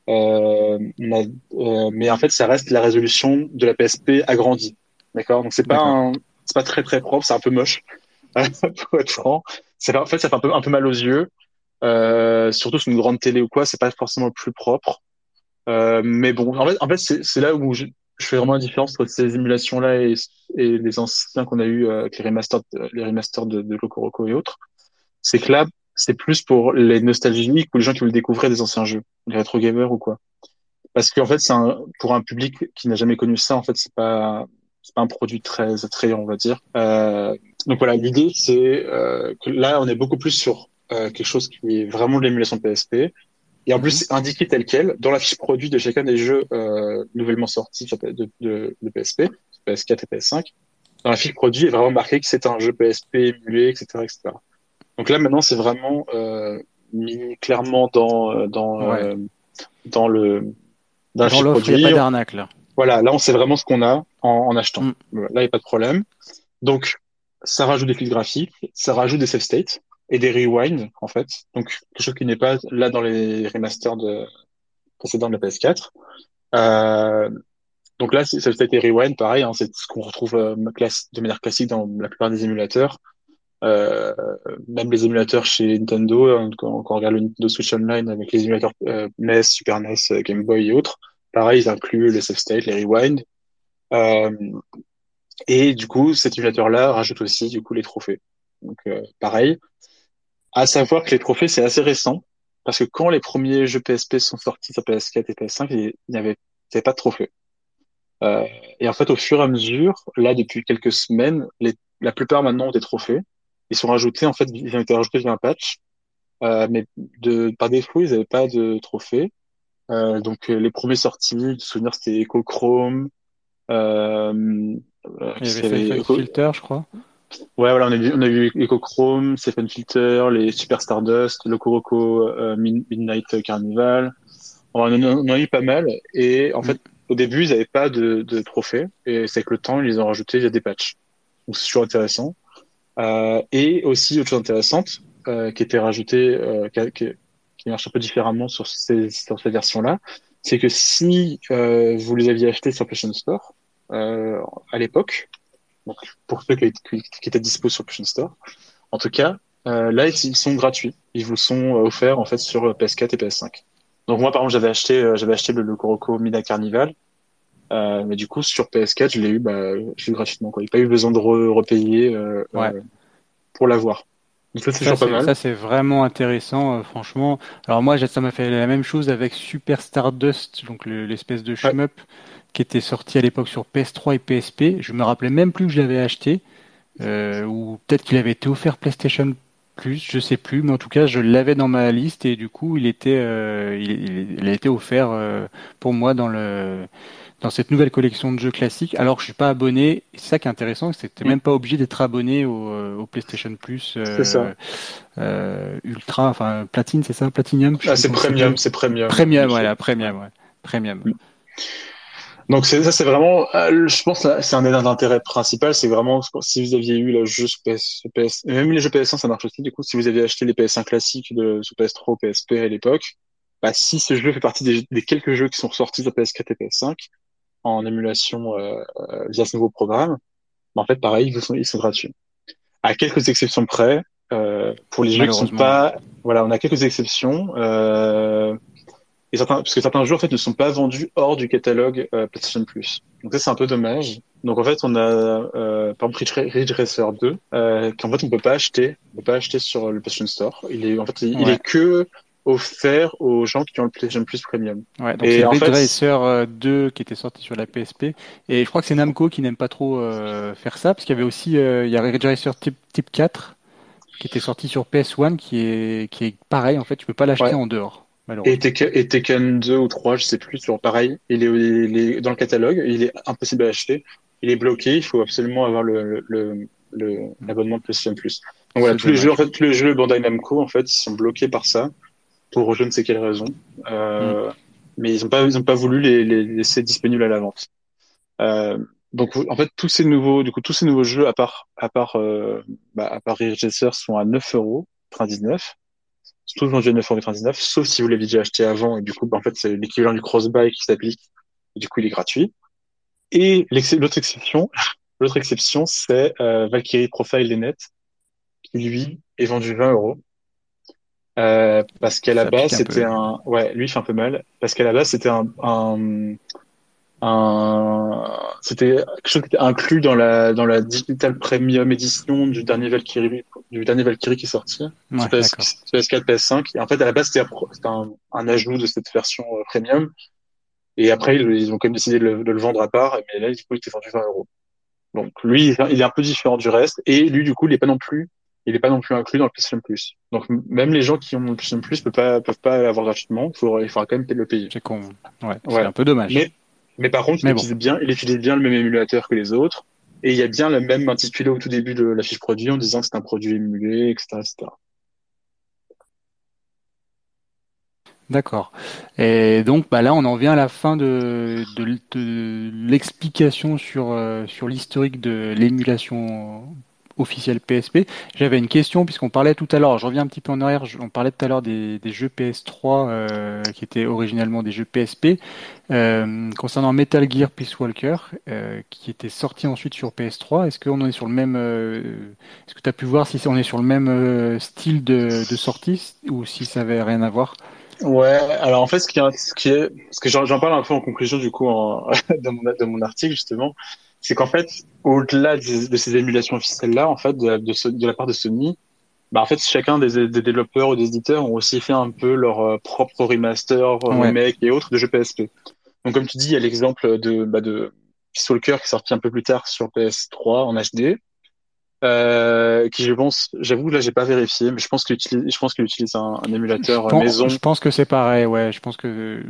Euh, euh, mais en fait, ça reste la résolution de la PSP agrandie. D'accord? Donc c'est pas c'est pas très très propre, c'est un peu moche pour être franc. C'est en fait ça fait un peu un peu mal aux yeux. Euh, surtout sur une grande télé ou quoi, c'est pas forcément le plus propre. Euh, mais bon, en fait, en fait c'est là où je, je, fais vraiment la différence entre ces émulations-là et, et, les anciens qu'on a eu euh, avec les remasters, les remasters de, de et autres. C'est que là, c'est plus pour les nostalgiques ou les gens qui veulent découvrir des anciens jeux, les rétro gamers ou quoi. Parce qu'en fait, c'est pour un public qui n'a jamais connu ça, en fait, c'est pas c'est pas un produit très attrayant, on va dire. Euh, donc voilà, l'idée c'est euh, que là, on est beaucoup plus sur euh, quelque chose qui est vraiment de l'émulation PSP. Et en plus, c'est mhm. indiqué tel quel dans la fiche produit de chacun des jeux euh, nouvellement sortis de, de, de, PSP, PS4 et PS5. Dans la fiche produit, est vraiment marqué que c'est un jeu PSP émulé, etc., etc. Donc là, maintenant, c'est vraiment euh, mis clairement dans euh, dans euh, dans le dans, dans l'offre. Il n'y a pas d'arnaque là. Voilà, là, on sait vraiment ce qu'on a en, en achetant. Mm. Là, il n'y a pas de problème. Donc, ça rajoute des fils graphiques, ça rajoute des save states et des rewinds en fait. Donc quelque chose qui n'est pas là dans les remasters de précédents de la PS4. Euh, donc là, ça peut être rewind, pareil, hein, c'est ce qu'on retrouve euh, de manière classique dans la plupart des émulateurs. Euh, même les émulateurs chez Nintendo, hein, quand, on regarde le Nintendo Switch Online avec les émulateurs euh, NES, Super NES, euh, Game Boy et autres, pareil, ils incluent les save state, les rewind. Euh, et du coup, cet émulateur-là rajoute aussi du coup les trophées. Donc pareil, à savoir que les trophées, c'est assez récent, parce que quand les premiers jeux PSP sont sortis sur PS4 et PS5, il n'y avait, avait, pas de trophées. Euh, et en fait, au fur et à mesure, là, depuis quelques semaines, les, la plupart maintenant ont des trophées. Ils sont rajoutés, en fait, ils ont été rajoutés via un patch. Euh, mais de, par défaut, ils n'avaient pas de trophées. Euh, donc, euh, les premiers sortis, de souvenir, c'était Echo Chrome. Euh, euh il y avait Filter, je crois. Ouais, voilà, on a vu, on a vu Chrome, Stephen Filter, les Super Stardust, le Kuroko euh, Midnight Carnival. On en, a eu pas mal. Et en fait, au début, ils n'avaient pas de, de trophées. Et c'est que le temps, ils les ont rajoutés via des patchs. Donc, c'est toujours intéressant. Euh, et aussi, autre chose intéressante, euh, qui était rajoutée, euh, qui, qui, marche un peu différemment sur ces, sur ces versions-là, c'est que si euh, vous les aviez achetés sur PlayStation Store, à l'époque, pour ceux qui, qui, qui étaient dispo sur PlayStation Store. En tout cas, euh, là, ils sont gratuits. Ils vous sont euh, offerts en fait sur PS4 et PS5. Donc moi, par exemple, j'avais acheté, euh, j'avais acheté le, le Kuroko Mina Carnival, euh, mais du coup sur PS4, je l'ai eu, bah, je gratuitement. Quoi. Il n'y a pas eu besoin de repayer euh, ouais. pour l'avoir. Donc ça, c'est vraiment intéressant, franchement. Alors moi, ça m'a fait la même chose avec Super Stardust, donc l'espèce de shmup qui était sorti à l'époque sur PS3 et PSP. Je me rappelais même plus que je l'avais acheté, euh, ou peut-être qu'il avait été offert PlayStation Plus, je sais plus, mais en tout cas je l'avais dans ma liste et du coup il était, euh, il, il, a été offert euh, pour moi dans le dans cette nouvelle collection de jeux classiques. Alors je suis pas abonné, c'est ça qui est intéressant, c'est que t'es mm. même pas obligé d'être abonné au, au, PlayStation Plus euh, Ultra, enfin Platine, c'est ça, Platinum. Ah c'est Premium, c'est Premium. Premium, voilà, Premium, ouais, Premium. Mm. Donc ça, c'est vraiment, euh, je pense, c'est un des intérêts principal, c'est vraiment si vous aviez eu le jeu sur PS, PS, même les jeux PS1, ça marche aussi. Du coup, si vous aviez acheté les PS1 classiques de sur PS3 ou PSP à l'époque, bah, si ce jeu fait partie des, quelques jeux qui sont sortis sur PS4 et PS5 en émulation euh, euh, via ce nouveau programme, bah, en fait, pareil, ils sont, ils sont gratuits. À quelques exceptions près, euh, pour les jeux qui sont pas, voilà, on a quelques exceptions. Euh, et certains, parce que certains jeux en fait ne sont pas vendus hors du catalogue euh, PlayStation Plus. Donc ça c'est un peu dommage. Donc en fait on a euh, par exemple Ridge Racer 2 euh, qu'en fait on peut pas acheter, on peut pas acheter sur le PlayStation Store. Il est en fait il, est que offert aux gens qui ont le PlayStation Plus Premium. Ouais, donc c'est Ridge Racer 2 euh, qui était sorti sur la PSP et je crois que c'est Namco qui n'aime pas trop faire ça parce qu'il y avait aussi il y a Ridge Racer type, type 4 qui était sorti sur PS1 qui est qui est pareil en fait tu peux pas l'acheter en dehors. Et Tekken, 2 ou 3, je sais plus, toujours pareil. Il est, il est, dans le catalogue, il est impossible à acheter. Il est bloqué, il faut absolument avoir le, le, le, l'abonnement de PlayStation Plus. Donc voilà, tous les jeux, en fait, tous les jeux Bandai Namco, en fait, ils sont bloqués par ça, pour je ne sais quelle raison. Euh, mm. Mais ils n'ont pas, ils ont pas voulu les, les laisser disponibles à la vente. Euh, donc en fait tous ces nouveaux du coup tous ces nouveaux jeux à part à part euh, bah, à part sont à 9 euros 99 tout vendu à 9,99€, sauf si vous l'avez déjà acheté avant, et du coup, bah, en fait, c'est l'équivalent du cross-buy qui s'applique, et du coup, il est gratuit. Et l'autre exception, l'autre exception, c'est euh, Valkyrie Profile Net, qui lui est vendu 20 euros. Euh, parce qu'à la base, c'était un, ouais, lui, il fait un peu mal. Parce qu'à la base, c'était un, un, un... c'était quelque chose qui était inclus dans la, dans la Digital Premium Edition du dernier Valkyrie, du dernier Valkyrie qui est sorti. Ouais, PS, PS4, PS5. Et en fait, à la base, c'était un, un, ajout de cette version euh, premium. Et après, ils, ont quand même décidé de le, de le, vendre à part. Mais là, du coup, il était vendu 20 euros. Donc, lui, il est un peu différent du reste. Et lui, du coup, il est pas non plus il n'est pas non plus inclus dans le PlayStation Plus. Donc même les gens qui ont le PlayStation Plus peuvent pas peuvent pas l'avoir gratuitement. Il faudra, il faudra quand même le payer. C'est con. Ouais. C'est un peu dommage. Mais mais par contre, il, utilise bien, il utilise bien le même émulateur que les autres. Et il y a bien le même intitulé au tout début de la fiche produit en disant que c'est un produit émulé, etc., etc. D'accord. Et donc bah là, on en vient à la fin de, de, de l'explication sur, euh, sur l'historique de l'émulation officiel PSP. J'avais une question puisqu'on parlait tout à l'heure, je reviens un petit peu en arrière, on parlait tout à l'heure des, jeux PS3 euh, qui étaient originellement des jeux PSP. Euh, concernant Metal Gear Peace Walker, euh, qui était sorti ensuite sur PS3, est-ce qu'on est sur le même Est-ce que tu as pu voir si on est sur le même style de, sortie ou si ça avait rien à voir? Ouais, alors en fait, ce qui, est, ce qui est, parce que j'en parle un peu en conclusion du coup en, mon article justement, c'est qu'en fait, au-delà de, ces émulations officielles-là, en fait, de, de, la part de Sony, bah en fait, chacun des, des, développeurs ou des éditeurs ont aussi fait un peu leur euh, propre remaster, euh, remake et autres de jeux PSP. Donc, comme tu dis, il y a l'exemple de, bah, de Stalker qui est sorti un peu plus tard sur PS3 en HD. Euh, qui je pense, j'avoue là j'ai pas vérifié, mais je pense qu'il utilise, je pense qu'il utilise un, un émulateur maison. Je pense que c'est pareil, ouais. Je pense que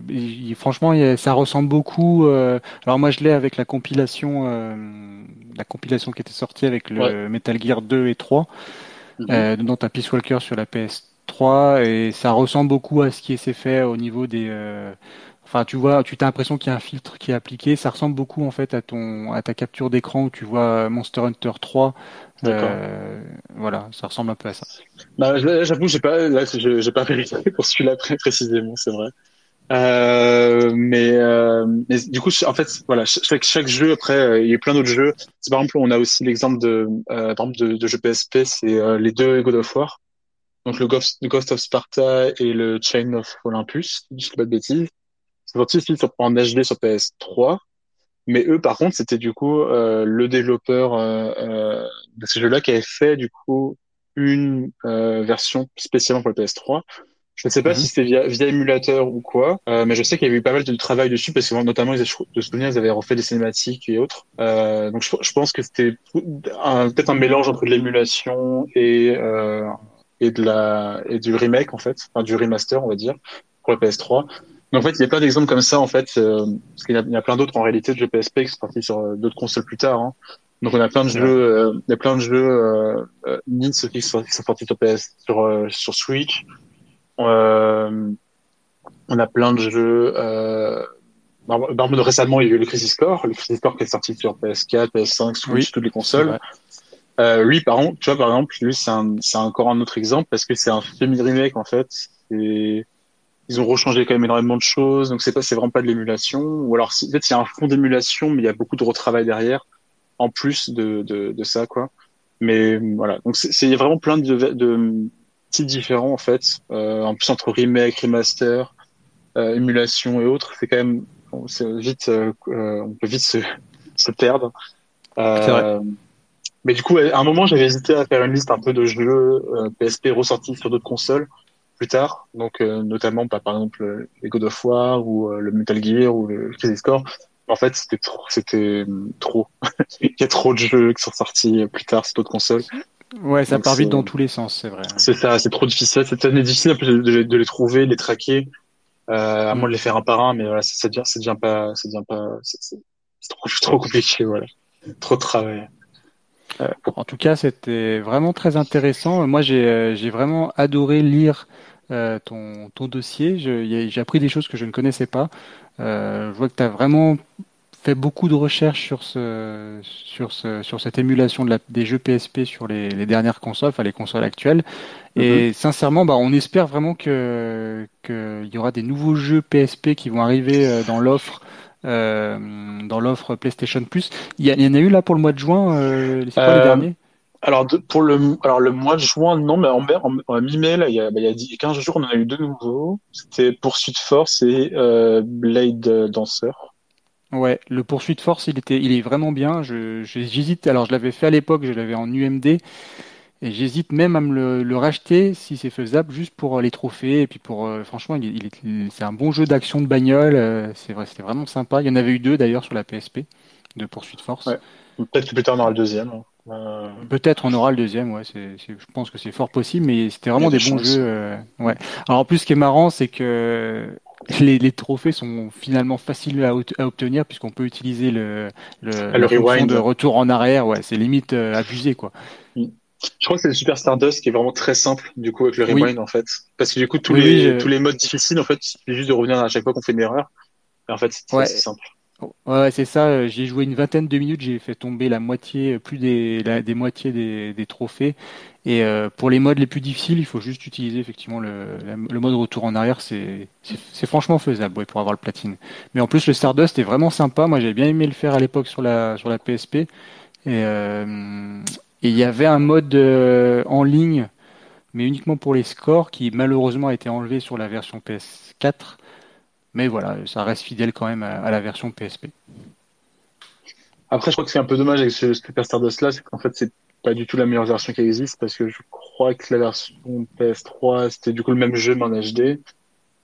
franchement ça ressemble beaucoup. Euh, alors moi je l'ai avec la compilation, euh, la compilation qui était sortie avec le Metal Gear 2 et 3, mm -hmm. dont un Peace Walker sur la PS3 et ça ressemble beaucoup à ce qui s'est fait au niveau des Enfin, tu vois, tu as l'impression qu'il y a un filtre qui est appliqué. Ça ressemble beaucoup en fait à ton à ta capture d'écran où tu vois Monster Hunter 3. Euh, voilà, ça ressemble un peu à ça. Bah, j'avoue, j'ai pas là, j'ai pas vérifié pour celui-là précisément, c'est vrai. Euh, mais, euh, mais du coup, en fait, voilà, chaque, chaque jeu après, euh, il y a plein d'autres jeux. Par exemple, on a aussi l'exemple de, euh, par exemple, de, de jeux PSP, c'est euh, les deux God of War. Donc le Ghost, le Ghost of Sparta et le Chain of Olympus, si je dis pas de bêtises. C'est sorti aussi sur, en HD sur PS3. Mais eux, par contre, c'était du coup euh, le développeur euh, euh, de ce jeu-là qui avait fait du coup une version spécialement pour le PS3. Je ne sais pas mhm. si c'était via, via émulateur ou quoi, mais je sais qu'il y avait eu pas mal de travail dessus parce que notamment de souvenir, ils avaient refait des cinématiques et autres. donc je, je, pense que c'était peut-être un mélange entre de l'émulation et et de la et du remake en fait, enfin du remaster on va dire pour le PS3 en fait, il y a plein d'exemples comme ça, en fait, euh, parce qu'il y, a plein d'autres en réalité de jeux PSP qui sont sortis sur euh, d'autres consoles plus tard. Hein. Donc on a plein de jeux, euh, il y a plein de jeux euh, qui sont, qui sont sortis sur PS, sur sur Switch. on a plein de jeux. Euh, récemment, il y a eu le Crisis Core, le Crisis Core qui est sorti sur PS4, PS5, Switch, toutes les consoles. Euh, lui, par contre, tu vois, par exemple, lui, c'est c'est encore un autre exemple parce que c'est un semi remake en fait. C'est ils ont rechangé quand même énormément de choses, donc c'est pas, c'est vraiment pas de l'émulation. Ou alors, en fait, il y a un fond d'émulation, mais il y a beaucoup de retravail derrière, en plus de, de, de ça, quoi. Mais voilà, donc c'est, il y a vraiment plein de, de types différents en fait. Euh, en plus entre remake, remaster, euh, émulation et autres, c'est quand même, c'est vite, euh, euh, on peut vite se, se perdre. Mais du coup, à un moment, j'avais hésité à faire une liste un peu de jeux PSP ressortis sur d'autres consoles plus tard, donc euh, notamment bah, par exemple les God of War ou euh, le Metal Gear ou le Crisis Core. En fait, c'était trop, c'était hum, trop. Il y a trop de jeux qui sont sortis plus tard sur d'autres consoles. Ouais, ça part vite dans tous les sens, c'est vrai. C'est ça, c'est trop difficile. C'est difficile de, de, les trouver, de les traquer, euh, à moins de les faire un par un, mais voilà, ça, ça devient, ça devient pas, ça devient pas, c'est trop, trop compliqué, voilà, trop de travail. En tout cas, c'était vraiment très intéressant. Moi, j'ai j'ai vraiment adoré lire euh, ton, ton dossier. J'ai appris des choses que je ne connaissais pas. Euh, je vois que tu as vraiment fait beaucoup de recherches sur ce, sur ce, sur cette émulation de la, des jeux PSP sur les, les, dernières consoles, enfin les consoles actuelles. Et mhm. sincèrement, bah, on espère vraiment que qu'il y aura des nouveaux jeux PSP qui vont arriver euh, dans l'offre. Euh, dans l'offre PlayStation Plus, il y, en a eu là pour le mois de juin. Euh, c'est pas les derniers? Alors pour le alors le mois de juin non mais en, en, mi-mai là il y a bah, il y a 15 jours on en a eu deux nouveaux c'était Poursuite Force et euh, Blade Dancer. Ouais, le Poursuite Force il était il est vraiment bien. Je j'hésite alors je l'avais fait à l'époque je l'avais en UMD et j'hésite même à me le, racheter si c'est faisable juste pour les trophées et puis pour euh, franchement il, il, c'est un bon jeu d'action de bagnole euh, c'est vrai c'était vraiment sympa. Il y en avait eu deux d'ailleurs sur la PSP de Poursuite Force. Ouais. Peut-être que plus tard on aura le deuxième. Hein. Euh, Peut-être on aura le deuxième, ouais. C'est, je pense que c'est fort possible, mais c'était vraiment des, bons jeux. Euh, ouais. Alors en plus, ce qui est marrant, c'est que les, les, trophées sont finalement faciles à, à obtenir puisqu'on peut utiliser le, le, ah, le de retour en arrière. Ouais, c'est limite euh, abusé, quoi. Mm. Je crois que c'est le Super Stardust qui est vraiment très simple du coup avec le rewind en fait, parce que du coup tous les tous les modes difficiles en fait, il juste de revenir à chaque fois qu'on fait une erreur. Et en fait, c'est ouais. simple. Ouais, c'est ça. Euh, j'ai joué une vingtaine de minutes, j'ai fait tomber la moitié, euh, plus des, des moitiés des, des trophées. Et euh, pour les modes les plus difficiles, il faut juste utiliser effectivement le, le mode retour en arrière. C'est, c'est, franchement faisable ouais, pour avoir le platine. Mais en plus, le Stardust est vraiment sympa. Moi, j'ai bien aimé le faire à l'époque sur la sur la PSP. Et euh, il y avait un mode en ligne, mais uniquement pour les scores, qui malheureusement a été enlevé sur la version PS4. Mais voilà, ça reste fidèle quand même à, la version PSP. Après, je crois que c'est un peu dommage avec ce Super Stardust là, c'est qu'en fait, c'est pas du tout la meilleure version qui existe parce que je crois que la version PS3, c'était du coup le même jeu mais en HD.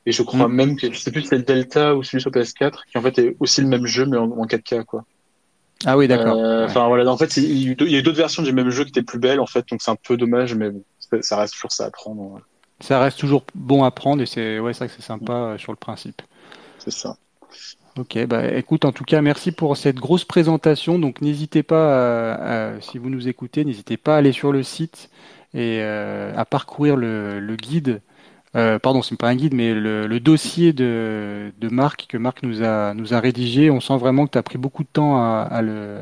Et je crois mm. même que c'est plus le Delta ou celui sur PS4 qui en fait est aussi le même jeu mais en, 4K quoi. Ah oui, d'accord. Euh, enfin voilà, en fait, il y a d'autres versions du même jeu qui étaient plus belles en fait, donc c'est un peu dommage, mais bon, ça reste toujours ça à prendre. Ça reste toujours bon à prendre et c'est ouais, c'est vrai que c'est sympa euh, sur le principe ça. Ok, bah écoute, en tout cas, merci pour cette grosse présentation. Donc n'hésitez pas, si vous nous écoutez, n'hésitez pas à aller sur le site et euh, à parcourir le, guide. Euh, pardon, c'est pas un guide, mais le, dossier de, Marc que Marc nous a nous a rédigé. On sent vraiment que tu as pris beaucoup de temps à le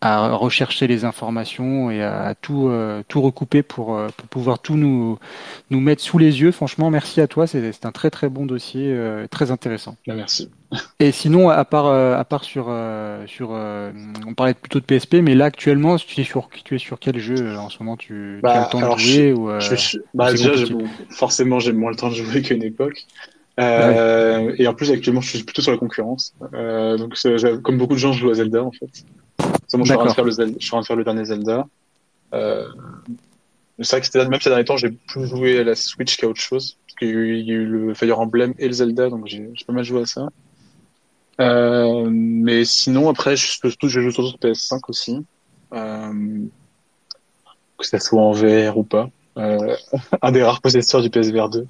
à rechercher les informations et à, tout euh, tout recouper pour, euh, pour pouvoir tout nous nous mettre sous les yeux. Franchement, merci à toi. C'est un très très bon dossier, euh, très intéressant. Bah, merci. Et sinon, à part à part sur sur on parlait plutôt de PSP, mais là actuellement, tu es sur tu es sur quel jeu en ce moment? Tu, tu as bah, le temps de jouer ou bah, déjà, forcément, j'ai moins le temps de jouer qu'à une époque. Euh, Et en plus, actuellement, je suis plutôt sur la concurrence. Euh, donc, comme beaucoup de gens, je joue à Zelda, en fait je suis en train de faire le, je suis en train de faire le dernier Zelda. Euh, c'est vrai que c'était même ces derniers temps, j'ai plus joué à la Switch qu'à autre chose. Parce qu'il y, a eu le Fire Emblem et le Zelda, donc j'ai pas mal joué à ça. Euh, mais sinon, après, je, je joue surtout sur PS5 aussi. Euh, que ça soit en VR ou pas. Euh, un des rares possesseurs du PSVR 2,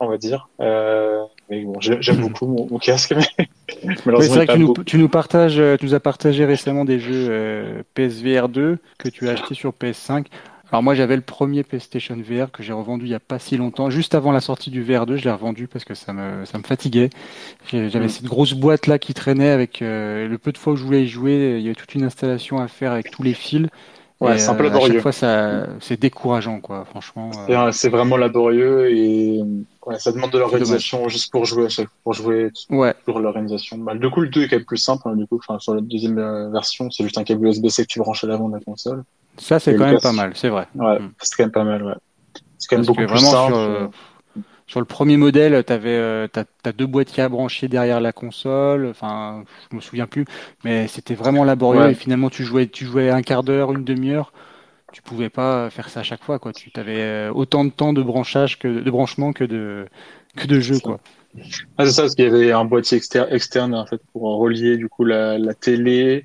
on va dire. Euh, mais bon, j'aime beaucoup mon, casque, mais c'est vrai que tu nous, tu nous, partages, euh, tu nous as partagé récemment des jeux euh, PSVR 2 que tu as acheté sur PS5. Alors moi j'avais le premier PlayStation VR que j'ai revendu il y a pas si longtemps, juste avant la sortie du VR 2, je l'ai revendu parce que ça me ça me fatiguait. J'avais mm. cette grosse boîte là qui traînait avec euh, le peu de fois où je voulais y jouer, il y avait toute une installation à faire avec tous les fils. Ouais, c'est un peu laborieux. À chaque fois, ça, c'est décourageant, quoi, franchement. C'est vraiment laborieux et Ouais, ça demande de l'organisation juste pour jouer à chaque, pour jouer ouais. pour l'organisation. Bah, du coup, le 2 est quand même plus simple. Hein, du coup, enfin, sur la deuxième euh, version, c'est juste un câble USB-C que tu branches à l'avant de la console. Ça, c'est quand même pas mal, c'est vrai. Ouais, mm. c'est quand même pas mal, ouais. C'est quand même beaucoup plus simple. Sur, euh, sur, le premier modèle, t'avais, euh, t'as, as deux boîtiers à brancher derrière la console. Enfin, je me souviens plus, mais c'était vraiment laborieux. Et finalement, tu jouais, tu jouais un quart d'heure, une demi-heure tu pouvais pas faire ça à chaque fois quoi. Tu avais euh, autant de temps de branchage que de branchement que de que de jeu quoi. Ah, c'est ça parce qu'il y avait un boîtier externe, externe en fait pour relier du coup la, la télé.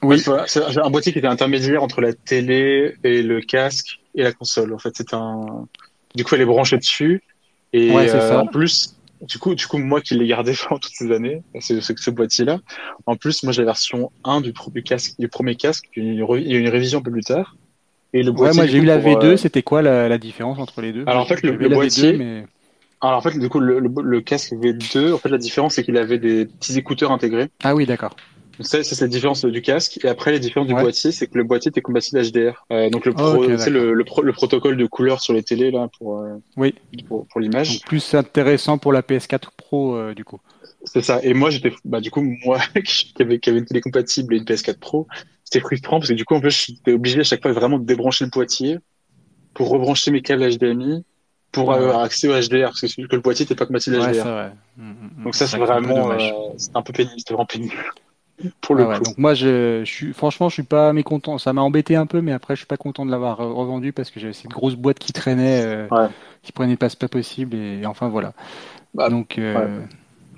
Oui. c'est un boîtier qui était intermédiaire entre la télé et le casque et la console. En fait, c'est un. Du coup, elle est branchée dessus et euh, en plus, du coup, du coup, moi qui l'ai gardé pendant toutes ces années, c'est ce boîtier-là. En plus, moi j'ai la version 1 du, du casque, du premier casque. Il y a une révision un peu plus tard. Et le boîtier, ouais, moi j'ai eu la V2, euh, c'était quoi la, la, différence entre les deux? Alors en fait, le, le boîtier. mais... Alors en fait, du coup, le, le, casque V2, en fait, la différence c'est qu'il avait des petits écouteurs intégrés. Ah oui, d'accord. Ça, c'est la différence du casque. Et après, la différence du boîtier, c'est que le boîtier était compatible HDR. Euh, donc le, pro, le, le, le, protocole de couleur sur les télés là pour euh, oui pour, pour l'image. Plus intéressant pour la PS4 Pro euh, du coup. C'est ça. Et moi, j'étais, bah, du coup, moi, qui avait, qui avait une télé compatible et une PS4 Pro, c'était frustrant parce que du coup, en fait, j'étais obligé à chaque fois vraiment de débrancher le boîtier pour rebrancher mes câbles HDMI pour avoir accès au HDR parce que, que le boîtier n'était pas compatible ouais, HDR. Vrai. Mm, mm, mm. Donc ça, c'est vraiment, euh, un peu pénible, c'était vraiment pénible. Pour le ah coup. Donc moi, je, je, suis, franchement, je suis pas mécontent. Ça m'a embêté un peu, mais après, je suis pas content de l'avoir revendu parce que j'avais cette grosse boîte qui traînait, euh, qui prenait pas, pas possible, et, enfin voilà. Bah, Donc. Euh,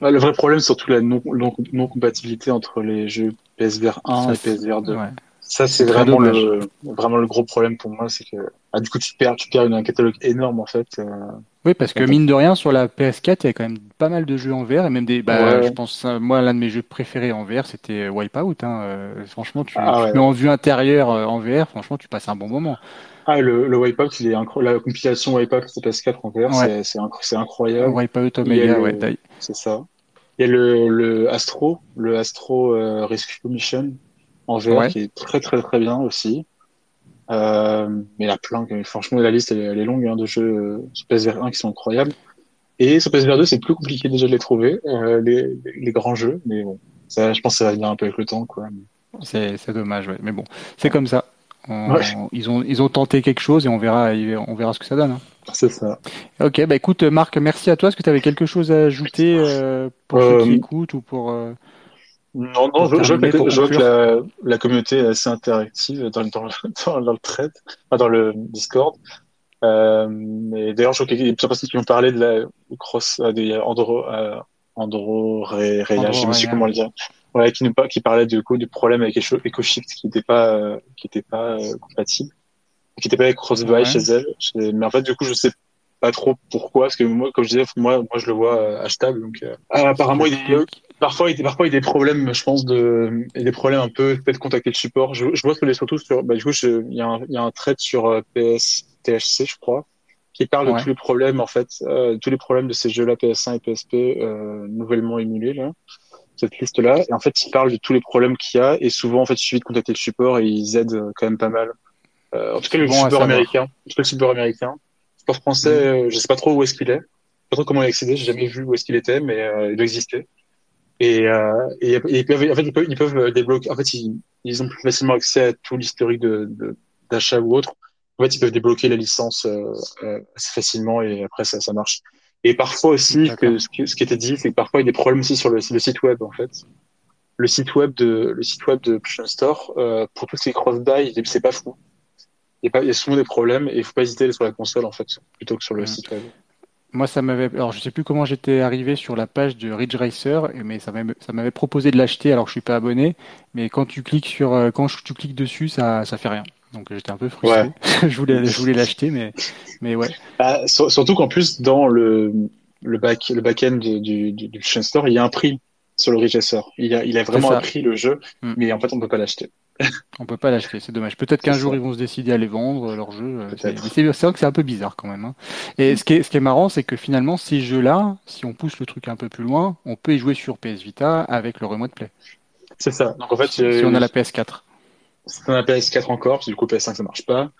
ouais. le vrai problème, c'est surtout la non, non, non, compatibilité entre les jeux PSVR 1 ça, et PSVR 2. Ça, c'est vraiment le, vraiment le gros problème pour moi, c'est que ah, du coup, tu perds, tu perds un catalogue énorme en fait. Euh, oui, parce que mine de rien, sur la PS4, il y a quand même pas mal de jeux en VR et même des. Bah, Je pense, moi, l'un de mes jeux préférés en VR, c'était Wipeout. Hein. Euh, franchement, tu, ah, tu mets en vue intérieure euh, en VR, franchement, tu passes un bon moment. Ah, le, le Wipeout, il est la compilation Wipeout de PS4 en VR, c'est incroyable. Wipeout Omega, ouais. C'est ça. Il y a le, le Astro, le Astro Rescue Mission en VR qui est très très très bien aussi. Euh, mais la plein, franchement, la liste elle, est longue hein, de jeux euh, sur PSVR 1 qui sont incroyables. Et sur PSVR 2, c'est plus compliqué déjà de les trouver, euh, les, les, grands jeux. Mais bon, ça, je pense que ça va venir un peu avec le temps, quoi. C'est, c'est dommage, ouais. Mais bon, c'est comme ça. ils ont ils ont tenté quelque chose et on verra on verra ce que ça donne. Hein. C'est ça. Ok, bah écoute Marc, merci à toi. Est-ce que tu avais quelque chose à ajouter euh, pour ceux qui écoutent ou pour non, non, je, je, vois que, la, la, communauté est assez interactive dans, dans, dans, dans le thread, dans le Discord. Euh, et d'ailleurs, je vois qu'il y a plusieurs personnes qui ont parlé de la cross, euh, des Andro, euh, Andro, Ré, Réa, je sais pas comment le dire. Ouais, qui, nous, qui parlait du coup du problème avec EcoShift qui n'était pas, euh, qui était pas euh, compatible, qui n'était pas avec Crossbuy chez elle. Mais en fait, du coup, je sais pas trop pourquoi, parce que moi, comme je disais, moi, moi, je le vois euh, achetable. Donc, euh, apparemment, il est, parfois, il y a parfois, il y a des problèmes, je pense, de, il y a des problèmes un peu, peut-être contacter le support. Je, je vois que les surtout sur, bah, du coup, il y a un, il y a un trait sur euh, PS, THC, je crois, qui parle de tous les problèmes, en fait, euh, tous les problèmes de ces jeux-là, PS1 et PSP, euh, nouvellement émulés, là, cette liste-là. Et en fait, il parle de tous les problèmes qu'il y a, et souvent, en fait, il suffit de contacter le support et ils aident quand même pas mal. Euh, en tout cas, le support américain. En tout cas, le support américain. Le support français, mm. je sais pas trop où est-ce qu'il est. Je sais pas trop comment il a accédé, j'ai jamais vu où est-ce qu'il était, mais il doit exister. Et, euh, et, en fait, ils peuvent, ils peuvent débloquer. En fait, ils, ils ont plus facilement accès à tout l'historique de, d'achat ou autre. En fait, ils peuvent débloquer la licence euh, euh, assez facilement et après ça, ça marche. Et parfois aussi, que, ce, qui était dit, c'est que parfois il y a des problèmes aussi sur le, le, site web en fait. Le site web de le site web de PlayStation Store euh, pour tous ces cross-buy, c'est pas fou. Il y, a souvent des problèmes et il faut pas hésiter à aller sur la console en fait plutôt que sur le mmh. site web. Moi, ça m'avait. Alors, je sais plus comment j'étais arrivé sur la page de Ridge Racer, mais ça m'avait, proposé de l'acheter. Alors, je suis pas abonné, mais quand tu cliques sur, euh, quand tu cliques dessus, ça, ça fait rien. Donc, j'étais un peu frustré. je voulais, je voulais l'acheter, mais, mais ouais. Bah, surtout qu'en plus, dans le, le back, le back-end du, du, du Store, il y a un prix sur le Ridge Racer. Il a, il a vraiment un prix le jeu, mm. mais en fait, on peut pas l'acheter. On peut pas l'acheter, c'est dommage. Peut-être qu'un jour ils vont se décider à les vendre leur jeu. Euh, c'est vrai que c'est un peu bizarre quand même. Hein. Et ce qui est, ce qui est marrant, c'est que finalement ces jeux-là, si on pousse le truc un peu plus loin, on peut y jouer sur PS Vita avec le remote play. C'est ça. Donc en fait, si, on a la PS4. Si on a la PS4 encore, du coup PS5 ça marche pas.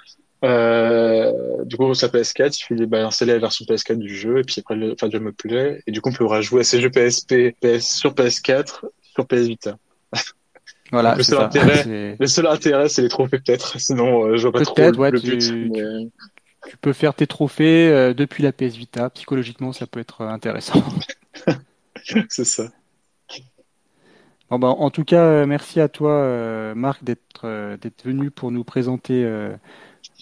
Euh, du coup, sur PS4, il bah, installer la version PS4 du jeu et puis après le, enfin, du remote play. Et du coup, on peut rejouer à ces jeux PSP, PS sur PS4, sur PS Vita. Voilà, le, seul intérêt, le seul intérêt, c'est les trophées peut-être. Sinon, euh, je vois pas trop ouais, le but. Tu, peux faire tes trophées euh, depuis la PS Vita. Psychologiquement, ça peut être euh, intéressant. c'est ça. Bon, bah, en tout cas, merci à toi, Marc, d'être d'être venu pour nous présenter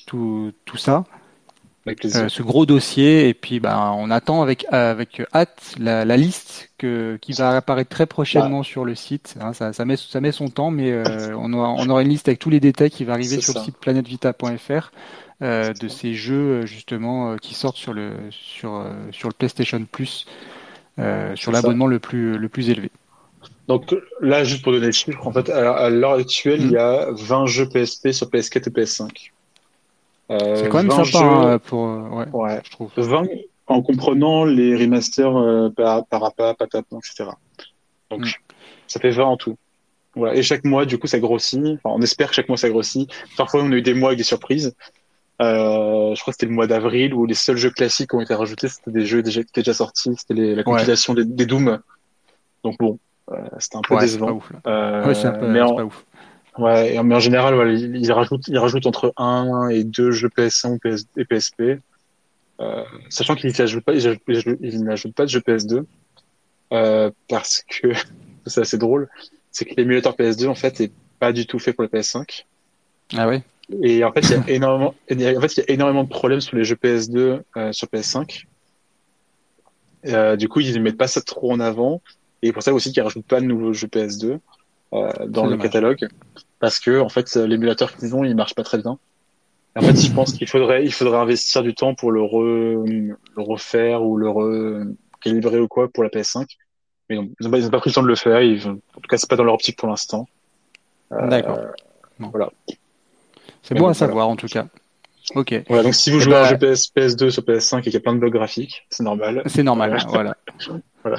tout, tout ça. Euh, ce gros dossier et puis bah, on attend avec avec hâte la, la liste que qui va apparaître très prochainement sur le site. Hein, ça, ça, met ça met son temps, mais euh, on aura on aura une liste avec tous les détails qui va arriver sur le site planetvita.fr euh, de ces jeux justement qui sortent sur le sur sur le PlayStation Plus sur l'abonnement le plus le plus élevé. Donc là, juste pour donner le chiffre, en fait, à, l'heure actuelle, il y a 20 jeux PSP sur PS4 et PS5. Euh, c'est quand même sympa hein, pour euh, ouais, ouais, je trouve. 20 en comprenant les remasters euh, par Parappa, Patapon, etc. Donc mm. ça fait 20 en tout. Voilà. Et chaque mois, du coup, ça grossit. Enfin, on espère que chaque mois ça grossit. Parfois, on a eu des mois avec des surprises. Euh, je crois que c'était le mois d'avril où les seuls jeux classiques ont été rajoutés, c'était des jeux déjà, qui étaient déjà sortis. C'était la compilation des, des, Doom. Donc bon, euh, c'était un peu décevant. Pas ouf, euh, ouais, c'est un peu, mais en, pas ouf Ouais, mais en général, voilà, ils, rajoutent, ils rajoutent entre 1 et 2 jeux PS1 PS, et PSP. Euh, sachant qu'ils n'ajoutent pas, ils, pas de jeux PS2. Euh, parce que, c'est assez drôle, c'est que l'émulateur PS2, en fait, est pas du tout fait pour le PS5. Ah ouais? Et en fait, il y a énormément, en fait, il y a énormément de problèmes sur les jeux PS2 euh, sur PS5. Euh, du coup, ils ne mettent pas ça trop en avant. Et pour ça aussi qu'ils rajoutent pas de nouveaux jeux PS2 euh, dans le catalogue, parce que en fait, l'émulateur qu'ils ont, il marche pas très bien. en fait, je pense qu'il faudrait, il faudrait investir du temps pour le, le refaire ou le recalibrer ou quoi pour la PS5. Mais ils n'ont pas, pris le temps de le faire. Ils, en tout cas, c'est pas dans leur optique pour l'instant. Euh, D'accord. Voilà. C'est bon à savoir en tout cas. Ok. Voilà, donc si vous jouez à un jeu PS, PS2 sur PS5 et qu'il y a plein de bugs graphiques, c'est normal. C'est normal, voilà. voilà.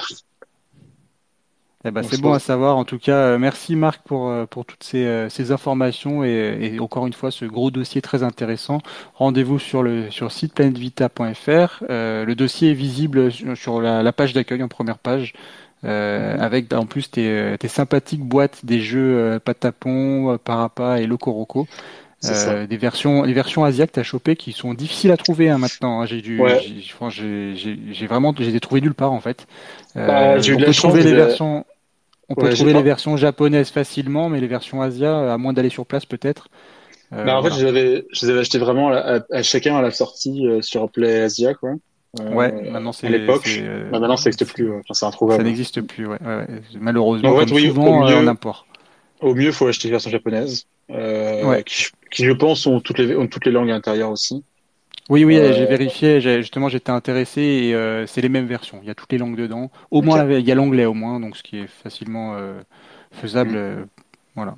Eh ben, c'est bon à savoir. En tout cas, euh, merci Marc pour, euh, pour toutes ces, euh, ces informations et, et, encore une fois ce gros dossier très intéressant. Rendez-vous sur le sur site planetvita.fr. Euh, le dossier est visible sur la, la page d'accueil en première page. Euh, avec en plus tes, tes sympathiques boîtes des jeux Patapon, Parapa et Locoroco. Euh, des versions, des versions asiatiques as chopées qui sont difficiles à trouver hein, maintenant. Hein. J'ai dû, j'ai vraiment, j'ai trouvé nulle part en fait. Euh, bah, trouver les versions, on peut trouver les versions japonaises facilement, mais les versions Asia, à moins d'aller sur place peut-être. Euh, bah, en fait, je les avais, je les avais achetés vraiment à, chacun à la sortie euh, sur Play Asia, quoi. Euh, ouais, maintenant c'est à l'époque. Bah, maintenant, ça n'existe plus. Enfin, c'est introuvable. Ça n'existe plus, ouais, ouais, Malheureusement, en fait, oui, souvent en import. Au mieux, il faut acheter la version japonaise, euh, qui, qui, je pense ont toutes les ont toutes les langues à l'intérieur aussi. Oui, oui, euh... j'ai vérifié. Justement, j'étais intéressé et euh, c'est les mêmes versions. Il y a toutes les langues dedans. Au okay. moins, il y a l'anglais au moins, donc ce qui est facilement euh, faisable. Mm. Euh, voilà.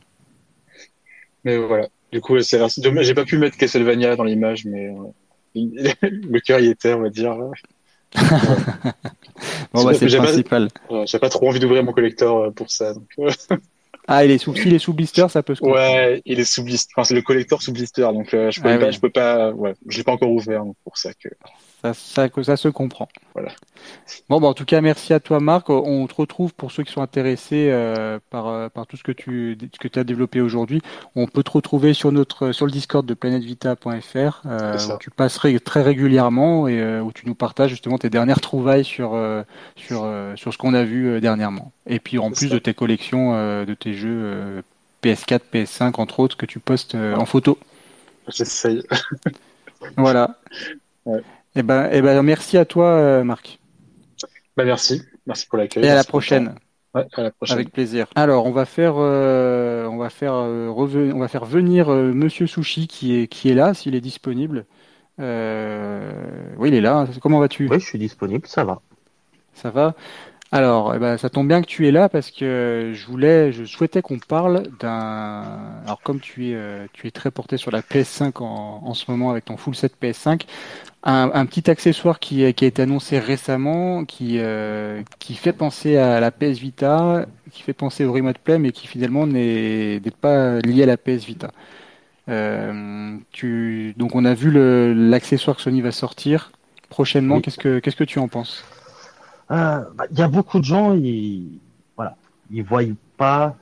Mais voilà. Du coup, c'est dommage. J'ai pas pu mettre Castlevania dans l'image, mais euh, le cœur y était, on va dire. bon, bah, c'est le principal. J'ai pas trop envie d'ouvrir mon collector pour ça. Donc... Ah, il est sous, s'il est sous blister, ça peut se Ouais, il est sous blister. Enfin, c'est le collector sous blister, donc euh, je peux ah, pas, oui. je peux pas, ouais, je l'ai pas encore ouvert, donc pour ça que. Ça, ça, que ça se comprend. Voilà. Bon, bah, en tout cas, merci à toi, Marc. On te retrouve pour ceux qui sont intéressés euh, par, euh, par tout ce que tu, ce que as développé aujourd'hui. On peut te retrouver sur notre, sur le Discord de planetvita.fr, euh, où tu passerais très régulièrement et euh, où tu nous partages justement tes dernières trouvailles sur, sur, sur ce qu'on a vu dernièrement. Et puis, en plus ça. de tes collections de tes jeux PS4, PS5, entre autres, que tu postes en photo. J'essaye. voilà. Ouais. Eh ben, eh ben, merci à toi, euh, Marc. Ben, merci. Merci pour l'accueil. Et à la prochaine. Ouais, à la prochaine. Avec plaisir. Alors, on va faire, euh, on va faire, euh, on va faire venir euh, Monsieur Sushi qui est, qui est là, s'il est disponible. Euh, oui, il est là. Comment vas-tu? Oui, je suis disponible. Ça va. Ça va? Alors, eh ben, ça tombe bien que tu es là parce que je voulais, je souhaitais qu'on parle d'un. Alors, comme tu es, tu es très porté sur la PS5 en, en ce moment avec ton full set PS5, un, un, petit accessoire qui, qui, a été annoncé récemment, qui, euh, qui fait penser à la PS Vita, qui fait penser au Remote Play, mais qui finalement n'est pas lié à la PS Vita. Euh, tu, donc on a vu l'accessoire que Sony va sortir prochainement. Oui. Qu'est-ce que qu'est-ce que tu en penses? Il euh, bah, y a beaucoup de gens, ils voilà, ils voient pas,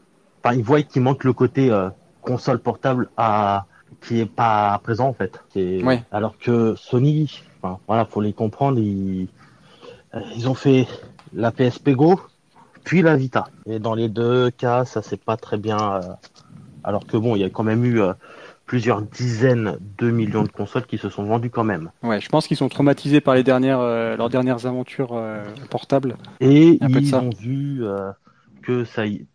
enfin ils voient qu'il manque le côté euh, console portable à qui est pas présent en fait. Ouais. Alors que Sony, enfin, voilà, faut les comprendre, ils, euh, ils ont fait la PSP Go, puis la Vita. Et dans les deux cas, ça s'est pas très bien. Euh, alors que bon, il y a quand même eu euh, plusieurs dizaines de millions de consoles qui se sont vendues quand même. Ouais, je pense qu'ils sont traumatisés par les dernières, euh, leurs dernières aventures euh, portables. Et ils ont vu que ça y,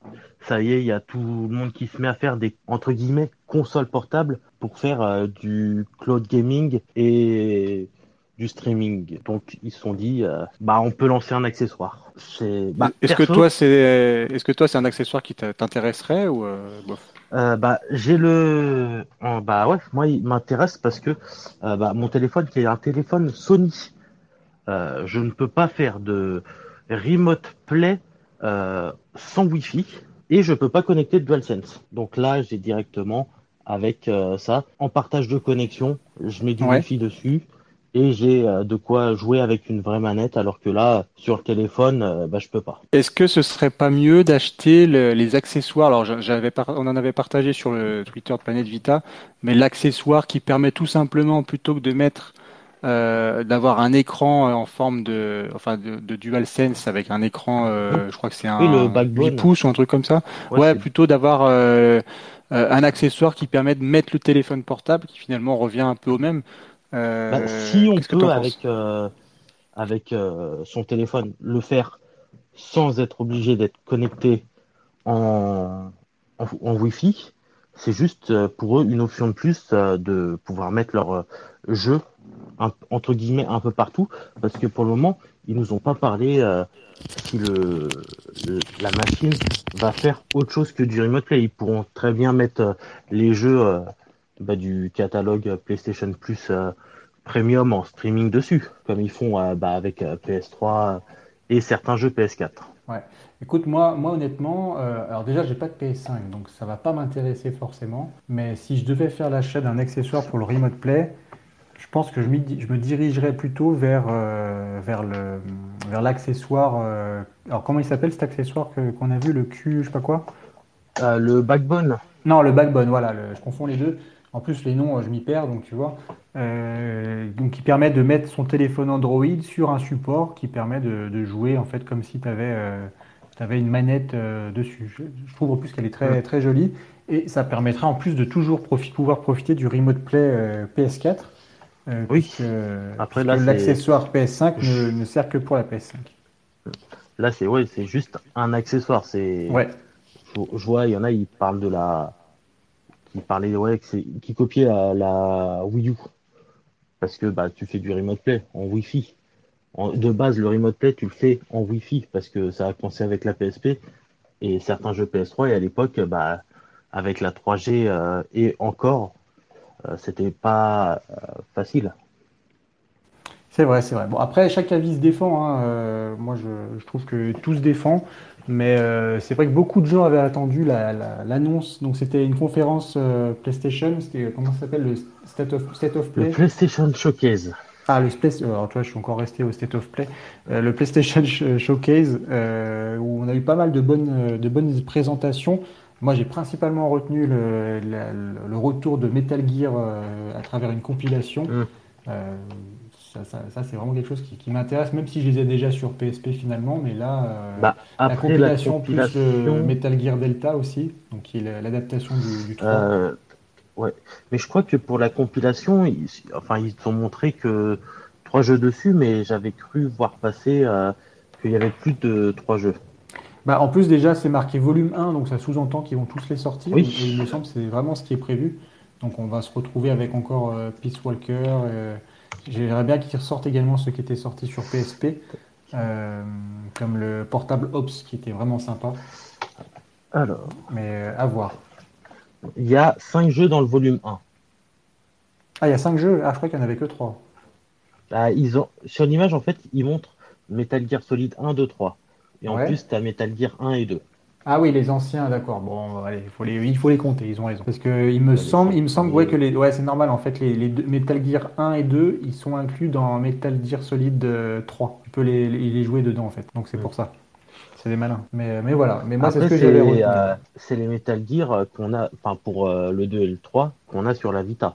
ça y est, il y a tout le monde qui se met à faire des entre guillemets consoles portables pour faire euh, du cloud gaming et du streaming. Donc ils se sont dit, euh, bah on peut lancer un accessoire. Bah, est-ce que toi c'est, est-ce que toi c'est un accessoire qui t'intéresserait ou euh, bof euh, bah j'ai le, oh, bah ouais, moi il m'intéresse parce que euh, bah, mon téléphone qui est un téléphone Sony, euh, je ne peux pas faire de remote play sans Wi-Fi et je peux pas connecter de DualSense. Donc là j'ai directement avec euh, ça. En partage de connexion, je mets du ouais. Wi-Fi dessus et j'ai euh, de quoi jouer avec une vraie manette, alors que là, sur le téléphone, euh, bah, je peux pas. Est-ce que ce serait pas mieux d'acheter les accessoires? Alors, j'avais, on en avait partagé sur le Twitter de Planète Vita, mais l'accessoire qui permet tout simplement, plutôt que de mettre euh, d'avoir un écran en forme de, enfin, de, de DualSense avec un écran, je crois que c'est un oui, 8 pouces ou un truc comme ça. Ouais, plutôt d'avoir un accessoire qui permet de mettre le téléphone portable, qui finalement revient un peu au même. Euh, bah, si on peut avec euh, avec euh, son téléphone le faire sans être obligé d'être connecté en, en, en Wi-Fi, c'est juste pour eux une option de plus de pouvoir mettre leur jeu entre guillemets un peu partout parce que pour le moment ils nous ont pas parlé si le, la machine va faire autre chose que du remote play. Ils pourront très bien mettre les jeux bah, du catalogue PlayStation Plus euh, Premium en streaming dessus, comme ils font euh, bah, avec euh, PS3 et certains jeux PS4. Ouais. Écoute, moi, moi honnêtement, alors déjà, j'ai pas de PS5, donc ça va pas m'intéresser forcément. Mais si je devais faire l'achat d'un accessoire pour le Remote Play, je pense que je, je me dirigerais plutôt vers, vers, le, vers l'accessoire. alors, comment il s'appelle cet accessoire qu'on a vu, le Q, je sais pas quoi? Le Backbone. Non, le Backbone, voilà, je confonds les deux. En plus, les noms, je m'y perds, donc tu vois. Euh, donc, qui permet de mettre son téléphone Android sur un support qui permet de, jouer en fait comme si tu avais, euh, une manette euh, dessus. Je, trouve en plus qu'elle est très, très jolie et ça permettra en plus de toujours pouvoir profiter du Remote Play PS4. oui. Après, là, l'accessoire PS5 ne, sert que pour la PS5. Là, c'est ouais, c'est juste un accessoire. C'est. Ouais. je vois, il y en a, ils parlent de la qui parlait ouais, qui copiait la, Wii U parce que bah tu fais du remote play en Wi-Fi. de base, le remote play tu le fais en Wi-Fi parce que ça a commencé avec la PSP et certains jeux PS3 et à l'époque bah avec la 3G euh, et encore euh, c'était pas euh, facile. C'est vrai, c'est vrai. Bon, après, chaque avis se défend. Hein. moi, je, je, trouve que tout se défend. Mais euh, c'est vrai que beaucoup de gens avaient attendu l'annonce. Donc c'était une conférence euh, PlayStation. C'était comment ça s'appelle le State of, State of Play? Le PlayStation Showcase. Ah, le. Alors, toi, je suis encore resté au State of Play. Euh, le PlayStation Showcase, où on a eu pas mal de bonnes, de bonnes présentations. Moi, j'ai principalement retenu le, le, retour de Metal Gear à travers une compilation. Mmh ça, c'est vraiment quelque chose qui, m'intéresse, même si je les ai déjà sur PSP finalement, mais là, euh, bah, la, compilation plus euh, Metal Gear Delta aussi, donc qui est l'adaptation du, 3. Euh, ouais, mais je crois que pour la compilation, ils, enfin, ils ont montré que trois jeux dessus, mais j'avais cru voir passer qu'il y avait plus de trois jeux. Bah, en plus, déjà, c'est marqué volume 1, donc ça sous-entend qu'ils vont tous les sortir. Oui. Et, il me semble que c'est vraiment ce qui est prévu. Donc on va se retrouver avec encore Peace Walker. J'aimerais bien qu'ils ressortent également ceux qui étaient sortis sur PSP, euh, comme le portable Ops qui était vraiment sympa. Alors. Mais euh, à voir. Il y a 5 jeux dans le volume 1. Ah, il y a 5 jeux? Ah, je crois qu'il n'y en avait que 3. Ah, ils ont... Sur l'image, en fait, ils montrent Metal Gear Solid 1, 2, 3. Et en plus, tu as Metal Gear 1 et 2. Ah oui, les anciens, d'accord. Bon, allez, il faut les, il faut les compter. Ils ont raison. Parce que il me semble, il me semble, ouais, que les, ouais, c'est normal. En fait, les, les Metal Gear 1 et 2, ils sont inclus dans Metal Gear Solid 3. Euh, tu peux les, les, jouer dedans, en fait. Donc c'est pour ça. C'est des malins. Mais, mais voilà. Mais moi, c'est ce que j'avais euh, c'est les Metal Gear euh, qu'on a, enfin pour le 2 et le 3, qu'on a sur la Vita.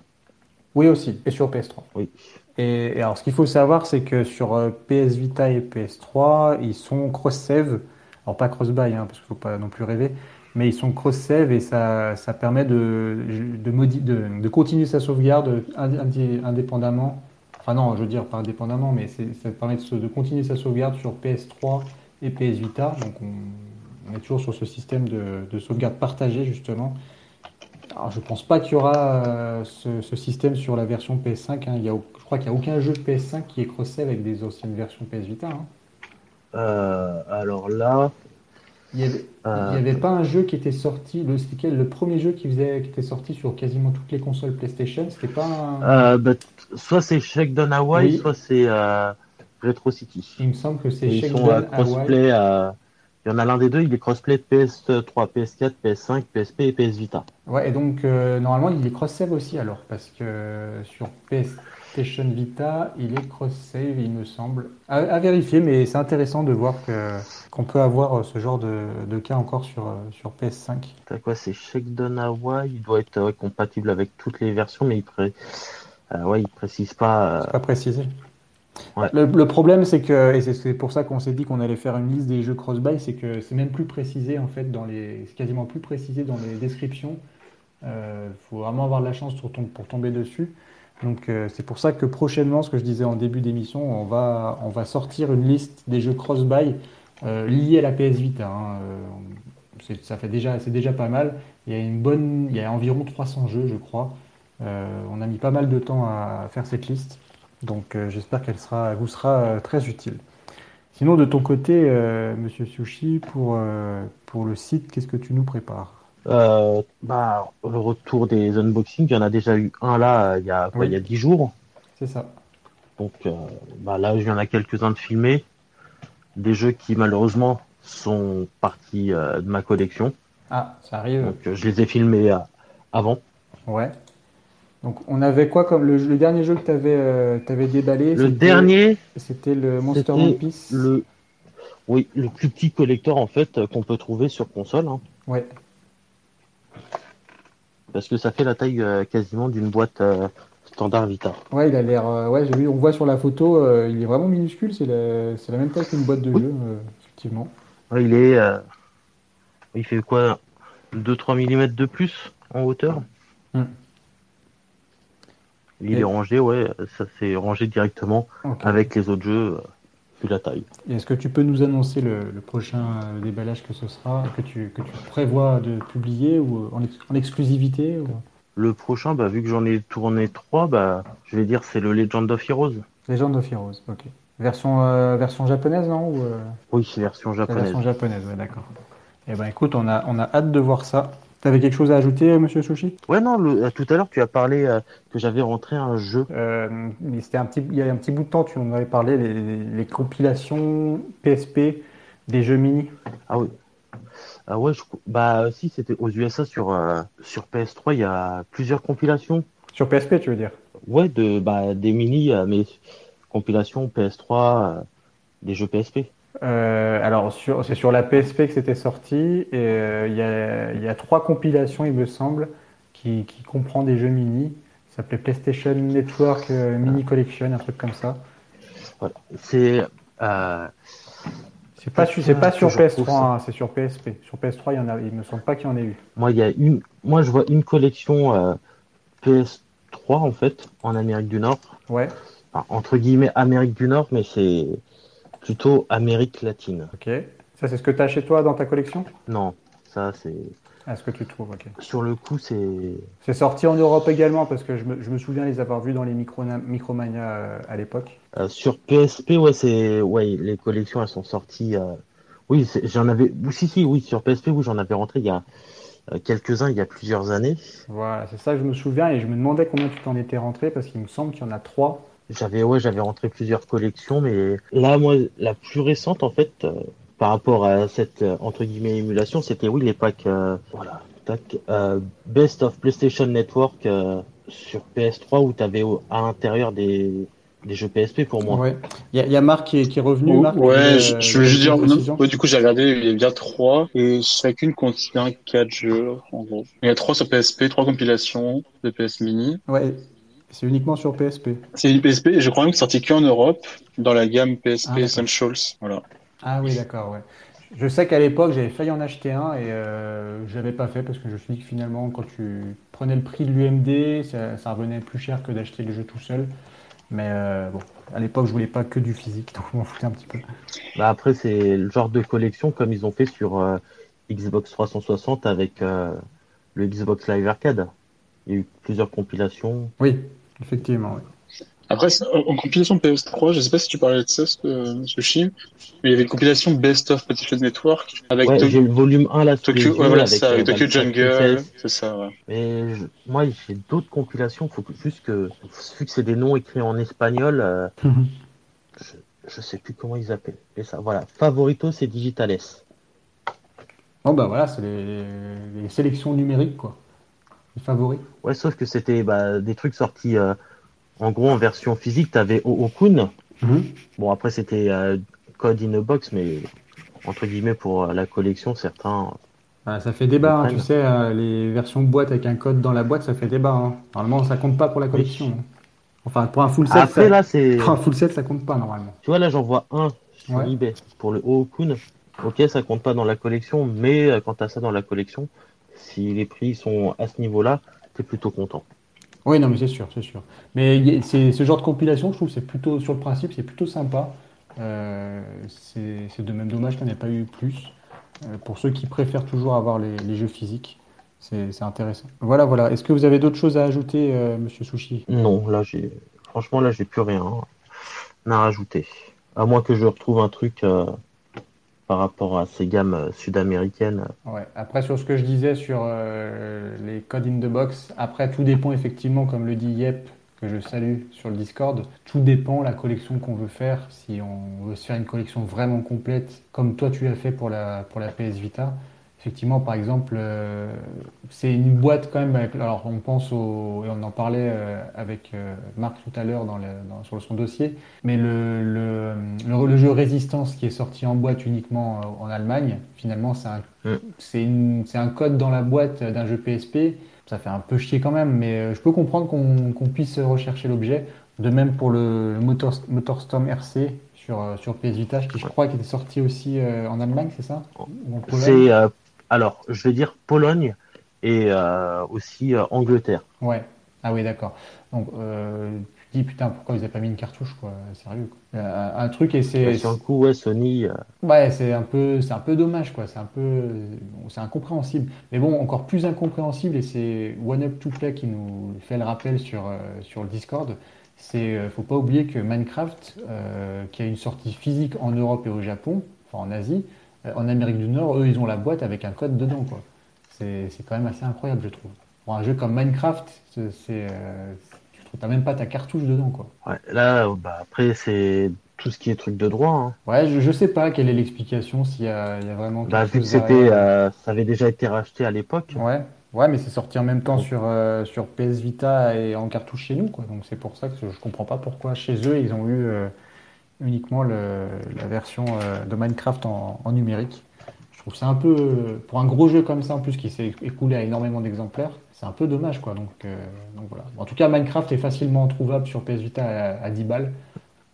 Oui aussi, et sur PS3. Oui. Et, et alors, ce qu'il faut savoir, c'est que sur PS Vita et PS3, ils sont cross-save. Alors pas cross-buy, hein, parce qu'il ne faut pas non plus rêver, mais ils sont cross-save et ça, ça permet de, de, continuer sa sauvegarde indépendamment. Enfin non, je veux dire pas indépendamment, mais ça permet de, continuer sa sauvegarde sur PS3 et PS Vita. Donc on, est toujours sur ce système de, sauvegarde partagée justement. Alors je pense pas qu'il y aura euh, ce, système sur la version PS5. Hein. Il y a, je crois qu'il n'y a aucun jeu de PS5 qui est cross-save avec des anciennes versions PS Vita. Hein. Euh, alors là. Il n'y avait, euh, pas un jeu qui était sorti, le, premier jeu qui, faisait, qui était sorti sur quasiment toutes les consoles PlayStation C'était pas euh, bah, Soit c'est Shakedown Hawaii, soit c'est Retro City. Il me semble que c'est Shakedown Hawaii. Il y en a l'un des deux, il est crossplay PS3, PS4, PS5, PSP et PS Vita. Ouais, et donc normalement il est cross-save aussi alors, parce que sur PS, PlayStation Vita, il est cross-save, il me semble. À, vérifier, mais c'est intéressant de voir qu'on peut avoir ce genre de, cas encore sur, sur PS5. C'est quoi C'est Shakedown Hawaii, il doit être compatible avec toutes les versions, mais il, pré... ouais, il précise pas. C'est pas précisé. Le, problème, c'est que, et c'est pour ça qu'on s'est dit qu'on allait faire une liste des jeux cross-buy, c'est que c'est même plus précisé en fait dans les, c'est quasiment plus précisé dans les descriptions. Il euh, faut vraiment avoir de la chance pour tomber dessus. Donc euh, c'est pour ça que prochainement, ce que je disais en début d'émission, on va, sortir une liste des jeux cross-buy euh, liés à la PS Vita. Hein. ça fait déjà, c'est déjà pas mal. Il y a une bonne, il y a environ 300 jeux, je crois. on a mis pas mal de temps à faire cette liste. Donc euh, j'espère qu'elle sera, vous sera euh, très utile. Sinon, de ton côté, euh, Monsieur Sushi, pour le site, qu'est-ce que tu nous prépares? Bah, Le retour des unboxings, il y en a déjà eu un là, il y a, il y a 10 jours. C'est ça. Donc bah, là, il y en a quelques-uns de filmés. Des jeux qui, malheureusement, sont partis de ma collection. Ah, ça arrive. Donc je les ai filmés avant. Ouais. Donc on avait quoi comme le, dernier jeu que tu avais, euh, déballé Le dernier C'était le Monster One Piece le, Oui, le plus petit collector en fait euh, qu'on peut trouver sur console. Hein. Ouais. Parce que ça fait la taille euh, quasiment d'une boîte standard Vita. Ouais, il a l'air. ouais, j'ai vu, on voit sur la photo, il est vraiment minuscule, c'est la, la, même taille qu'une boîte de jeu, effectivement. il est. il fait quoi 2-3 mm de plus en hauteur hmm. Il est rangé, ouais, ça s'est rangé directement avec les autres jeux, vu la taille. Est-ce que tu peux nous annoncer le, prochain euh, déballage que ce sera, que tu, que tu prévois de publier ou en, exclusivité Le prochain, bah, vu que j'en ai tourné trois, bah, je vais dire c'est le Legend of Heroes. Legend of Heroes, ok. Version, euh, version japonaise, non ou, euh? Oui, c'est version japonaise. Version japonaise, ouais, d'accord. Eh ben écoute, on a, on a hâte de voir ça. Tu avais quelque chose à ajouter, euh, monsieur Sushi? Ouais, non, euh, tout à l'heure, tu as parlé euh, que j'avais rentré un jeu. c'était un petit, il y a un petit bout de temps, tu en avais parlé, les, compilations PSP des jeux mini. Ah oui. Ah ouais, bah si, c'était aux USA sur, sur PS3, il y a plusieurs compilations. Sur PSP, tu veux dire? Ouais, de, bah, des mini, mais compilations PS3, des jeux PSP. Euh, alors, c'est sur la PSP que c'était sorti. Et euh, il y, a, trois compilations, il me semble, qui, qui comprend des jeux mini. Ça s'appelait PlayStation Network euh, Mini Collection, un truc comme ça. C'est. c'est pas, c'est pas sur PS3, hein, c'est sur PSP. Sur PS3, il y en a, il me semble pas qu'il y en ait eu. Moi, il y a une, moi, je vois une collection PS3 en fait en Amérique du Nord. Ouais. entre guillemets Amérique du Nord, mais c'est plutôt Amérique latine. Ok. Ça, c'est ce que tu as chez toi dans ta collection? Non, ça, c'est. Ah, ce que tu trouves, ok. Sur le coup, c'est. C'est sorti en Europe également, parce que je me, je me souviens les avoir vus dans les micro, Micromania euh, à l'époque. Euh, sur PSP, ouais, c'est. Ouais, les collections, elles sont sorties. Euh, oui, j'en avais. Si, si, oui, sur PSP, oui, j'en avais rentré il y a quelques-uns il y a plusieurs années. Voilà, c'est ça que je me souviens et je me demandais combien tu t'en étais rentré parce qu'il me semble qu'il y en a trois j'avais ouais, j'avais rentré plusieurs collections, mais là, moi, la plus récente, en fait, euh, par rapport à cette euh, entre guillemets émulation, c'était oui les packs, euh, voilà, tac, Best of PlayStation Network sur PS3 où tu avais à l'intérieur des des jeux PSP pour moi. Ouais. Il y, a Marc qui est, revenu. Marc, ouais, je, je veux juste dire, du coup j'ai regardé, il y a bien trois et chacune contient quatre jeux en gros. Il y a trois sur PSP, trois compilations de PS Mini. Ouais. C'est uniquement sur PSP. C'est une PSP et je crois même que c'est sorti qu'en Europe dans la gamme PSP ah, Essentials. Voilà. Ah oui, d'accord, ouais. Je sais qu'à l'époque, j'avais failli en acheter un et euh, je l'avais pas fait parce que je me suis dit que finalement, quand tu prenais le prix de l'UMD, ça, revenait plus cher que d'acheter le jeu tout seul. Mais euh, bon, à l'époque, je voulais pas que du physique, donc je m'en foutais un petit peu. Bah après, c'est le genre de collection comme ils ont fait sur euh, Xbox 360 avec le Xbox Live Arcade. Il y a eu plusieurs compilations. Oui, Effectivement, oui. Après, en compilation PS3, je sais pas si tu parlais de ça, ce, ce film, mais il y avait une compilation Best of PlayStation Network avec ouais, j'ai le volume 1 là. Tokyo, ouais, voilà, ça, avec Tokyo Jungle, c'est ça, ouais. Mais moi, j'ai d'autres compilations, faut que, juste que, vu que c'est des noms écrits en espagnol, euh, mhm. je, je, sais plus comment ils appellent. Et ça, voilà. Favorito, c'est Digitales. Bon, bah voilà, c'est les, les sélections numériques, quoi favoris. Ouais, sauf que c'était bah, des trucs sortis euh, en gros, en version physique, tu avais Okun. Mhm. Bon, après, c'était code in a box, mais entre guillemets, pour la collection, certains. Ah, ça fait débat, hein, tu sais, les versions boîte avec un code dans la boîte, ça fait débat. Hein. Normalement, ça compte pas pour la collection. Enfin, pour un full set, Après, ça... là, c'est. Pour un full set, ça compte pas normalement. Tu vois, là, j'en vois un sur eBay pour le Okun. Ok, ça compte pas dans la collection, mais euh, quand tu as ça dans la collection, si les prix sont à ce niveau-là, tu es plutôt content. Oui, non, mais c'est sûr, c'est sûr. Mais c'est ce genre de compilation, je trouve, c'est plutôt sur le principe, c'est plutôt sympa. Euh, c'est de même dommage qu'il n'y ait pas eu plus. Euh, pour ceux qui préfèrent toujours avoir les, jeux physiques, c'est intéressant. Voilà, voilà. Est-ce que vous avez d'autres choses à ajouter, Monsieur Sushi? Non, là, j'ai franchement, là, j'ai plus rien à rajouter. À moins que je retrouve un truc par rapport à ces gammes euh, sud-américaines. Ouais. Après, sur ce que je disais sur euh, les codes in the box, après, tout dépend effectivement, comme le dit Yep, que je salue sur le Discord, tout dépend la collection qu'on veut faire. Si on veut se faire une collection vraiment complète, comme toi tu as fait pour la, pour la PS Vita, effectivement, par exemple, euh, c'est une boîte quand même. alors, on pense au. Et on en parlait euh, avec euh, Marc tout à l'heure dans, sur son dossier. Mais le, le, jeu Résistance qui est sorti en boîte uniquement en Allemagne, finalement, c'est un, c'est un code dans la boîte d'un jeu PSP. Ça fait un peu chier quand même, mais je peux comprendre qu'on puisse rechercher l'objet. De même pour le, Motor, Motorstorm RC sur, sur PS Vita, qui je crois qui était sorti aussi en Allemagne, c'est ça? C'est alors, je vais dire Pologne et euh, aussi euh, Angleterre. Ouais. Ah oui, d'accord. Donc, euh, tu dis putain, pourquoi ils n'avaient pas mis une cartouche, quoi Sérieux, quoi. un truc et c'est. Sur un coup, ouais, Sony. Ouais, c'est un peu, c'est un peu dommage, quoi. C'est un peu, c'est incompréhensible. Mais bon, encore plus incompréhensible et c'est One Up to Play qui nous fait le rappel sur sur le Discord. C'est, faut pas oublier que Minecraft, qui a une sortie physique en Europe et au Japon, enfin en Asie, en Amérique du Nord, eux, ils ont la boîte avec un code dedans. Quoi. C'est, quand même assez incroyable, je trouve. Pour un jeu comme Minecraft, c'est, euh, tu n'as même pas ta cartouche dedans. Quoi. Ouais, là, bah, après, c'est tout ce qui est truc de droit. Hein. Ouais, je, ne sais pas quelle est l'explication, s'il y y a vraiment bah, vu que c'était, euh, ça avait déjà été racheté à l'époque. Ouais, ouais mais c'est sorti en même temps sur, sur PS Vita et en cartouche chez nous. Quoi. Donc c'est pour ça que je comprends pas pourquoi chez eux, ils ont eu uniquement la version euh, de Minecraft en, numérique. Je trouve c'est un peu, pour un gros jeu comme ça en plus qui s'est écoulé à énormément d'exemplaires, c'est un peu dommage quoi. Donc, euh, voilà. En tout cas, Minecraft est facilement trouvable sur PS Vita à, 10 balles.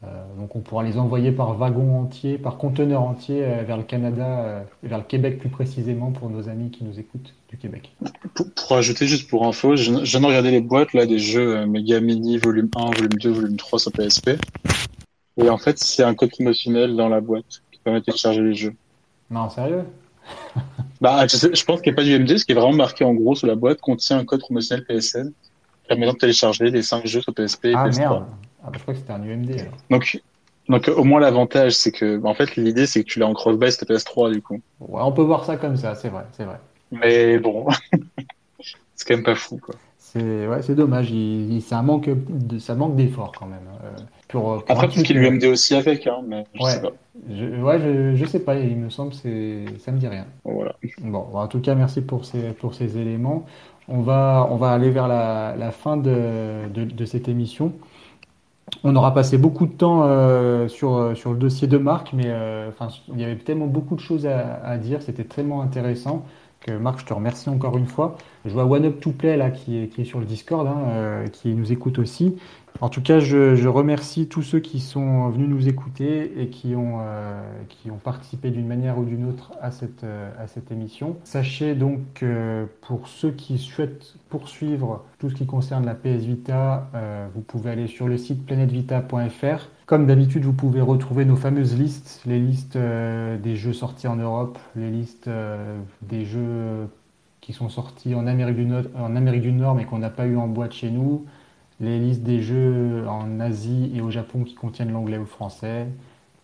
Euh, donc on pourra les envoyer par wagon entier, par conteneur entier vers le Canada, vers le Québec plus précisément pour nos amis qui nous écoutent du Québec. Pour, ajouter juste pour info, de regarder les boîtes là des jeux Mega Mini volume 1, volume 2, volume 3 sur PSP. Et en fait, c'est un code promotionnel dans la boîte qui permet de télécharger les jeux. Non, sérieux? Bah, je, pense qu'il n'y a pas du MD. Ce qui est vraiment marqué en gros sur la boîte contient un code promotionnel PSN permettant de télécharger les 5 jeux sur PSP et ah, PS3. Merde. Ah, bah, je crois que c'était un UMD. Alors. Donc, donc, au moins, l'avantage, c'est que, en fait, l'idée, c'est que tu l'as en cross-buy sur PS3, du coup. Ouais, on peut voir ça comme ça, c'est vrai, c'est vrai. Mais bon, c'est quand même pas fou, quoi. C'est ouais, dommage. Il, ça manque de, ça manque d'effort quand même. Euh, pour, pour Après, peut-être qu'il lui MD aussi avec, hein, mais je ouais. sais pas. Je, ouais, je, je sais pas. Il me semble c'est ça me dit rien. Voilà. Bon, en tout cas, merci pour ces pour ces éléments. On va on va aller vers la, la fin de, de, de cette émission. On aura passé beaucoup de temps euh, sur, sur le dossier de Marc, mais euh, il y avait tellement beaucoup de choses à, à dire, c'était tellement intéressant. Marc, je te remercie encore une fois. Je vois One Up to Play là qui est, sur le Discord, hein, euh, qui nous écoute aussi. En tout cas, je, remercie tous ceux qui sont venus nous écouter et qui ont, euh, qui ont participé d'une manière ou d'une autre à cette, euh, à cette émission. Sachez donc que pour ceux qui souhaitent poursuivre tout ce qui concerne la PS Vita, vous pouvez aller sur le site planetvita.fr. Comme d'habitude, vous pouvez retrouver nos fameuses listes, les listes euh, des jeux sortis en Europe, les listes euh, des jeux qui sont sortis en Amérique du Nord, en Amérique du Nord mais qu'on n'a pas eu en boîte chez nous, les listes des jeux en Asie et au Japon qui contiennent l'anglais ou le français,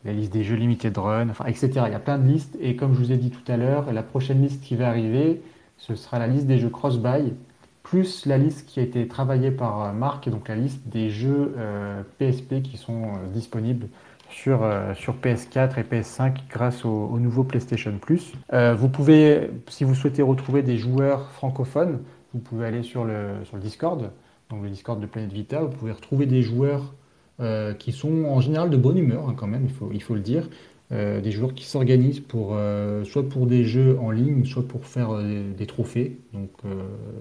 les listes des jeux limited run, enfin, etc. Il y a plein de listes et comme je vous ai dit tout à l'heure, la prochaine liste qui va arriver, ce sera la liste des jeux cross-buy plus la liste qui a été travaillée par euh, Marc, et donc la liste des jeux PSP euh, qui sont euh, disponibles sur, sur PS4 et PS5 grâce au, nouveau PlayStation Plus. vous pouvez, si vous souhaitez retrouver des joueurs francophones, vous pouvez aller sur le, Discord. donc le Discord de Planète Vita. Vous pouvez retrouver des joueurs qui sont en général de bonne humeur hein, quand même, il faut le dire. Des joueurs qui s'organisent pour soit pour des jeux en ligne, soit pour faire des, trophées, donc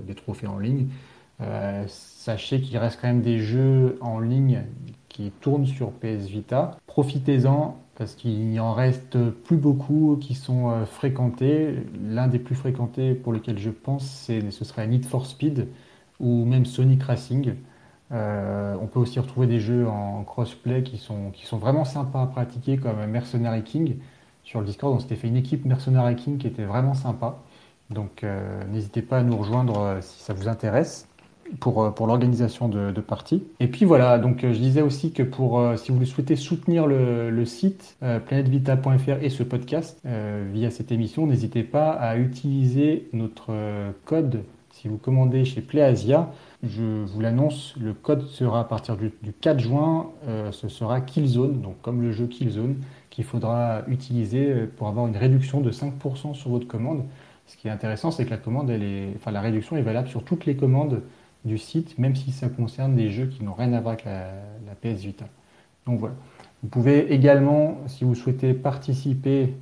des trophées en ligne. sachez qu'il reste quand même des jeux en ligne qui tournent sur PS Vita. Profitez-en parce qu'il n'y en reste plus beaucoup qui sont euh, fréquentés. L'un des plus fréquentés pour lequel je pense, ce serait Need for Speed ou même Sonic Racing. Euh, on peut aussi retrouver des jeux en crossplay qui sont, qui sont vraiment sympas à pratiquer, comme Mercenary King. Sur le Discord, on s'était fait une équipe Mercenary King qui était vraiment sympa. Donc euh, n'hésitez pas à nous rejoindre si ça vous intéresse pour, euh, l'organisation de, parties. Et puis voilà, donc euh, je disais aussi que euh, si vous souhaitez soutenir le, le site planetvita.fr et ce podcast via cette émission, n'hésitez pas à utiliser notre code si vous commandez chez PlayAsia. Je vous l'annonce, le code sera à partir du, du 4 juin, ce sera Killzone, donc comme le jeu Killzone, qu'il faudra utiliser pour avoir une réduction de 5% sur votre commande. Ce qui est intéressant, c'est que la commande, enfin, la réduction est valable sur toutes les commandes du site, même si ça concerne des jeux qui n'ont rien à voir avec la, PS Vita. Donc voilà. Vous pouvez également, si vous souhaitez participer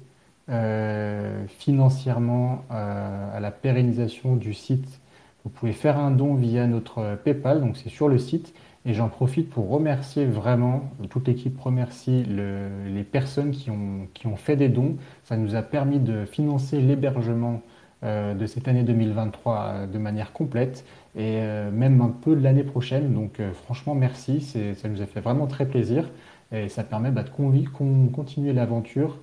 euh, financièrement euh, à la pérennisation du site, vous pouvez faire un don via notre PayPal, donc c'est sur le site. Et j'en profite pour remercier vraiment, toute l'équipe remercie les personnes qui ont, qui ont fait des dons. Ça nous a permis de financer l'hébergement euh, de cette année 2023 euh, de manière complète et euh, même un peu de l'année prochaine. Donc franchement, merci, ça nous a fait vraiment très plaisir et ça permet bah, de continuer l'aventure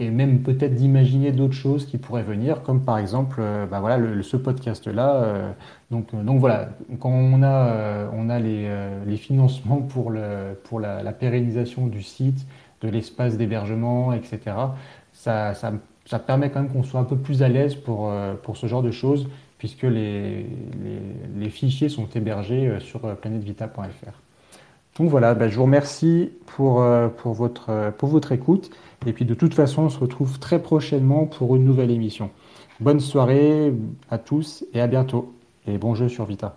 même peut-être d'imaginer d'autres choses qui pourraient venir, comme par exemple bah, voilà, ce podcast-là. donc, donc voilà, quand on a, on a les, les financements pour, le, pour la, la pérennisation du site, de l'espace d'hébergement, etc., ça, ça, ça permet quand même qu'on soit un peu plus à l'aise pour, euh, pour ce genre de choses, puisque les, les, fichiers sont hébergés euh, sur euh, planetvita.fr. Donc voilà, bah, je vous remercie pour, pour, votre, pour votre écoute. Et puis de toute façon, on se retrouve très prochainement pour une nouvelle émission. Bonne soirée à tous et à bientôt. Et bon jeu sur Vita.